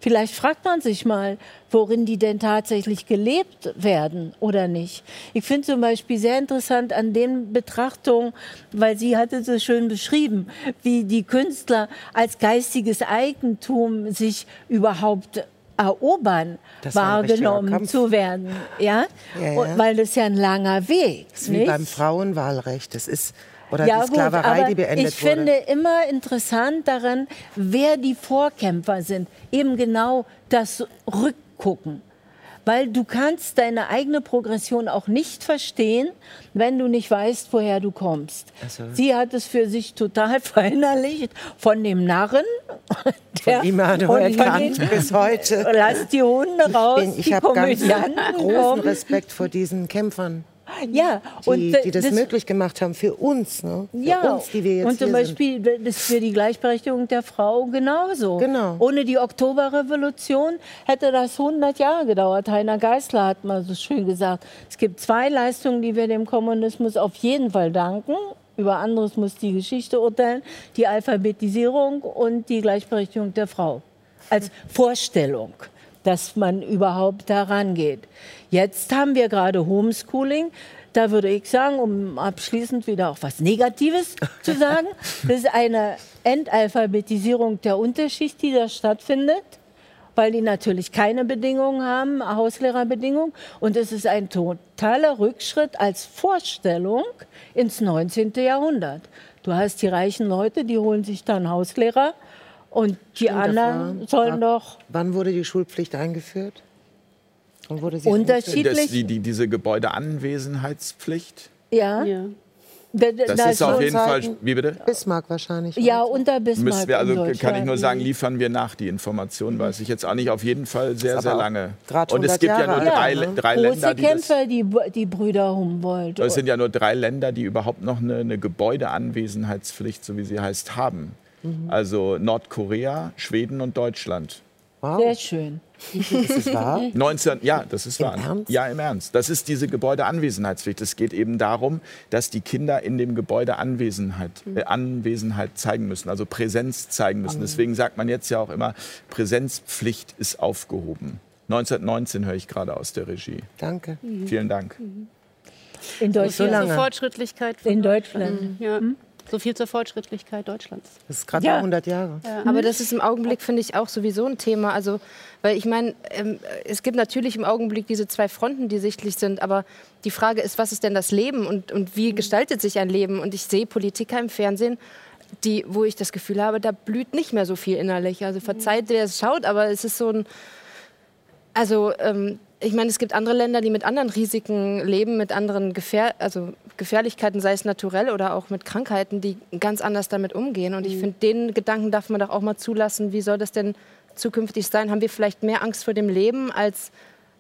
Vielleicht fragt man sich mal, worin die denn tatsächlich gelebt werden oder nicht. Ich finde zum Beispiel sehr interessant an den Betrachtungen, weil sie hatte so schön beschrieben, wie die Künstler als geistiges Eigentum sich überhaupt erobern, Das wahrgenommen zu werden. Ja? Ja, Und, ja. weil das ja ein langer Weg Das ist wie beim Frauenwahlrecht. Das ist, oder ja, die Sklaverei, gut, die beendet ich wurde. finde immer interessant daran, wer die Vorkämpfer sind. Eben genau das Rückgucken. Weil du kannst deine eigene Progression auch nicht verstehen, wenn du nicht weißt, woher du kommst. Also- Sie hat es für sich total verinnerlicht von dem Narren. Von Immanuel Kant bis heute. Lass die Hunde raus, Bin- Ich die habe ganz Komödianten großen. Respekt vor diesen Kämpfern, Ja, die, äh, die das, möglich gemacht haben für uns. Ne? Für Ja, uns, die wir jetzt und zum Beispiel das für die Gleichberechtigung der Frau genauso. Genau. Ohne die Oktoberrevolution hätte das 100 Jahre gedauert. Heiner Geißler hat mal so schön gesagt, es gibt zwei Leistungen, die wir dem Kommunismus auf jeden Fall danken. Über anderes muss die Geschichte urteilen. Die Alphabetisierung und die Gleichberechtigung der Frau. Als Vorstellung, dass man überhaupt daran geht. Jetzt haben wir gerade Homeschooling. Da würde ich sagen, um abschließend wieder auch was Negatives zu sagen, das ist eine Entalphabetisierung der Unterschicht, die da stattfindet, weil die natürlich keine Bedingungen haben, Hauslehrerbedingungen. Und es ist ein totaler Rückschritt als Vorstellung ins 19. Jahrhundert. Du hast die reichen Leute, die holen sich dann Hauslehrer und die Stimmt, das anderen war- sollen war- doch Wann wurde die Schulpflicht eingeführt? Wann wurde sie Unterschied- Das, die, die, diese Gebäudeanwesenheitspflicht, ja, Ja. da- da- das da ist auf jeden Fall. Wie bitte? Bismarck wahrscheinlich. ja oder? unter Bismarck Müssen wir, also kann ich nur sagen, liefern wir nach die Information, weiß ich jetzt auch nicht. Auf jeden Fall sehr, sehr lange. Und es 100 gibt ja Jahre nur alt, drei, ne? drei Große Länder, die das, Kämpfer, die, die Brüder Humboldt. es sind ja nur drei Länder, die überhaupt noch eine, eine Gebäudeanwesenheitspflicht, so wie sie heißt, haben. Mhm. Also Nordkorea, Schweden und Deutschland. Sehr Wow, schön. ist das wahr? 19, ja, das ist wahr. Ernst? Ja, im Ernst. Das ist diese Gebäudeanwesenheitspflicht. Es geht eben darum, dass die Kinder in dem Gebäude Anwesenheit, äh, Anwesenheit zeigen müssen, also Präsenz zeigen müssen. Deswegen sagt man jetzt ja auch immer, Präsenzpflicht ist aufgehoben. 1919 höre ich gerade aus der Regie. Danke. Vielen Dank. In so Deutschland. Also Fortschrittlichkeit. In Deutschland. Ja. So viel zur Fortschrittlichkeit Deutschlands. Das ist gerade Ja. mal 100 Jahre. Aber das ist im Augenblick, finde ich, auch sowieso ein Thema. Also, weil ich meine, ähm, es gibt natürlich im Augenblick diese zwei Fronten, die sichtlich sind. Aber die Frage ist, was ist denn das Leben und, und wie gestaltet sich ein Leben? Und ich sehe Politiker im Fernsehen, die, wo ich das Gefühl habe, da blüht nicht mehr so viel innerlich. Also verzeiht, wer es schaut, aber es ist so ein. Also, ähm, ich meine, es gibt andere Länder, die mit anderen Risiken leben, mit anderen Gefähr also Gefährlichkeiten, sei es naturell oder auch mit Krankheiten, die ganz anders damit umgehen. Und ich finde, den Gedanken darf man doch auch mal zulassen. Wie soll das denn zukünftig sein? Haben wir vielleicht mehr Angst vor dem Leben als,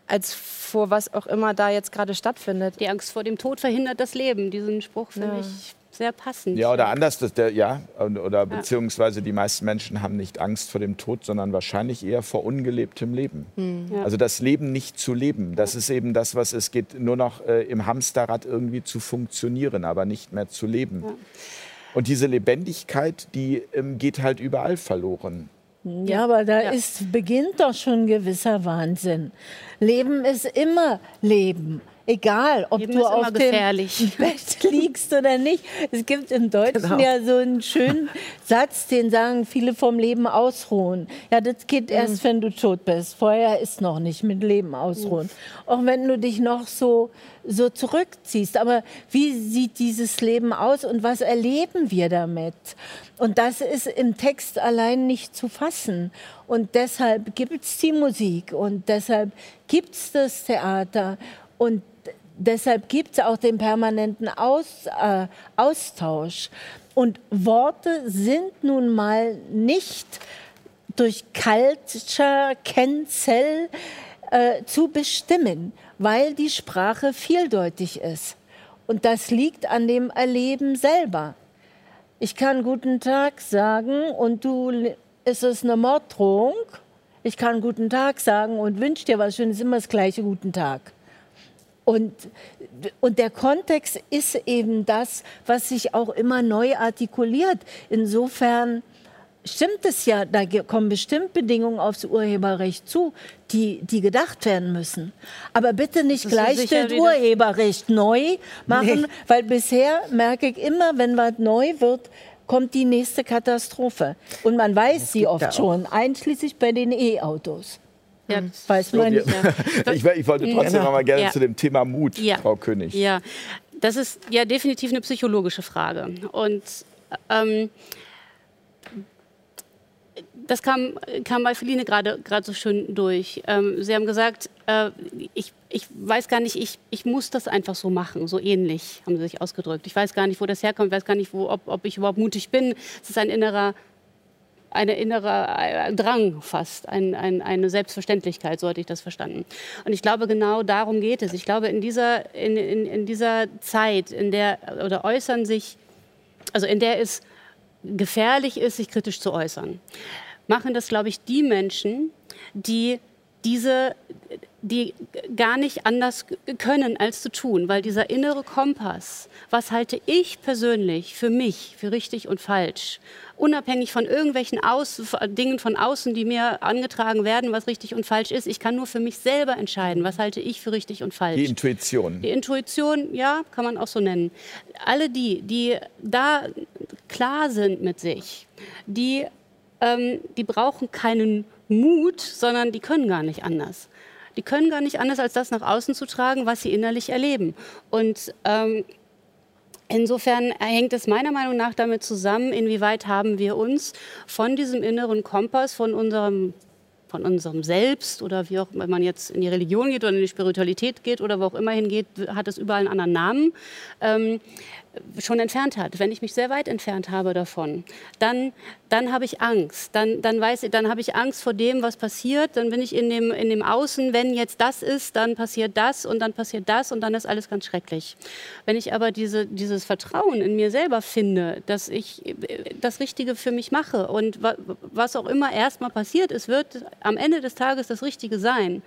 als vor was auch immer da jetzt gerade stattfindet? Die Angst vor dem Tod verhindert das Leben. Diesen Spruch finde Ja. ich sehr passend. Ja, oder anders, dass der, ja, oder beziehungsweise die meisten Menschen haben nicht Angst vor dem Tod, sondern wahrscheinlich eher vor ungelebtem Leben. Ja. Also das Leben nicht zu leben, das ist eben das, was es geht, nur noch äh, im Hamsterrad irgendwie zu funktionieren, aber nicht mehr zu leben. Und diese Lebendigkeit, die ähm, geht halt überall verloren. Ja, aber da ist, beginnt doch schon ein gewisser Wahnsinn. Leben ist immer Leben. Egal, ob Leben du auf dem. Bett liegst oder nicht. Es gibt im Deutschen Genau. ja so einen schönen Satz, den sagen viele vom Leben ausruhen. Ja, das geht erst, wenn du tot bist. Vorher ist noch nicht mit Leben ausruhen. Auch wenn du dich noch so, so zurückziehst. Aber wie sieht dieses Leben aus und was erleben wir damit? Und das ist im Text allein nicht zu fassen. Und deshalb gibt es die Musik und deshalb gibt es das Theater und deshalb gibt es auch den permanenten Aus, äh, Austausch. Und Worte sind nun mal nicht durch Culture, Cancel äh, zu bestimmen, weil die Sprache vieldeutig ist. Und das liegt an dem Erleben selber. Ich kann guten Tag sagen und du, ist es eine Morddrohung? Ich kann guten Tag sagen und wünsche dir was Schönes, immer das gleiche guten Tag. Und, und der Kontext ist eben das, was sich auch immer neu artikuliert. Insofern stimmt es ja, da kommen bestimmt Bedingungen aufs Urheberrecht zu, die, die gedacht werden müssen. Aber bitte nicht Das gleich das Urheberrecht neu machen, Nee. weil bisher merke ich immer, wenn was neu wird, kommt die nächste Katastrophe. Und man weiß sie oft schon, einschließlich bei den E-Autos. Ja, das Weiß man Ja. nicht. Ich, ich wollte trotzdem Genau. noch mal gerne Ja. zu dem Thema Mut, Ja. Frau König. Ja, das ist ja definitiv eine psychologische Frage. Und ähm, das kam, kam bei Feline gerade gerade so schön durch. Ähm, Sie haben gesagt, äh, ich, ich weiß gar nicht, ich, ich muss das einfach so machen, so ähnlich haben Sie sich ausgedrückt. Ich weiß gar nicht, wo das herkommt, ich weiß gar nicht, wo, ob, ob ich überhaupt mutig bin. Es ist ein innerer eine innere äh, Drang fast, ein, ein, eine Selbstverständlichkeit, so hatte ich das verstanden. Und ich glaube, genau darum geht es. Ich glaube, in dieser, in, in, in dieser Zeit, in der, oder äußern sich, also in der es gefährlich ist, sich kritisch zu äußern, machen das, glaube ich, die Menschen, die diese, die gar nicht anders können, als zu tun, weil dieser innere Kompass, was halte ich persönlich für mich, für richtig und falsch, unabhängig von irgendwelchen Aus Dingen von außen, die mir angetragen werden, was richtig und falsch ist. Ich kann nur für mich selber entscheiden, was halte ich für richtig und falsch. Die Intuition. Die Intuition, ja, kann man auch so nennen. Alle die, die da klar sind mit sich, die, ähm, die brauchen keinen Mut, sondern die können gar nicht anders. Die können gar nicht anders, als das nach außen zu tragen, was sie innerlich erleben. Und ähm, Insofern hängt es meiner Meinung nach damit zusammen, inwieweit haben wir uns von diesem inneren Kompass, von unserem, von unserem Selbst oder wie auch, wenn man jetzt in die Religion geht oder in die Spiritualität geht oder wo auch immer hingeht, hat es überall einen anderen Namen, ähm, schon entfernt hat. Wenn ich mich sehr weit entfernt habe davon, dann, dann habe ich Angst. Dann, dann, weiß dann habe ich Angst vor dem, was passiert. Dann bin ich in dem, in dem Außen, wenn jetzt das ist, dann passiert das und dann passiert das und dann ist alles ganz schrecklich. Wenn ich aber diese, dieses Vertrauen in mir selber finde, dass ich äh, das Richtige für mich mache und wa was auch immer erstmal passiert, es wird am Ende des Tages das Richtige sein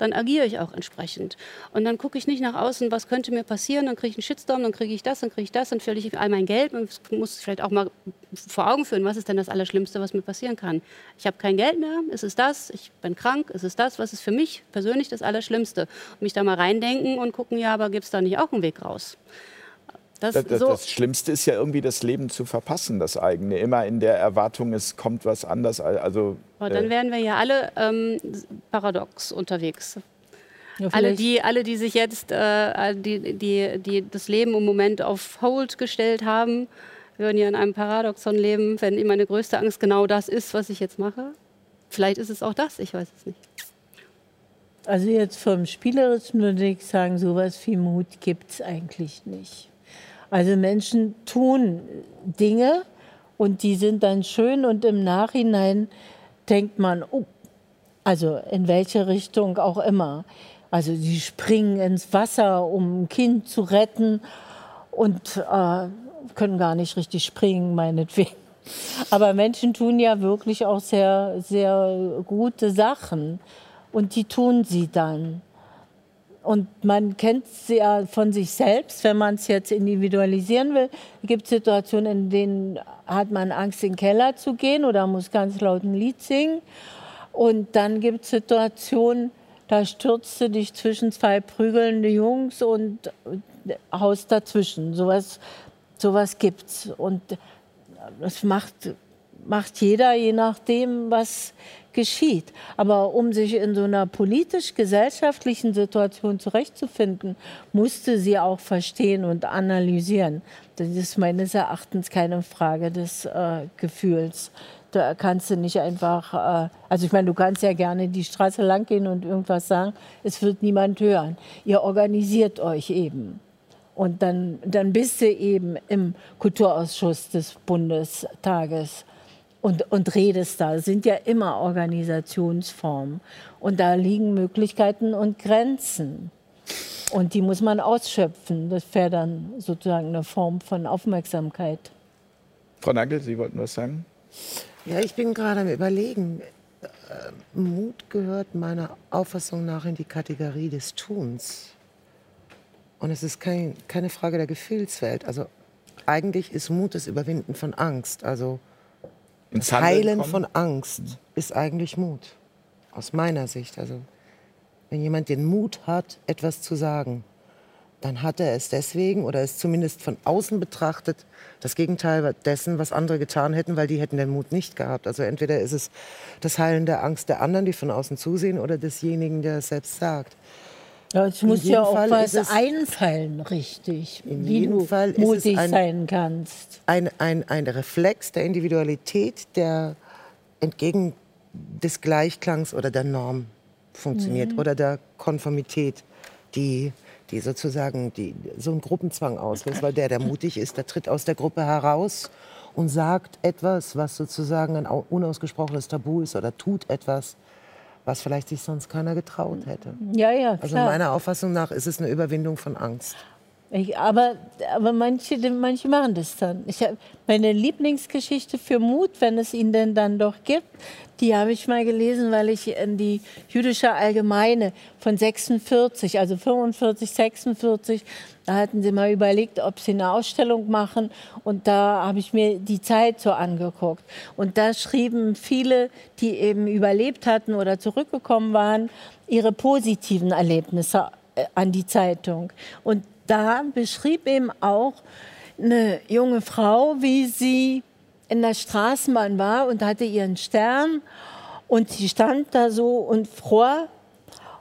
dann agiere ich auch entsprechend. Und dann gucke ich nicht nach außen, was könnte mir passieren, dann kriege ich einen Shitstorm, dann kriege ich das, dann kriege ich das, dann verliere ich all mein Geld. Man muss vielleicht auch mal vor Augen führen, was ist denn das Allerschlimmste, was mir passieren kann. Ich habe kein Geld mehr, ist es das? Ich bin krank, ist es das? Was ist für mich persönlich das Allerschlimmste? Und mich da mal reindenken und gucken, ja, aber gibt es da nicht auch einen Weg raus? Das, Das, so, das Schlimmste ist ja irgendwie das Leben zu verpassen, das eigene. Immer in der Erwartung, es kommt was anders. Also, aber dann äh, wären wir ja alle ähm, paradox unterwegs. Ja, Alle die, alle, die sich jetzt äh, die, die, die das Leben im Moment auf Hold gestellt haben, würden ja in einem Paradoxon leben, wenn immer meine größte Angst genau das ist, was ich jetzt mache. Vielleicht ist es auch das, ich weiß es nicht. Also jetzt vom Spielerischen würde ich sagen, sowas wie Mut gibt es eigentlich nicht. Also Menschen tun Dinge und die sind dann schön und im Nachhinein denkt man, oh, also in welche Richtung auch immer. Also sie springen ins Wasser, um ein Kind zu retten und äh, können gar nicht richtig springen, meinetwegen. Aber Menschen tun ja wirklich auch sehr, sehr gute Sachen und die tun sie dann. Und man kennt sie ja von sich selbst, wenn man es jetzt individualisieren will. Es gibt Situationen, in denen hat man Angst, in den Keller zu gehen oder muss ganz laut ein Lied singen. Und dann gibt es Situationen, da stürzt du dich zwischen zwei prügelnde Jungs und äh, haust dazwischen. Sowas, sowas gibt's. Und das macht, macht jeder, je nachdem, was geschieht. Aber um sich in so einer politisch-gesellschaftlichen Situation zurechtzufinden, musste sie auch verstehen und analysieren. Das ist meines Erachtens keine Frage des äh, Gefühls. Da kannst du nicht einfach, äh, also ich meine, du kannst ja gerne die Straße lang gehen und irgendwas sagen, es wird niemand hören. Ihr organisiert euch eben. Und dann, dann bist du eben im Kulturausschuss des Bundestages und, und redest da. Es sind ja immer Organisationsformen. Und da liegen Möglichkeiten und Grenzen. Und die muss man ausschöpfen. Das wäre dann sozusagen eine Form von Aufmerksamkeit. Frau Nagel, Sie wollten was sagen? Ja, ich bin gerade am Überlegen. Äh, Mut gehört meiner Auffassung nach in die Kategorie des Tuns. Und es ist kein, keine Frage der Gefühlswelt. Also eigentlich ist Mut das Überwinden von Angst. Also Ins Handeln Heilen kommen? von Angst ist eigentlich Mut. Aus meiner Sicht. Also wenn jemand den Mut hat, etwas zu sagen, dann hat er es deswegen oder ist zumindest von außen betrachtet das Gegenteil dessen, was andere getan hätten, weil die hätten den Mut nicht gehabt. Also entweder ist es das Heilen der Angst der anderen, die von außen zusehen, oder desjenigen, der es selbst sagt. Ja, es muss ja auch Fall was einfallen, richtig. In wie jedem du Fall mutig ein- sein kannst. Ein, ein, ein Reflex der Individualität, der entgegen des Gleichklangs oder der Norm funktioniert oder der Konformität, die, die sozusagen die, so einen Gruppenzwang auslöst. Weil der, der mutig ist, der tritt aus der Gruppe heraus und sagt etwas, was sozusagen ein au- unausgesprochenes Tabu ist oder tut etwas, was vielleicht sich sonst keiner getraut hätte. Ja, ja, Also klar. meiner Auffassung nach ist es eine Überwindung von Angst. Ich, aber aber manche, manche machen das dann. Ich hab, meine Lieblingsgeschichte für Mut, wenn es ihn denn dann doch gibt, die habe ich mal gelesen, weil ich in die jüdische Allgemeine von 46, also 45, 46, da hatten sie mal überlegt, ob sie eine Ausstellung machen. Und da habe ich mir die Zeit so angeguckt. Und da schrieben viele, die eben überlebt hatten oder zurückgekommen waren, ihre positiven Erlebnisse äh, an die Zeitung. Und da beschrieb eben auch eine junge Frau, wie sie in der Straßenbahn war und hatte ihren Stern. Und sie stand da so und fror.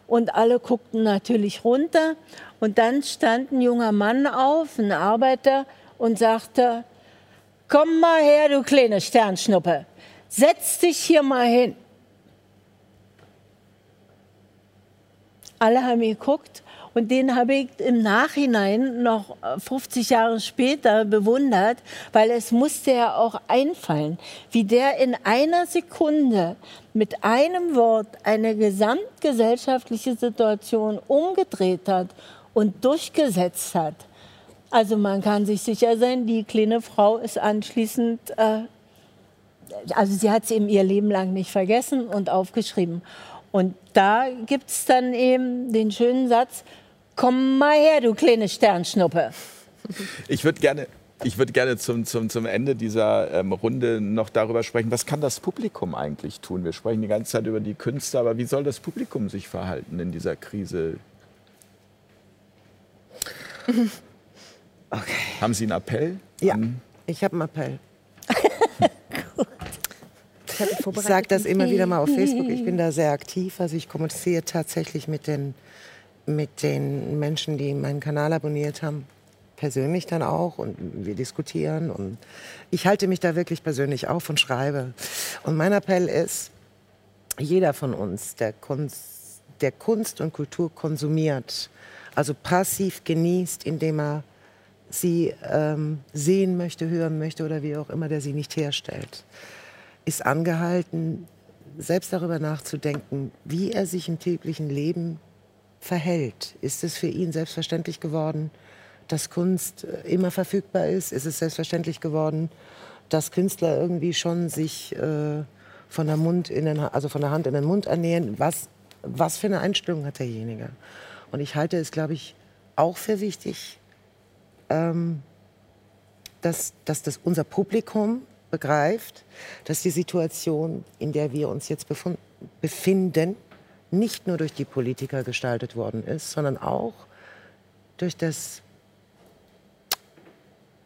Und alle guckten natürlich runter. Und dann stand ein junger Mann auf, ein Arbeiter und sagte, komm mal her, du kleine Sternschnuppe, setz dich hier mal hin. Alle haben geguckt und den habe ich im Nachhinein noch äh, 50 Jahre später bewundert, weil es musste ja auch einfallen, wie der in einer Sekunde mit einem Wort eine gesamtgesellschaftliche Situation umgedreht hat und durchgesetzt hat. Also man kann sich sicher sein, die kleine Frau ist anschließend, äh, also sie hat es eben ihr Leben lang nicht vergessen und aufgeschrieben. Und da gibt es dann eben den schönen Satz, komm mal her, du kleine Sternschnuppe. Ich würde gerne, ich würd gerne zum, zum, zum Ende dieser ähm, Runde noch darüber sprechen, was kann das Publikum eigentlich tun? Wir sprechen die ganze Zeit über die Künstler, aber wie soll das Publikum sich verhalten in dieser Krise? Okay. Haben Sie einen Appell? Ja, ich habe einen Appell. Ich sage das immer wieder mal auf Facebook. Ich bin da sehr aktiv. Also ich kommuniziere tatsächlich mit den, mit den Menschen, die meinen Kanal abonniert haben, persönlich dann auch. Und wir diskutieren. Und ich halte mich da wirklich persönlich auf und schreibe. Und mein Appell ist, jeder von uns, der Kunst, der Kunst und Kultur konsumiert, also passiv genießt, indem er sie ähm, sehen möchte, hören möchte oder wie auch immer, der sie nicht herstellt, ist angehalten, selbst darüber nachzudenken, wie er sich im täglichen Leben verhält. Ist es für ihn selbstverständlich geworden, dass Kunst äh, immer verfügbar ist? Ist es selbstverständlich geworden, dass Künstler irgendwie schon sich äh, von, der Mund in den, also von der Hand in den Mund ernähren? Was, was für eine Einstellung hat derjenige? Und ich halte es, glaube ich, auch für wichtig, ähm, dass, dass das unser Publikum begreift, dass die Situation, in der wir uns jetzt befinden, nicht nur durch die Politiker gestaltet worden ist, sondern auch durch das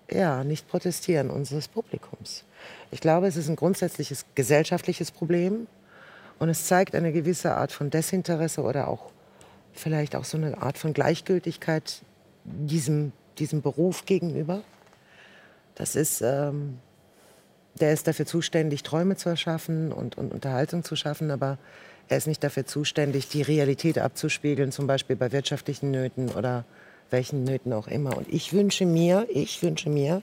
ja, nicht protestieren unseres Publikums. Ich glaube, es ist ein grundsätzliches gesellschaftliches Problem und es zeigt eine gewisse Art von Desinteresse oder auch vielleicht auch so eine Art von Gleichgültigkeit diesem diesem Beruf gegenüber. Das ist, ähm, der ist dafür zuständig, Träume zu erschaffen und, und Unterhaltung zu schaffen, aber er ist nicht dafür zuständig, die Realität abzuspiegeln, zum Beispiel bei wirtschaftlichen Nöten oder welchen Nöten auch immer. Und ich wünsche mir, ich wünsche mir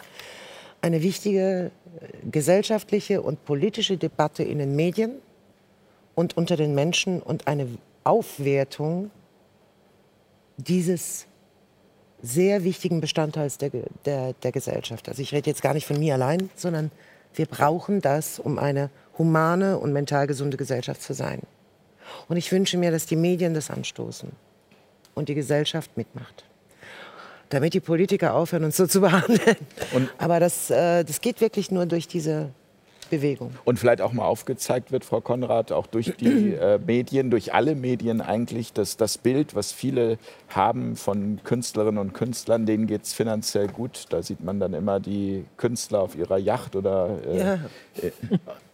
eine wichtige äh, gesellschaftliche und politische Debatte in den Medien und unter den Menschen und eine Aufwertung dieses sehr wichtigen Bestandteils der, der, der Gesellschaft. Also ich rede jetzt gar nicht von mir allein, sondern wir brauchen das, um eine humane und mental gesunde Gesellschaft zu sein. Und ich wünsche mir, dass die Medien das anstoßen und die Gesellschaft mitmacht. Damit die Politiker aufhören, uns so zu behandeln. Und Aber das, äh, das geht wirklich nur durch diese Bewegung. Und vielleicht auch mal aufgezeigt wird, Frau Konrad, auch durch die äh, Medien, durch alle Medien eigentlich, dass das Bild, was viele haben von Künstlerinnen und Künstlern, denen geht es finanziell gut. Da sieht man dann immer die Künstler auf ihrer Yacht oder äh, ja.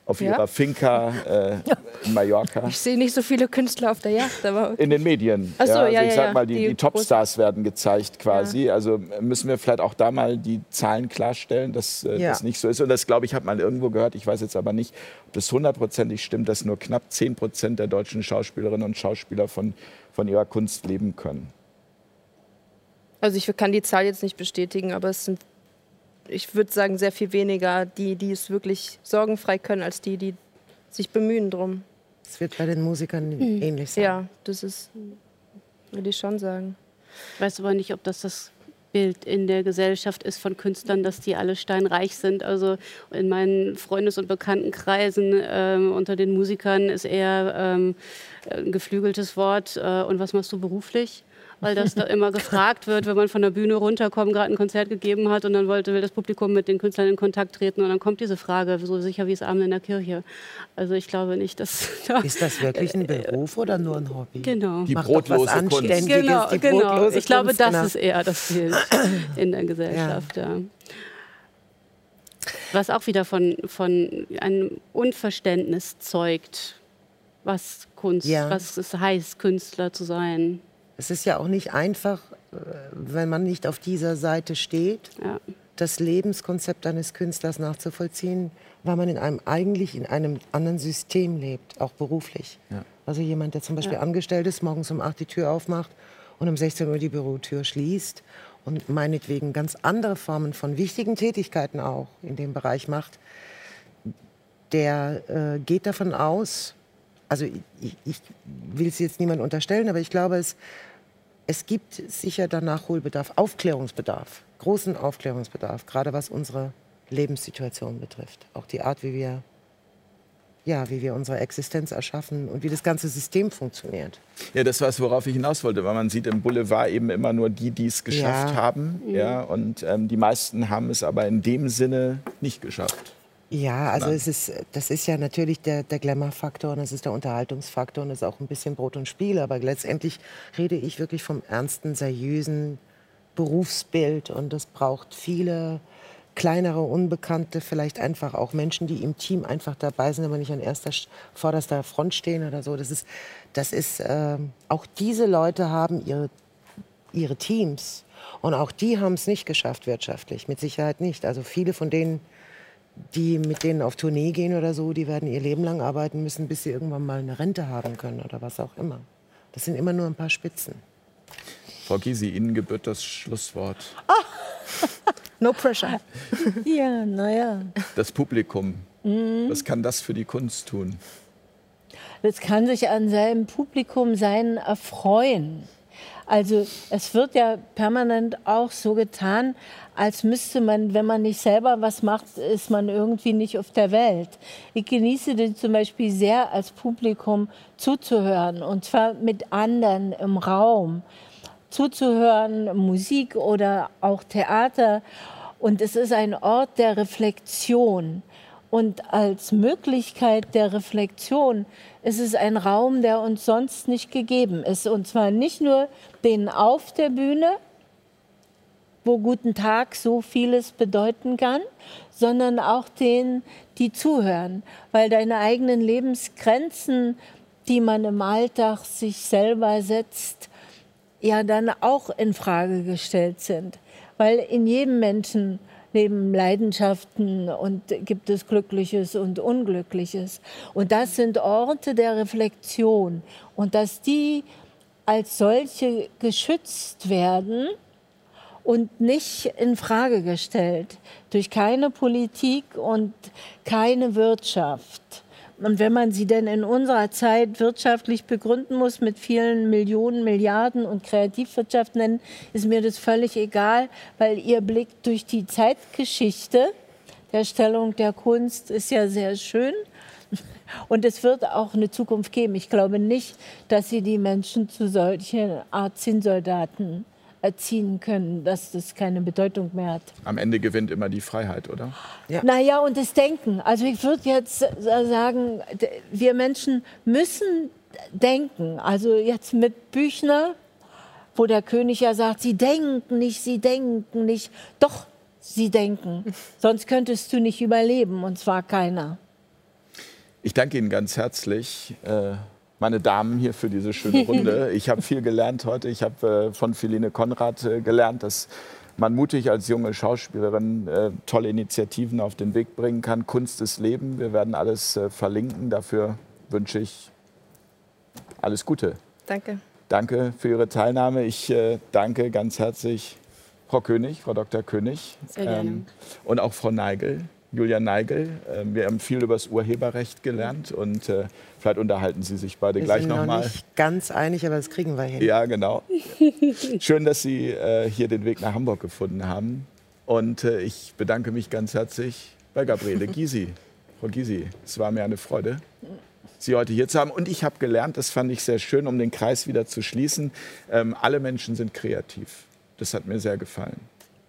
Auf ja? ihrer Finca äh, in Mallorca. Ich sehe nicht so viele Künstler auf der Yacht, aber in den Medien. Ach so, ja, also ja, ich sag ja. mal, die, die, die Topstars werden gezeigt quasi. Also müssen wir vielleicht auch da mal die Zahlen klarstellen, dass äh, das nicht so ist. Und das glaube ich, hat man irgendwo gehört. Ich weiß jetzt aber nicht, ob das hundertprozentig stimmt, dass nur knapp 10 Prozent der deutschen Schauspielerinnen und Schauspieler von, von ihrer Kunst leben können. Also ich kann die Zahl jetzt nicht bestätigen, aber es sind ich würde sagen, sehr viel weniger die, die es wirklich sorgenfrei können, als die, die sich bemühen drum. Es wird bei den Musikern mhm. ähnlich sein. Ja, das ist, würde ich schon sagen. Ich weiß aber nicht, ob das das Bild in der Gesellschaft ist von Künstlern, dass die alle steinreich sind. Also in meinen Freundes- und Bekanntenkreisen ähm, unter den Musikern ist eher ähm, ein geflügeltes Wort. Äh, und was machst du beruflich? Weil das da immer gefragt wird, wenn man von der Bühne runterkommt, gerade ein Konzert gegeben hat und dann wollte, will das Publikum mit den Künstlern in Kontakt treten und dann kommt diese Frage, so sicher wie es Abend in der Kirche. Also ich glaube nicht, dass... Da ist das wirklich ein Beruf oder nur ein Hobby? Genau. Die Macht brotlose Kunst. Genau, die genau. Brotlose ich glaube, Kunst, das genau. ist eher das Bild in der Gesellschaft, ja. ja. Was auch wieder von, von einem Unverständnis zeugt, was Kunst, Ja. was es heißt, Künstler zu sein. Es ist ja auch nicht einfach, äh, wenn man nicht auf dieser Seite steht, Ja. das Lebenskonzept eines Künstlers nachzuvollziehen, weil man in einem eigentlich in einem anderen System lebt, auch beruflich. Ja. Also jemand, der zum Beispiel Ja. angestellt ist, morgens um 8 die Tür aufmacht und um 16 Uhr die Bürotür schließt und meinetwegen ganz andere Formen von wichtigen Tätigkeiten auch in dem Bereich macht, der äh, geht davon aus, also ich, ich will es jetzt niemand unterstellen, aber ich glaube, es, es gibt sicher da Nachholbedarf, Aufklärungsbedarf, großen Aufklärungsbedarf, gerade was unsere Lebenssituation betrifft. Auch die Art, wie wir, ja, wie wir unsere Existenz erschaffen und wie das ganze System funktioniert. Ja, das war es, worauf ich hinaus wollte, weil man sieht im Boulevard eben immer nur die, die es geschafft Ja. haben. Ja, und ähm, die meisten haben es aber in dem Sinne nicht geschafft. Ja, also Nein. es ist, das ist ja natürlich der, der Glamour-Faktor und das ist der Unterhaltungsfaktor und das ist auch ein bisschen Brot und Spiel. Aber letztendlich rede ich wirklich vom ernsten, seriösen Berufsbild und es braucht viele kleinere, unbekannte, vielleicht einfach auch Menschen, die im Team einfach dabei sind, aber nicht an erster, vorderster Front stehen oder so. Das ist, das ist äh, auch diese Leute haben ihre, ihre Teams und auch die haben es nicht geschafft wirtschaftlich, mit Sicherheit nicht. Also viele von denen, die mit denen auf Tournee gehen oder so, die werden ihr Leben lang arbeiten müssen, bis sie irgendwann mal eine Rente haben können oder was auch immer. Das sind immer nur ein paar Spitzen. Frau Gysi, Ihnen gebührt das Schlusswort. no pressure. Ja, naja. Das Publikum, was kann das für die Kunst tun? Das kann sich an seinem Publikum sein erfreuen. Also es wird ja permanent auch so getan, als müsste man, wenn man nicht selber was macht, ist man irgendwie nicht auf der Welt. Ich genieße den zum Beispiel sehr als Publikum zuzuhören und zwar mit anderen im Raum zuzuhören, Musik oder auch Theater. Und es ist ein Ort der Reflexion. Und als Möglichkeit der Reflexion ist es ein Raum, der uns sonst nicht gegeben ist. Und zwar nicht nur den auf der Bühne, wo guten Tag so vieles bedeuten kann, sondern auch denen, die zuhören. Weil deine eigenen Lebensgrenzen, die man im Alltag sich selber setzt, ja dann auch in Frage gestellt sind. Weil in jedem Menschen leben Leidenschaften und gibt es Glückliches und Unglückliches. Und das sind Orte der Reflexion. Und dass die als solche geschützt werden und nicht in Frage gestellt durch keine Politik und keine Wirtschaft. Und wenn man sie denn in unserer Zeit wirtschaftlich begründen muss mit vielen Millionen, Milliarden und Kreativwirtschaft nennen, ist mir das völlig egal, weil ihr Blick durch die Zeitgeschichte der Stellung der Kunst ist ja sehr schön. Und es wird auch eine Zukunft geben. Ich glaube nicht, dass sie die Menschen zu solchen Art Zinnsoldaten erziehen können, dass das keine Bedeutung mehr hat. Am Ende gewinnt immer die Freiheit, oder? Ja. Naja, und das Denken. Also ich würde jetzt sagen, wir Menschen müssen denken. Also jetzt mit Büchner, wo der König ja sagt, sie denken nicht, sie denken nicht. Doch, sie denken. Sonst könntest du nicht überleben, und zwar keiner. Ich danke Ihnen ganz herzlich. Äh meine Damen hier für diese schöne Runde. Ich habe viel gelernt heute. Ich habe äh, von Philine Konrad äh, gelernt, dass man mutig als junge Schauspielerin äh, tolle Initiativen auf den Weg bringen kann. Kunst ist Leben. Wir werden alles äh, verlinken. Dafür wünsche ich alles Gute. Danke. Danke für Ihre Teilnahme. Ich äh, danke ganz herzlich Frau König, Frau Dr. König Sehr gerne. Ähm, und auch Frau Neigel. Julia Neigel. Ähm, wir haben viel über das Urheberrecht gelernt und äh, vielleicht unterhalten Sie sich beide wir gleich nochmal. noch, noch nicht ganz einig, aber das kriegen wir hin. Ja, genau. Schön, dass Sie äh, hier den Weg nach Hamburg gefunden haben. Und äh, ich bedanke mich ganz herzlich bei Gabriele Gysi. Frau Gysi, es war mir eine Freude, Sie heute hier zu haben. Und ich habe gelernt, das fand ich sehr schön, um den Kreis wieder zu schließen, ähm, alle Menschen sind kreativ. Das hat mir sehr gefallen.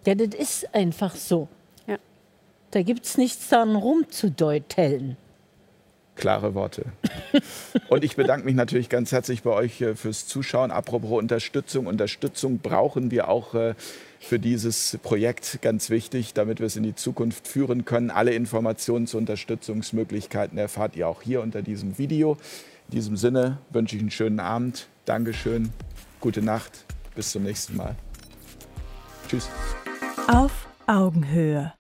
Ja, das ist einfach so. Da gibt es nichts daran rumzudeuten. Klare Worte. Und ich bedanke mich natürlich ganz herzlich bei euch äh, fürs Zuschauen. Apropos Unterstützung. Unterstützung brauchen wir auch äh, für dieses Projekt ganz wichtig, damit wir es in die Zukunft führen können. Alle Informationen zu Unterstützungsmöglichkeiten erfahrt ihr auch hier unter diesem Video. In diesem Sinne wünsche ich einen schönen Abend. Dankeschön. Gute Nacht. Bis zum nächsten Mal. Tschüss. Auf Augenhöhe